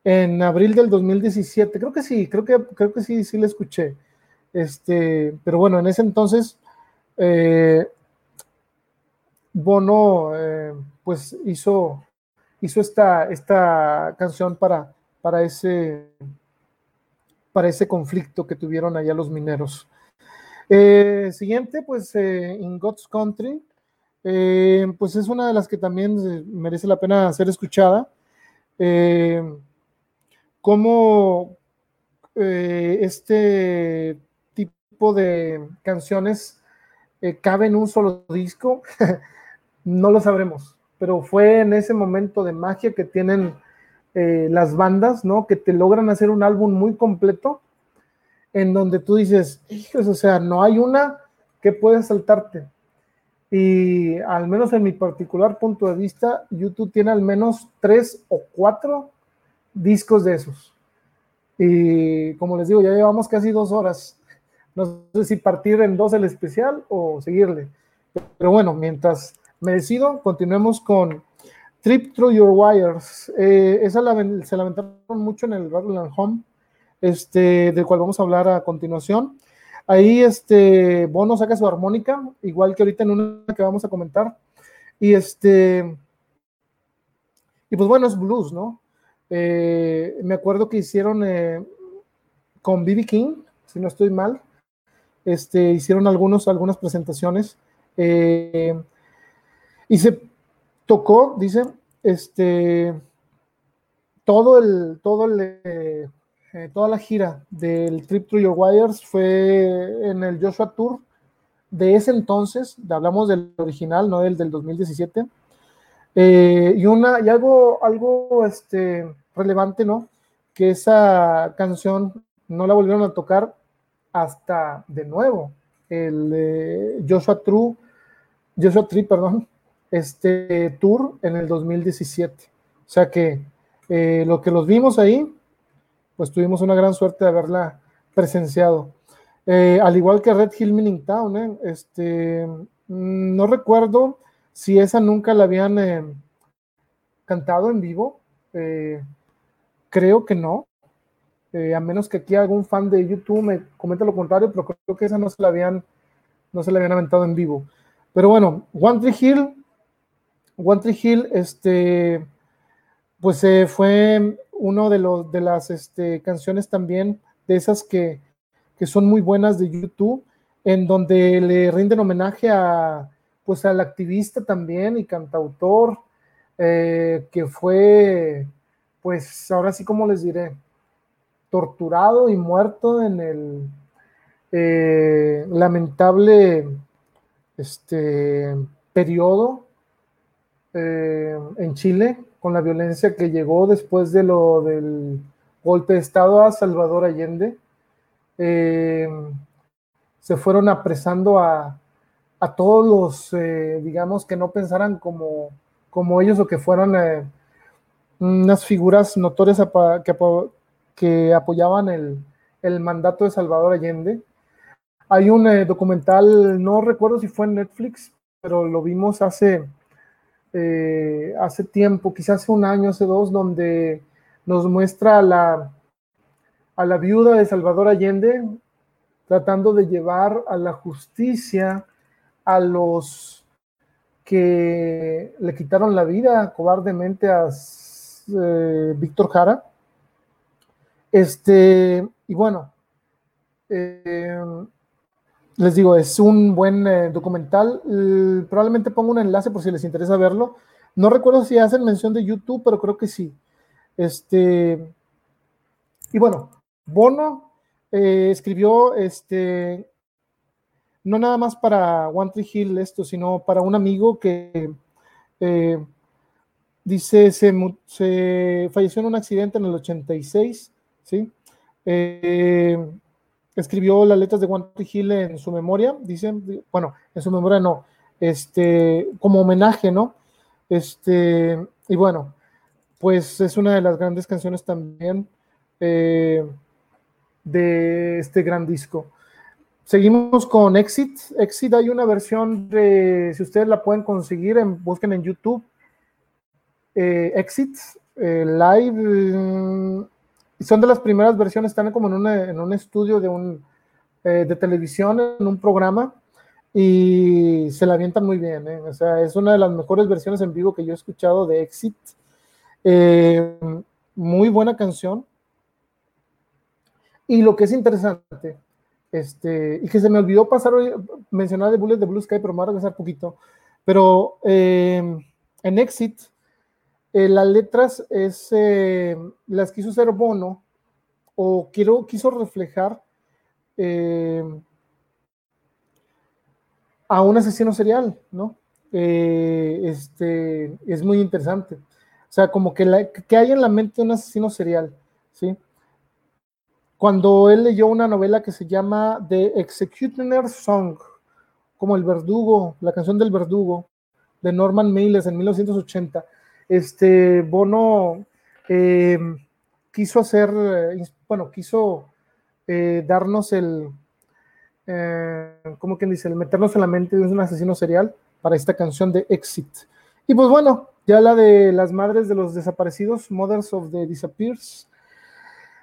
en abril del 2017. Creo que sí, creo que, creo que sí, sí le escuché. Este, pero bueno, en ese entonces, eh, Bono eh, pues hizo, hizo esta, esta canción para, para, ese, para ese conflicto que tuvieron allá los mineros. Eh, siguiente, pues In God's Country, pues es una de las que también merece la pena ser escuchada cómo eh, este de canciones eh, cabe en un solo disco, *laughs* no lo sabremos, pero fue en ese momento de magia que tienen eh, las bandas, ¿no? Que te logran hacer un álbum muy completo, en donde tú dices, hijos, o sea, no hay una que pueda saltarte. Y al menos en mi particular punto de vista, YouTube tiene al menos tres o cuatro discos de esos. Y como les digo, ya llevamos casi dos horas. No sé si partir en dos el especial o seguirle. Pero bueno, mientras me decido, continuemos con Trip Through Your Wires. Eh, esa se lamentaron mucho en el Rattle Home, este, del cual vamos a hablar a continuación. Ahí este Bono saca su armónica, igual que ahorita en una que vamos a comentar. Y este, y pues bueno, es blues, ¿no? Eh, me acuerdo que hicieron eh, con BB King, si no estoy mal, este, hicieron algunos, algunas presentaciones eh, y se tocó, dice, este, todo el, todo el, toda la gira del Trip Through Your Wires fue en el Joshua Tour de ese entonces, hablamos del original, no del del 2017. y una, y algo, algo este, relevante, ¿no? Que esa canción no la volvieron a tocar hasta de nuevo el Joshua True, Joshua Tree, perdón, este tour en el 2017. O sea que eh, lo que los vimos ahí, pues tuvimos una gran suerte de haberla presenciado. Eh, al igual que Red Hill Mining Town, ¿eh? este, mm, no recuerdo si esa nunca la habían cantado en vivo. Creo que no. Eh, a menos que aquí algún fan de YouTube me comente lo contrario, pero creo que esa no se la habían, no se la habían aventado en vivo. Pero bueno, One Tree Hill, One Tree Hill, este, pues eh, fue uno de los de las este, canciones también de esas que, que, son muy buenas de YouTube, en donde le rinden homenaje a pues al activista también y cantautor eh, que fue pues ahora sí como les diré, torturado y muerto en el, eh, lamentable este, periodo eh, en Chile con la violencia que llegó después de lo del golpe de Estado a Salvador Allende. Eh, se fueron apresando a, a todos los, digamos, que no pensaran como, como ellos o que fueran unas figuras notorias que, que apoyaban el, el, mandato de Salvador Allende. Hay un eh, documental, no recuerdo si fue en Netflix, pero lo vimos hace, hace tiempo, quizás hace un año, hace dos, donde nos muestra a la, a la viuda de Salvador Allende tratando de llevar a la justicia a los que le quitaron la vida cobardemente a eh, Víctor Jara. Este, y bueno, eh, les digo, es un buen eh, documental. probablemente pongo un enlace por si les interesa verlo. No recuerdo si hacen mención de YouTube, pero creo que sí. Este, y bueno, Bono escribió este, no nada más para One Tree Hill esto, sino para un amigo que eh, dice se, falleció en un accidente en el 86, ¿sí? Eh, escribió las letras de One Hill en su memoria, dicen, bueno, en su memoria no, este, como homenaje, ¿no? Este, y bueno, pues es una de las grandes canciones también eh, de este gran disco. Seguimos con Exit. Exit hay una versión de, si ustedes la pueden conseguir, en, busquen en YouTube. Eh, Exit Live. Mm, son de las primeras versiones, están como en, un estudio de, un, eh, de televisión, en un programa, y se la avientan muy bien. O sea, es una de las mejores versiones en vivo que yo he escuchado de Exit. muy buena canción. Y lo que es interesante este, y que se me olvidó pasar hoy, mencionar de Bullet de Blue Sky, pero me voy a regresar poquito. Pero eh, en Exit, eh, las letras es, eh, las quiso hacer Bono, o quiero, quiso reflejar a un asesino serial, ¿no? este, es muy interesante. O sea, como que, que hay en la mente un asesino serial, ¿sí? cuando él leyó una novela que se llama The Executioner's Song, como el verdugo, la canción del verdugo, de Norman Mailes en 1980. Este Bono em, quiso hacer, eh, bueno, quiso eh, darnos el, eh, ¿cómo quien dice? El meternos en la mente de un asesino serial para esta canción de Exit. Y pues bueno, ya la de las madres de los desaparecidos, Mothers of the Disappears,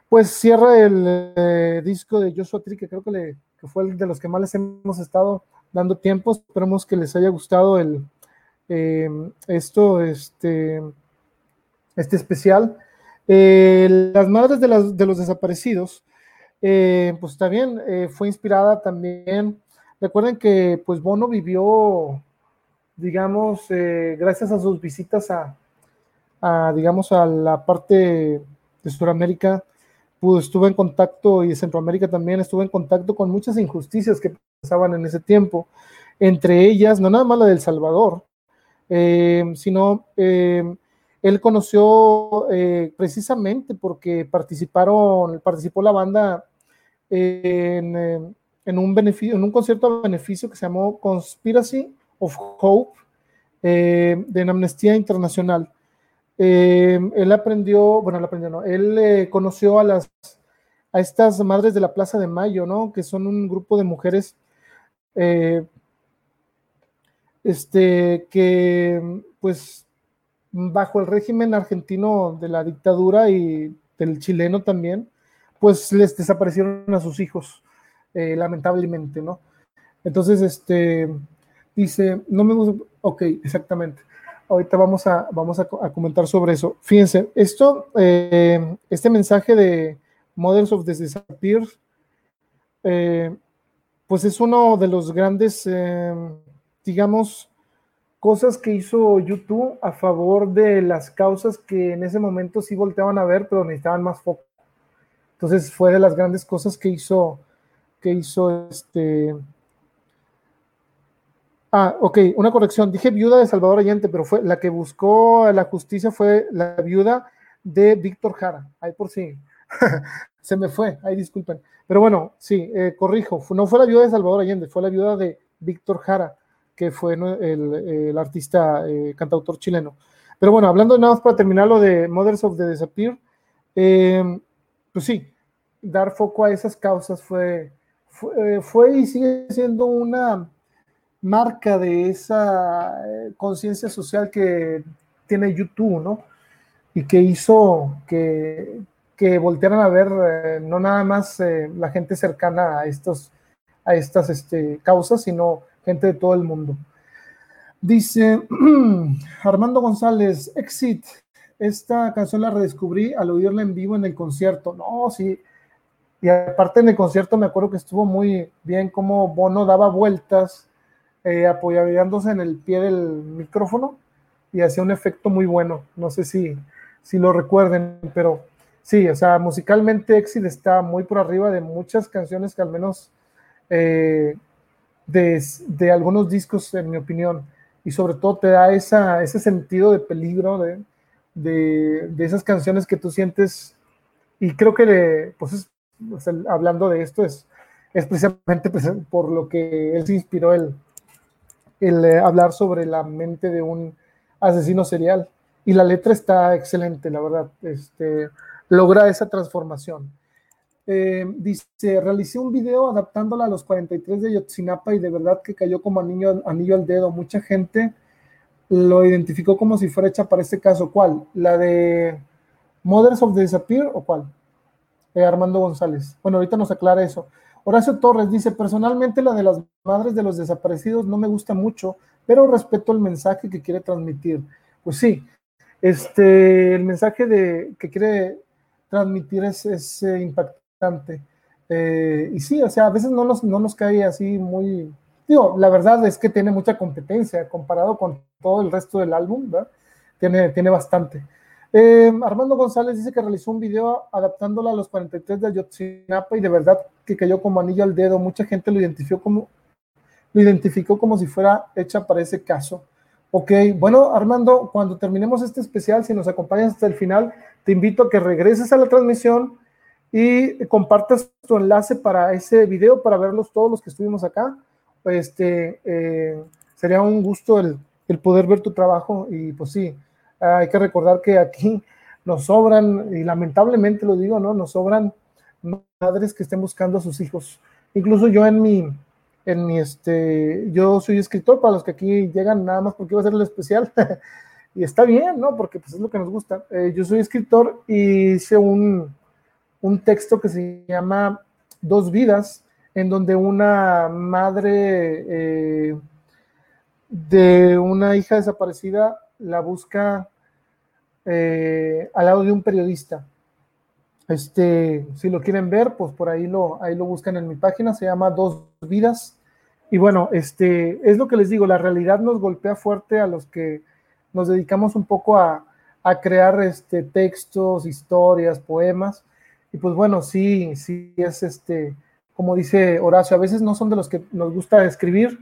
pues cierra el eh, disco de Joshua Tree, que creo que, le, fue el de los que más les hemos estado dando tiempo. Esperemos que les haya gustado el, eh, esto, este, este especial. Eh, las madres de, de los desaparecidos, pues también fue inspirada también. Recuerden que pues Bono vivió, digamos, gracias a sus visitas a, a, digamos, a la parte de Sudamérica, pues, estuve en contacto, y Centroamérica también, estuve en contacto con muchas injusticias que pasaban en ese tiempo, entre ellas, no nada más la del Salvador, eh, sino eh, él conoció eh, precisamente porque participaron, participó la banda en, en, un beneficio, en un concierto a beneficio que se llamó Conspiracy of Hope de Amnistía Internacional. Él aprendió, bueno, él aprendió, no, él eh, conoció a las, a estas madres de la Plaza de Mayo, ¿no? Que son un grupo de mujeres, eh, este, que, pues, bajo el régimen argentino de la dictadura y del chileno también, pues les desaparecieron a sus hijos, lamentablemente, ¿no? Entonces, este, dice, no me gusta, ok, exactamente ahorita vamos a, vamos a, comentar sobre eso. Fíjense, esto, eh, este mensaje de Models of the Disappear, eh, pues es uno de los grandes, eh, digamos, cosas que hizo YouTube a favor de las causas que en ese momento sí volteaban a ver, pero necesitaban más foco. Entonces fue de las grandes cosas que hizo que hizo este. Ah, ok, una corrección. Dije viuda de Salvador Allende, pero fue la que buscó la justicia fue la viuda de Víctor Jara. Ahí por sí. *laughs* Se me fue, ahí disculpen. Pero bueno, sí, eh, corrijo. No fue la viuda de Salvador Allende, fue la viuda de Víctor Jara, que fue el, artista eh, cantautor chileno. Pero bueno, hablando nada más para terminar lo de Mothers of the Disappear, eh, pues sí, dar foco a esas causas fue, fue, y sigue siendo una marca de esa eh, conciencia social que tiene YouTube, ¿no? Y que hizo que, que voltearan a ver eh, no nada más eh, la gente cercana a, estos, a estas este, causas, sino gente de todo el mundo. Dice *clears throat* Armando González, Exit, esta canción la redescubrí al oírla en vivo en el concierto. No, sí, y aparte en el concierto me acuerdo que estuvo muy bien como Bono daba vueltas eh, apoyándose en el pie del micrófono y hacía un efecto muy bueno. No sé si, si lo recuerden, pero sí, o sea, musicalmente Exit está muy por arriba de muchas canciones que al menos eh, de, de, algunos discos, en mi opinión, y sobre todo te da esa, ese sentido de peligro de, de, de esas canciones que tú sientes y creo que de, pues es hablando de esto, es, es precisamente pues, por lo que él se inspiró el, el eh, hablar sobre la mente de un asesino serial. Y la letra está excelente, la verdad. Este, logra esa transformación. Eh, dice, realicé un video adaptándola a los 43 de Yotzinapa y de verdad que cayó como anillo, anillo al dedo. Mucha gente lo identificó como si fuera hecha para este caso. ¿Cuál? ¿La de Mothers of the Disappear o cuál? Eh, Armando González. Bueno, ahorita nos aclara eso. Horacio Torres dice, personalmente la de las madres de los desaparecidos no me gusta mucho, pero respeto el mensaje que quiere transmitir. Pues sí, este, el mensaje de, que quiere transmitir es, eh, impactante. Eh, y sí, o sea, a veces no nos, no nos cae así muy... Digo, la verdad es que tiene mucha competencia comparado con todo el resto del álbum, ¿verdad? Tiene, tiene bastante. Eh, Armando González dice que realizó un video adaptándola a los 43 de Ayotzinapa y de verdad que cayó como anillo al dedo. Mucha gente lo identificó como, lo identificó como si fuera hecha para ese caso. Ok, bueno, Armando, cuando terminemos este especial, si nos acompañas hasta el final, te invito a que regreses a la transmisión y compartas tu enlace para ese video, para verlos todos los que estuvimos acá. Este, eh, sería un gusto el, el poder ver tu trabajo y pues sí, hay que recordar que aquí nos sobran, y lamentablemente lo digo, ¿no? Nos sobran madres que estén buscando a sus hijos. Incluso yo en mi, en mi, este, yo soy escritor para los que aquí llegan nada más porque iba a ser el especial. *laughs* y está bien, ¿no? Porque pues es lo que nos gusta. Eh, yo soy escritor y hice un, un texto que se llama Dos vidas, en donde una madre eh, de una hija desaparecida la busca eh, al lado de un periodista. Este, si lo quieren ver, pues por ahí lo, ahí lo buscan en mi página, se llama Dos Vidas. Y bueno, este, es lo que les digo, la realidad nos golpea fuerte a los que nos dedicamos un poco a, a crear este, textos, historias, poemas. Y pues bueno, sí, sí es este, como dice Horacio, a veces no son de los que nos gusta escribir,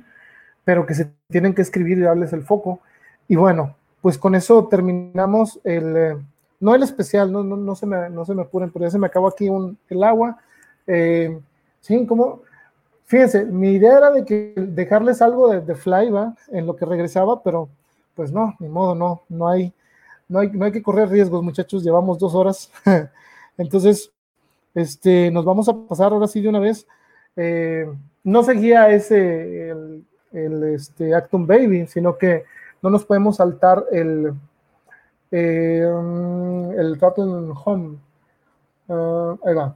pero que se tienen que escribir y darles el foco. Y bueno, pues con eso terminamos el, eh, no el especial, no, no, no, se me, no se me apuren, pero se me acabó aquí un, el agua. Eh, sí, como, fíjense, mi idea era de que dejarles algo de, de Fly, ¿va? En lo que regresaba, pero pues no, ni modo, no, no hay, no hay, no hay que correr riesgos, muchachos, llevamos dos horas. *laughs* Entonces, este, nos vamos a pasar ahora sí de una vez. Eh, no seguía ese, el, este, Actum Baby, sino que no nos podemos saltar el, eh, el Rattle Home. Uh, ahí va.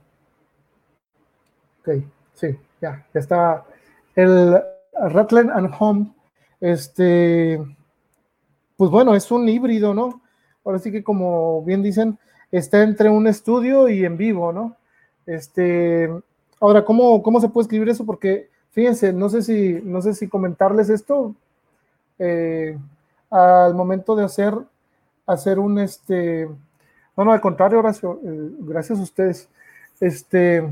Ok, sí, ya, ya está. El Rattling and Home, este, pues bueno, es un híbrido, ¿no? Ahora sí que como bien dicen, está entre un estudio y en vivo, ¿no? Este, ahora, ¿cómo, cómo se puede escribir eso? Porque, fíjense, no sé si, no sé si comentarles esto. Eh, al momento de hacer, hacer un, este, bueno, al contrario, Horacio, eh, gracias a ustedes. Este,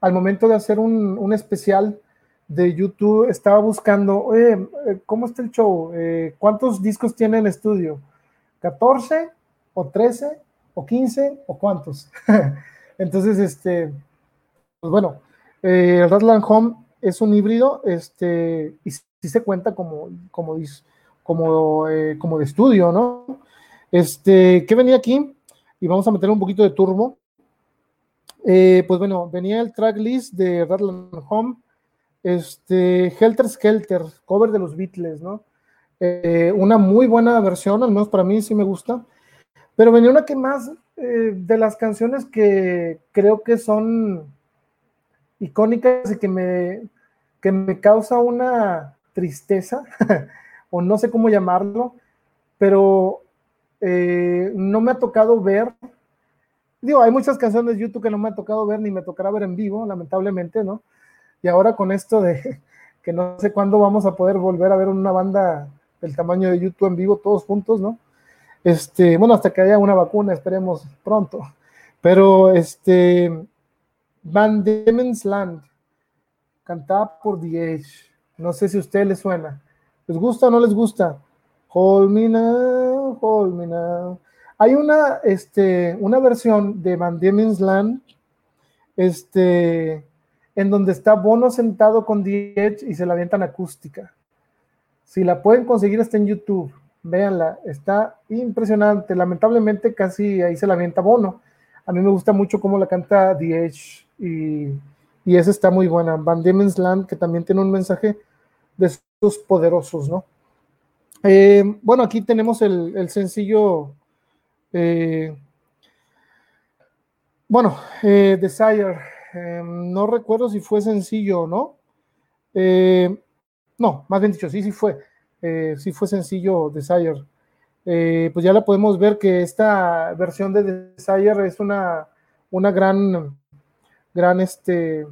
al momento de hacer un, un especial de YouTube, estaba buscando, oye, eh, ¿cómo está el show? Eh, ¿Cuántos discos tiene en estudio? ¿14 o 13 o 15 o cuántos? *laughs* Entonces, este, pues bueno, eh, el Ratland Home es un híbrido, este, y sí se cuenta como, como, como, como de estudio, ¿no? Este, ¿qué venía aquí? Y vamos a meter un poquito de turbo. pues bueno, venía el tracklist de Ratland Home, este, Helter Skelter, cover de los Beatles, ¿no? Eh, una muy buena versión, al menos para mí sí me gusta, pero venía una que más eh, de las canciones que creo que son icónicas y que me, que me causa una tristeza, *laughs* o no sé cómo llamarlo, pero eh, no me ha tocado ver, digo, hay muchas canciones de YouTube que no me ha tocado ver ni me tocará ver en vivo, lamentablemente, ¿no? Y ahora con esto de *laughs* que no sé cuándo vamos a poder volver a ver una banda del tamaño de YouTube en vivo todos juntos, ¿no? Este, bueno, hasta que haya una vacuna, esperemos pronto. Pero este, Van Diemen's Land, cantada por The Edge. No sé si a usted le suena. ¿Les gusta o no les gusta? Hold me. Hay una, este, una versión de Van Diemen's Land, este, en donde está Bono sentado con The y se la avientan acústica. Si la pueden conseguir, está en YouTube. Véanla, está impresionante. Lamentablemente, casi ahí se la avienta Bono. A mí me gusta mucho cómo la canta The y, y esa está muy buena. Van Diemen's Land, que también tiene un mensaje de sus poderosos, ¿no? Eh, bueno, aquí tenemos el, sencillo. Eh, bueno, eh, Desire Em, no recuerdo si fue sencillo o no. No, más bien dicho, sí, sí fue. Eh, sí fue sencillo Desire. Eh, pues ya la podemos ver que esta versión de Desire es una, una gran, gran, este,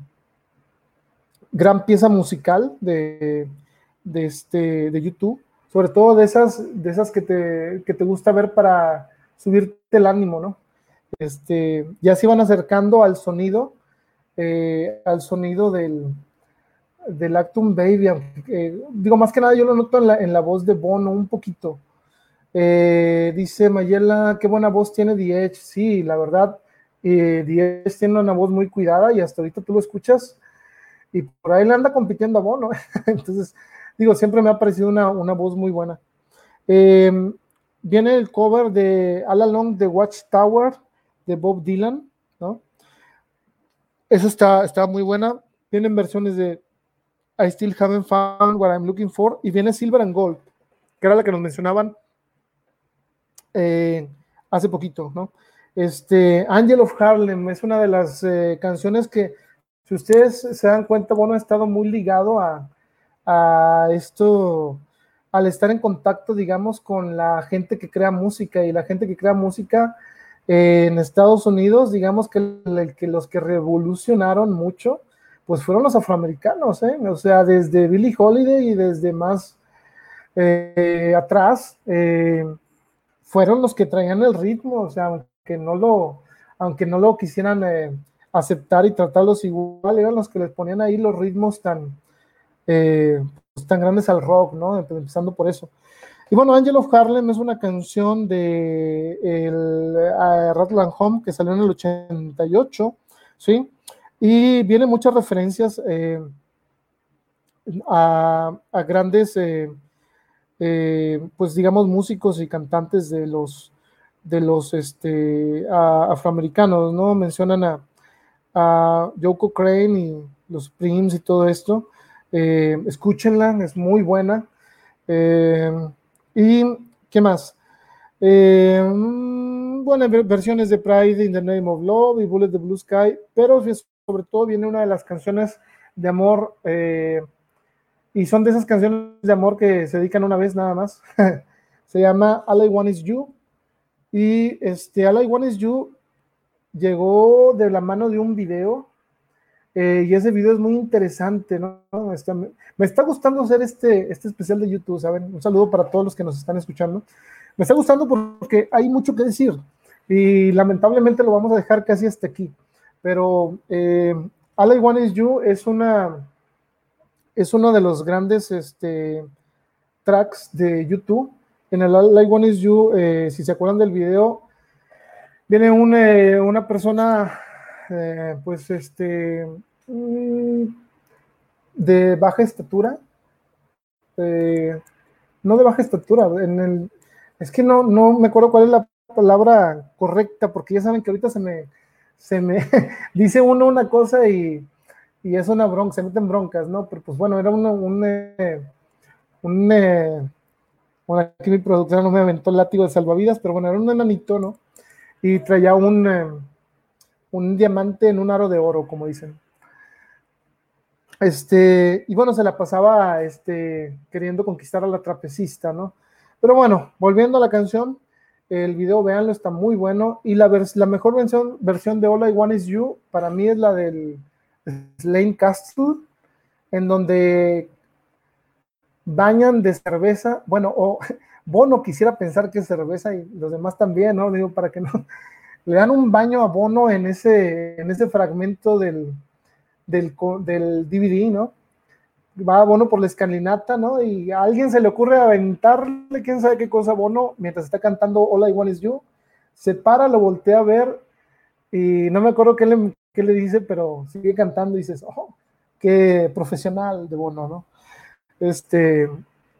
gran pieza musical de, de, este, de YouTube, sobre todo de esas, de esas que, te, que te gusta ver para subirte el ánimo, ¿no? Este, ya se van acercando al sonido eh, al sonido del, del Actum Baby. Eh, digo, más que nada yo lo noto en la, voz de Bono un poquito. Eh, dice Mayela, qué buena voz tiene The Edge. Sí, la verdad, Edge tiene una voz muy cuidada y hasta ahorita tú lo escuchas y por ahí le anda compitiendo a Bono. *laughs* Entonces, digo, siempre me ha parecido una, una voz muy buena. viene el cover de All Along the Watchtower de Bob Dylan, ¿no? Esa está, está muy buena. Vienen versiones de I Still Haven't Found What I'm Looking For y viene Silver and Gold, que era la que nos mencionaban eh, hace poquito, ¿no? Este, Angel of Harlem es una de las eh, canciones que, si ustedes se dan cuenta, bueno, ha estado muy ligado a, a esto, al estar en contacto, digamos, con la gente que crea música y la gente que crea música en Estados Unidos, digamos que, que, los que revolucionaron mucho, pues fueron los afroamericanos, ¿eh? o sea, desde Billie Holiday y desde más eh, atrás, eh, fueron los que traían el ritmo, o sea, aunque no lo, aunque no lo quisieran aceptar y tratarlos igual, eran los que les ponían ahí los ritmos tan, pues, tan grandes al rock, ¿no? Empezando por eso. Y bueno, Angel of Harlem es una canción de el Ratland Home que salió en el 88, ¿sí? Y viene muchas referencias eh, a, grandes, eh, eh, pues digamos, músicos y cantantes de los, de los este, afroamericanos, ¿no? Mencionan a, a Yoko Crane y los Prims y todo esto. escúchenla, es muy buena. ¿Y qué más? Eh, mm, bueno, versiones de Pride in the Name of Love y Bullet the Blue Sky, pero sobre todo viene una de las canciones de amor, eh, y son de esas canciones de amor que se dedican una vez nada más. *laughs* se llama All I Want Is You, y este All I Want Is You llegó de la mano de un video eh, y ese video es muy interesante, ¿no? me está gustando hacer este, este especial de YouTube, ¿saben? Un saludo para todos los que nos están escuchando. Me está gustando porque hay mucho que decir y lamentablemente lo vamos a dejar casi hasta aquí. Pero eh, All I Want Is You es una es uno de los grandes este, tracks de YouTube. En el All I Want Is You, eh, si se acuerdan del video, viene una persona, pues este, mm, de baja estatura, no de baja estatura, en el, es que no, no me acuerdo cuál es la palabra correcta, porque ya saben que ahorita se me, se me *laughs* dice uno una cosa y, y, es una bronca, se meten broncas, ¿no? Pero pues bueno, era uno, un, eh, un, eh, aquí mi productora no me aventó el látigo de salvavidas, pero bueno, era un enanito, ¿no? Y traía un, eh, un diamante en un aro de oro, como dicen. Este, y bueno, se la pasaba este, queriendo conquistar a la trapecista, ¿no? Pero bueno, volviendo a la canción, el video, véanlo, está muy bueno. Y la, la mejor versión, versión de All I Want Is You para mí es la del Slane Castle, en donde bañan de cerveza. Bueno, o *laughs* Bono quisiera pensar que es cerveza y los demás también, ¿no? Para que no. *laughs* Le dan un baño a Bono en ese, en ese fragmento del, del, del DVD, ¿no? Va Bono por la escalinata, ¿no? Y a alguien se le ocurre aventarle quién sabe qué cosa Bono mientras está cantando All I Want Is You. Se para, lo voltea a ver y no me acuerdo qué le, qué le dice, pero sigue cantando y dices, oh, qué profesional de Bono, ¿no? Este,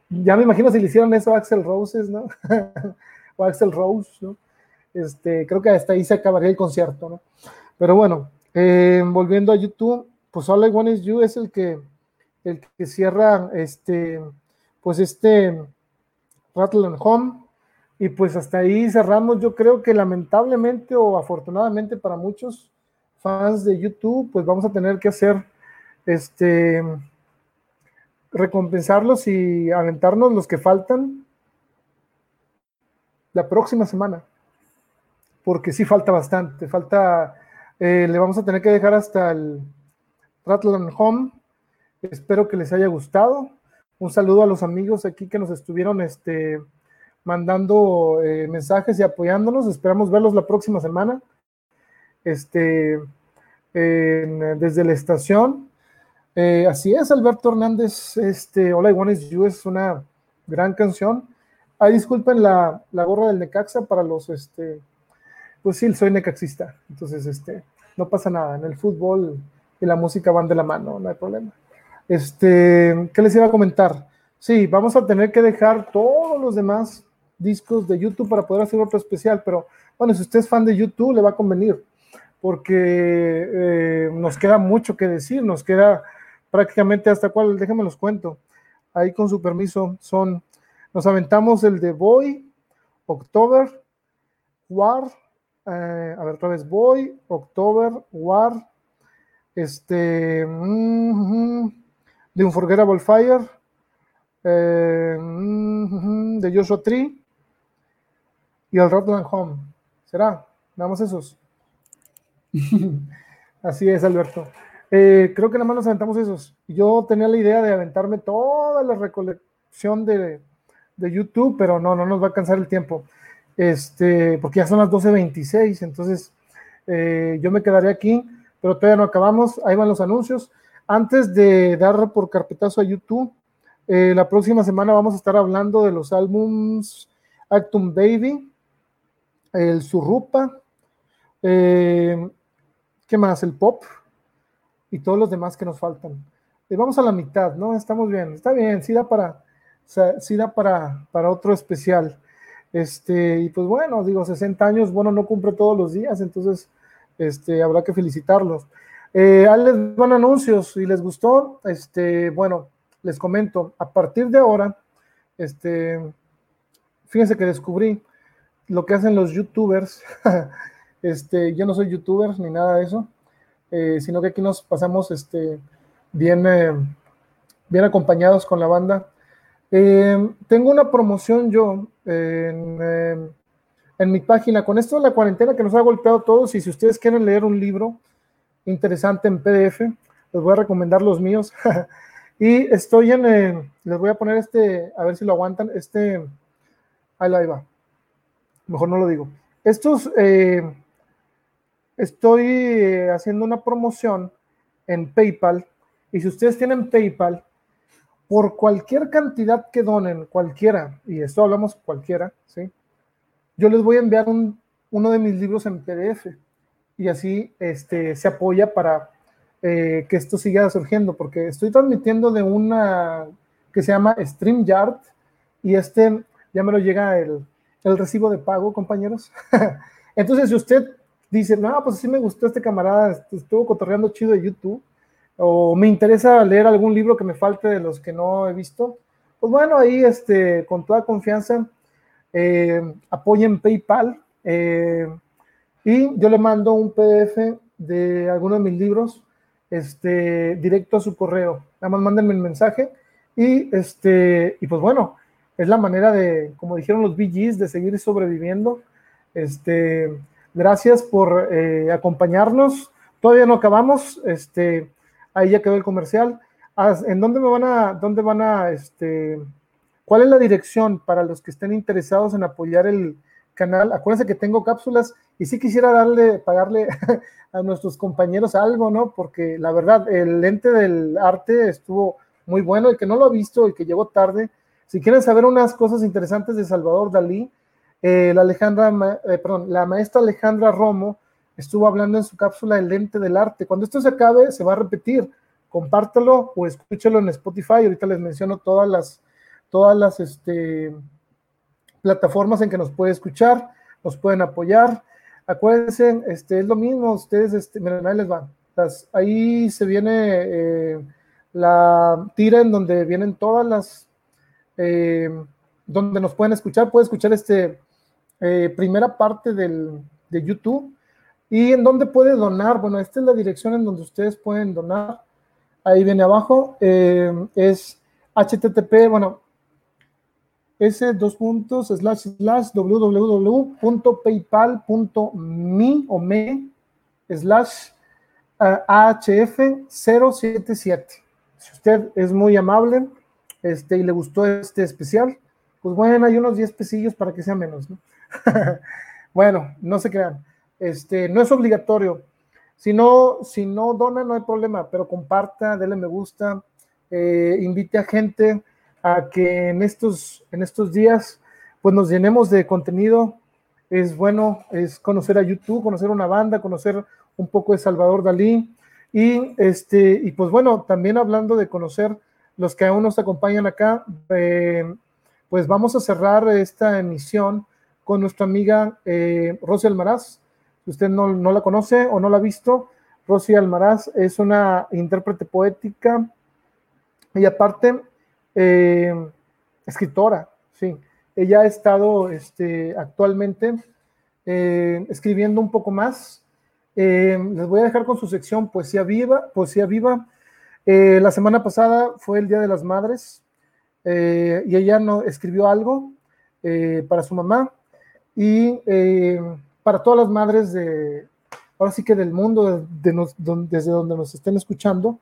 ya me imagino si le hicieron eso a Axel Roses, ¿no? *laughs* o Axel Rose, ¿no? Este, creo que hasta ahí se acabaría el concierto, ¿no? Pero bueno, eh, volviendo a YouTube, pues All I Want Is You es el que el que cierra este, pues este Rattle Home. Y pues hasta ahí cerramos. Yo creo que lamentablemente o afortunadamente para muchos fans de YouTube, pues vamos a tener que hacer este recompensarlos y aventarnos los que faltan la próxima semana. Porque sí falta bastante. Falta, eh, le vamos a tener que dejar hasta el Rattle Home Espero que les haya gustado. Un saludo a los amigos aquí que nos estuvieron este, mandando eh, mensajes y apoyándonos. Esperamos verlos la próxima semana. Este, desde la estación. Eh, así es, Alberto Hernández. Este, I Want Is You es una gran canción. Ay, disculpen la, la, gorra del Necaxa para los, este, pues sí, soy necaxista. Entonces, este, no pasa nada. En el fútbol y la música van de la mano, no hay problema. Este, ¿qué les iba a comentar? Sí, vamos a tener que dejar todos los demás discos de YouTube para poder hacer otro especial, pero bueno, si usted es fan de YouTube, le va a convenir, porque eh, nos queda mucho que decir, nos queda prácticamente hasta cuál, déjenme los cuento. Ahí con su permiso, son, nos aventamos el de Boy, October, War, eh, a ver otra vez, Boy, October, War, este, mm, de Unforgettable Fire, eh, mm, de Joshua Tree y el Rotland Home. ¿Será? Damos esos. *laughs* Así es, Alberto. Eh, creo que nada más nos aventamos esos. Yo tenía la idea de aventarme toda la recolección de, YouTube, pero no, no nos va a alcanzar el tiempo. Este, porque ya son las 12.26, entonces eh, yo me quedaré aquí, pero todavía no acabamos. Ahí van los anuncios. Antes de dar por carpetazo a YouTube, eh, la próxima semana vamos a estar hablando de los álbums Actum Baby, el Surrupa, eh, ¿qué más? El Pop y todos los demás que nos faltan. Y vamos a la mitad, ¿no? Estamos bien, está bien, sí da para, sí da para, para otro especial. Este, y pues bueno, digo, 60 años, bueno, no cumple todos los días, entonces este, habrá que felicitarlos. Eh, les van anuncios, si les gustó, este, bueno, les comento, a partir de ahora, este, fíjense que descubrí lo que hacen los youtubers, *laughs* este, yo no soy youtuber ni nada de eso, eh, sino que aquí nos pasamos este, bien, eh, bien acompañados con la banda. Eh, tengo una promoción yo en, en mi página, con esto de la cuarentena que nos ha golpeado a todos, y si ustedes quieren leer un libro, interesante en PDF. Les voy a recomendar los míos. *laughs* y estoy en, les voy a poner este, a ver si lo aguantan, este, ahí va. Mejor no lo digo. Estos, eh, estoy eh, haciendo una promoción en PayPal. Y si ustedes tienen PayPal, por cualquier cantidad que donen, cualquiera, y esto hablamos cualquiera, ¿sí? Yo les voy a enviar un, uno de mis libros en PDF y así este, se apoya para eh, que esto siga surgiendo, porque estoy transmitiendo de una que se llama StreamYard y este ya me lo llega el, el recibo de pago, compañeros. *laughs* Entonces, si usted dice, no, pues sí me gustó este camarada, estuvo cotorreando chido de YouTube, o me interesa leer algún libro que me falte de los que no he visto, pues bueno, ahí este, con toda confianza, eh, apoyen PayPal eh, y yo le mando un PDF de alguno de mis libros este, directo a su correo. Nada más mándenme el mensaje y, este, y pues bueno, es la manera de, como dijeron los BGs, de seguir sobreviviendo. Este, gracias por eh, acompañarnos. Todavía no acabamos. Este, ahí ya quedó el comercial. ¿En dónde me van a, dónde van a, este, cuál es la dirección para los que estén interesados en apoyar el canal? Acuérdense que tengo cápsulas y sí quisiera darle, pagarle *laughs* a nuestros compañeros algo, ¿no? Porque la verdad, el lente del arte estuvo muy bueno. El que no lo ha visto, el que llegó tarde, si quieren saber unas cosas interesantes de Salvador Dalí, eh, la, Alejandra, eh, perdón, la maestra Alejandra Romo estuvo hablando en su cápsula El lente del arte. Cuando esto se acabe, se va a repetir. Compártelo o escúchelo en Spotify. Ahorita les menciono todas las, todas las este, plataformas en que nos puede escuchar, nos pueden apoyar. Acuérdense, este, es lo mismo, ustedes, este, miren, ahí les van. ahí se viene eh, la tira en donde vienen todas las, eh, donde nos pueden escuchar, puede escuchar este eh, primera parte del, de YouTube y en donde puede donar. Bueno, esta es la dirección en donde ustedes pueden donar. Ahí viene abajo, es http, bueno, s dos puntos slash slash www.paypal.me o me slash ahf 077. Si usted es muy amable este, y le gustó este especial, pues bueno, hay unos 10 pesillos para que sea menos, ¿no? *laughs* bueno, no se crean. Este, no es obligatorio. Si no, si no dona, no hay problema, pero comparta, déle me gusta, eh, invite a gente a que en estos, en estos días pues nos llenemos de contenido. Es bueno, es conocer a YouTube, conocer una banda, conocer un poco de Salvador Dalí. Y, este, y pues bueno, también hablando de conocer los que aún nos acompañan acá, eh, pues vamos a cerrar esta emisión con nuestra amiga eh, Rosy Almaraz. Si usted no, no, la conoce o no la ha visto, Rosy Almaraz es una intérprete poética y aparte eh, escritora, sí. Ella ha estado este, actualmente eh, escribiendo un poco más. Eh, les voy a dejar con su sección Poesía Viva. Poesía Viva. la semana pasada fue el Día de las Madres y ella no, escribió algo para su mamá y para todas las madres de, ahora sí que del mundo, desde donde nos estén escuchando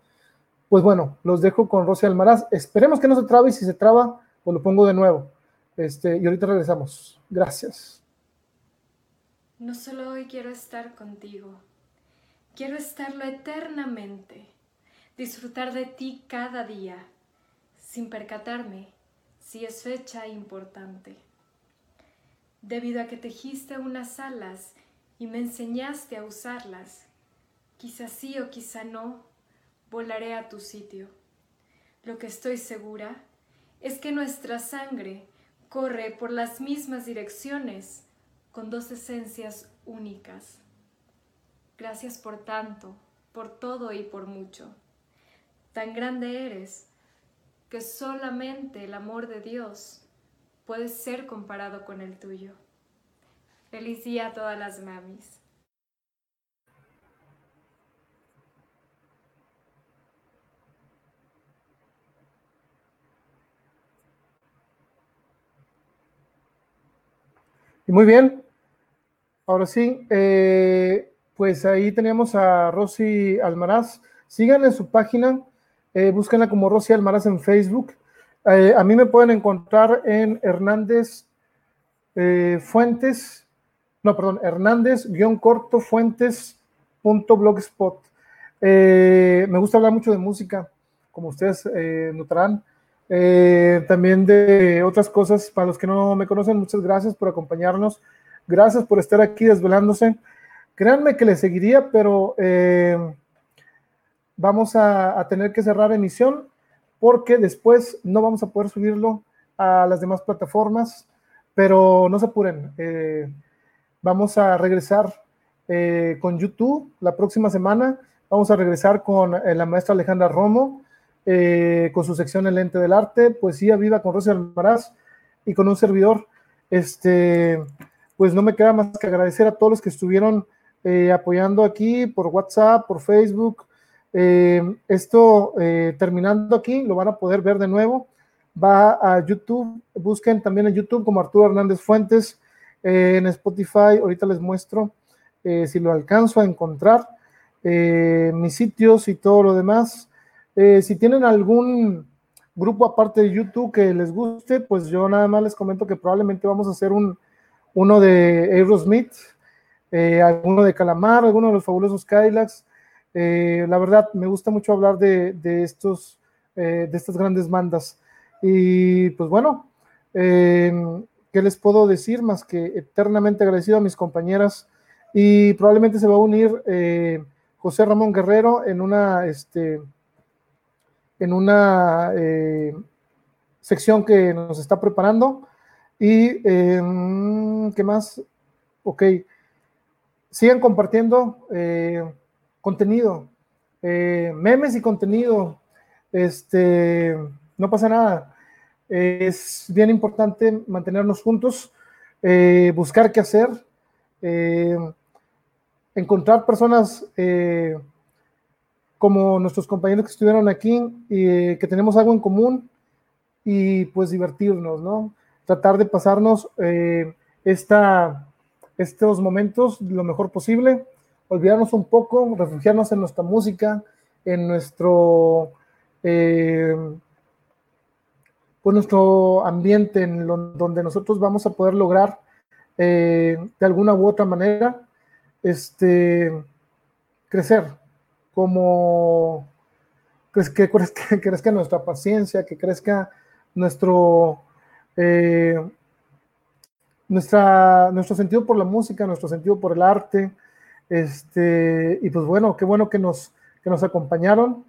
pues bueno, los dejo con Rosy Almaraz. Esperemos que no se trabe y si se traba, pues lo pongo de nuevo. Este, y ahorita regresamos. Gracias. No solo hoy quiero estar contigo, quiero estarlo eternamente, disfrutar de ti cada día, sin percatarme si es fecha importante. Debido a que tejiste unas alas y me enseñaste a usarlas, quizá sí o quizá no, volaré a tu sitio. Lo que estoy segura es que nuestra sangre corre por las mismas direcciones con dos esencias únicas. Gracias por tanto, por todo y por mucho. Tan grande eres que solamente el amor de Dios puede ser comparado con el tuyo. Feliz día a todas las mamis. Muy bien, ahora sí, eh, pues ahí tenemos a Rosy Almaraz. Sigan en su página, eh, búsquenla como Rosy Almaraz en Facebook. Eh, a mí me pueden encontrar en Hernández Fuentes, no, perdón, Hernández-corto Fuentes.blogspot. Eh, me gusta hablar mucho de música, como ustedes eh, notarán. Eh, también de otras cosas, para los que no me conocen, muchas gracias por acompañarnos. Gracias por estar aquí desvelándose. Créanme que les seguiría, pero vamos a, tener que cerrar emisión porque después no vamos a poder subirlo a las demás plataformas, pero no se apuren. vamos a regresar con YouTube la próxima semana Vamos a regresar con eh, la maestra Alejandra Romo, eh, con su sección El Ente del Arte, Poesía Viva con Rosa Almaraz y con un servidor. Este, pues no me queda más que agradecer a todos los que estuvieron eh, apoyando aquí por WhatsApp, por Facebook. esto terminando aquí, lo van a poder ver de nuevo. Va a YouTube, busquen también en YouTube como Arturo Hernández Fuentes, en Spotify, ahorita les muestro si lo alcanzo a encontrar. Eh, mis sitios y todo lo demás. Eh, si tienen algún grupo aparte de YouTube que les guste, pues yo nada más les comento que probablemente vamos a hacer un, uno de Aerosmith, eh, alguno de Calamar, alguno de los fabulosos Kylax. la verdad, me gusta mucho hablar de, de estos, de estas grandes bandas. Y pues bueno, ¿qué les puedo decir más que eternamente agradecido a mis compañeras? Y probablemente se va a unir José Ramón Guerrero en una, este, en una eh, sección que nos está preparando. Y, em, ¿qué más? Ok. Sigan compartiendo eh, contenido, eh, memes y contenido. Este, no pasa nada. Es bien importante mantenernos juntos, buscar qué hacer encontrar personas como nuestros compañeros que estuvieron aquí y que tenemos algo en común y pues divertirnos, ¿no? Tratar de pasarnos eh, esta, estos momentos lo mejor posible, olvidarnos un poco, refugiarnos en nuestra música, en nuestro, eh, pues nuestro ambiente en donde nosotros vamos a poder lograr de alguna u otra manera este, crecer, como que, *laughs* crezca nuestra paciencia, que crezca nuestro, eh, nuestro sentido por la música, nuestro sentido por el arte. Este, y pues bueno, qué bueno que nos, que nos acompañaron.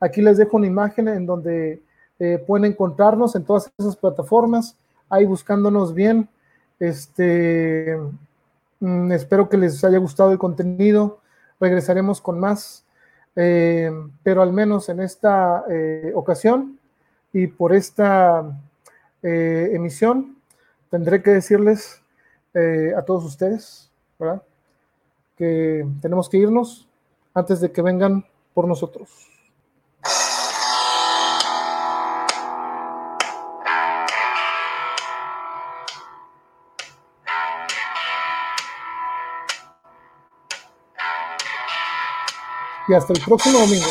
Aquí les dejo una imagen en donde eh, pueden encontrarnos en todas esas plataformas, ahí buscándonos bien. Este, Mm, espero que les haya gustado el contenido. Regresaremos con más, eh, pero al menos en esta eh, ocasión y por esta eh, emisión tendré que decirles a todos ustedes, Que tenemos que irnos antes de que vengan por nosotros. Y hasta el próximo domingo.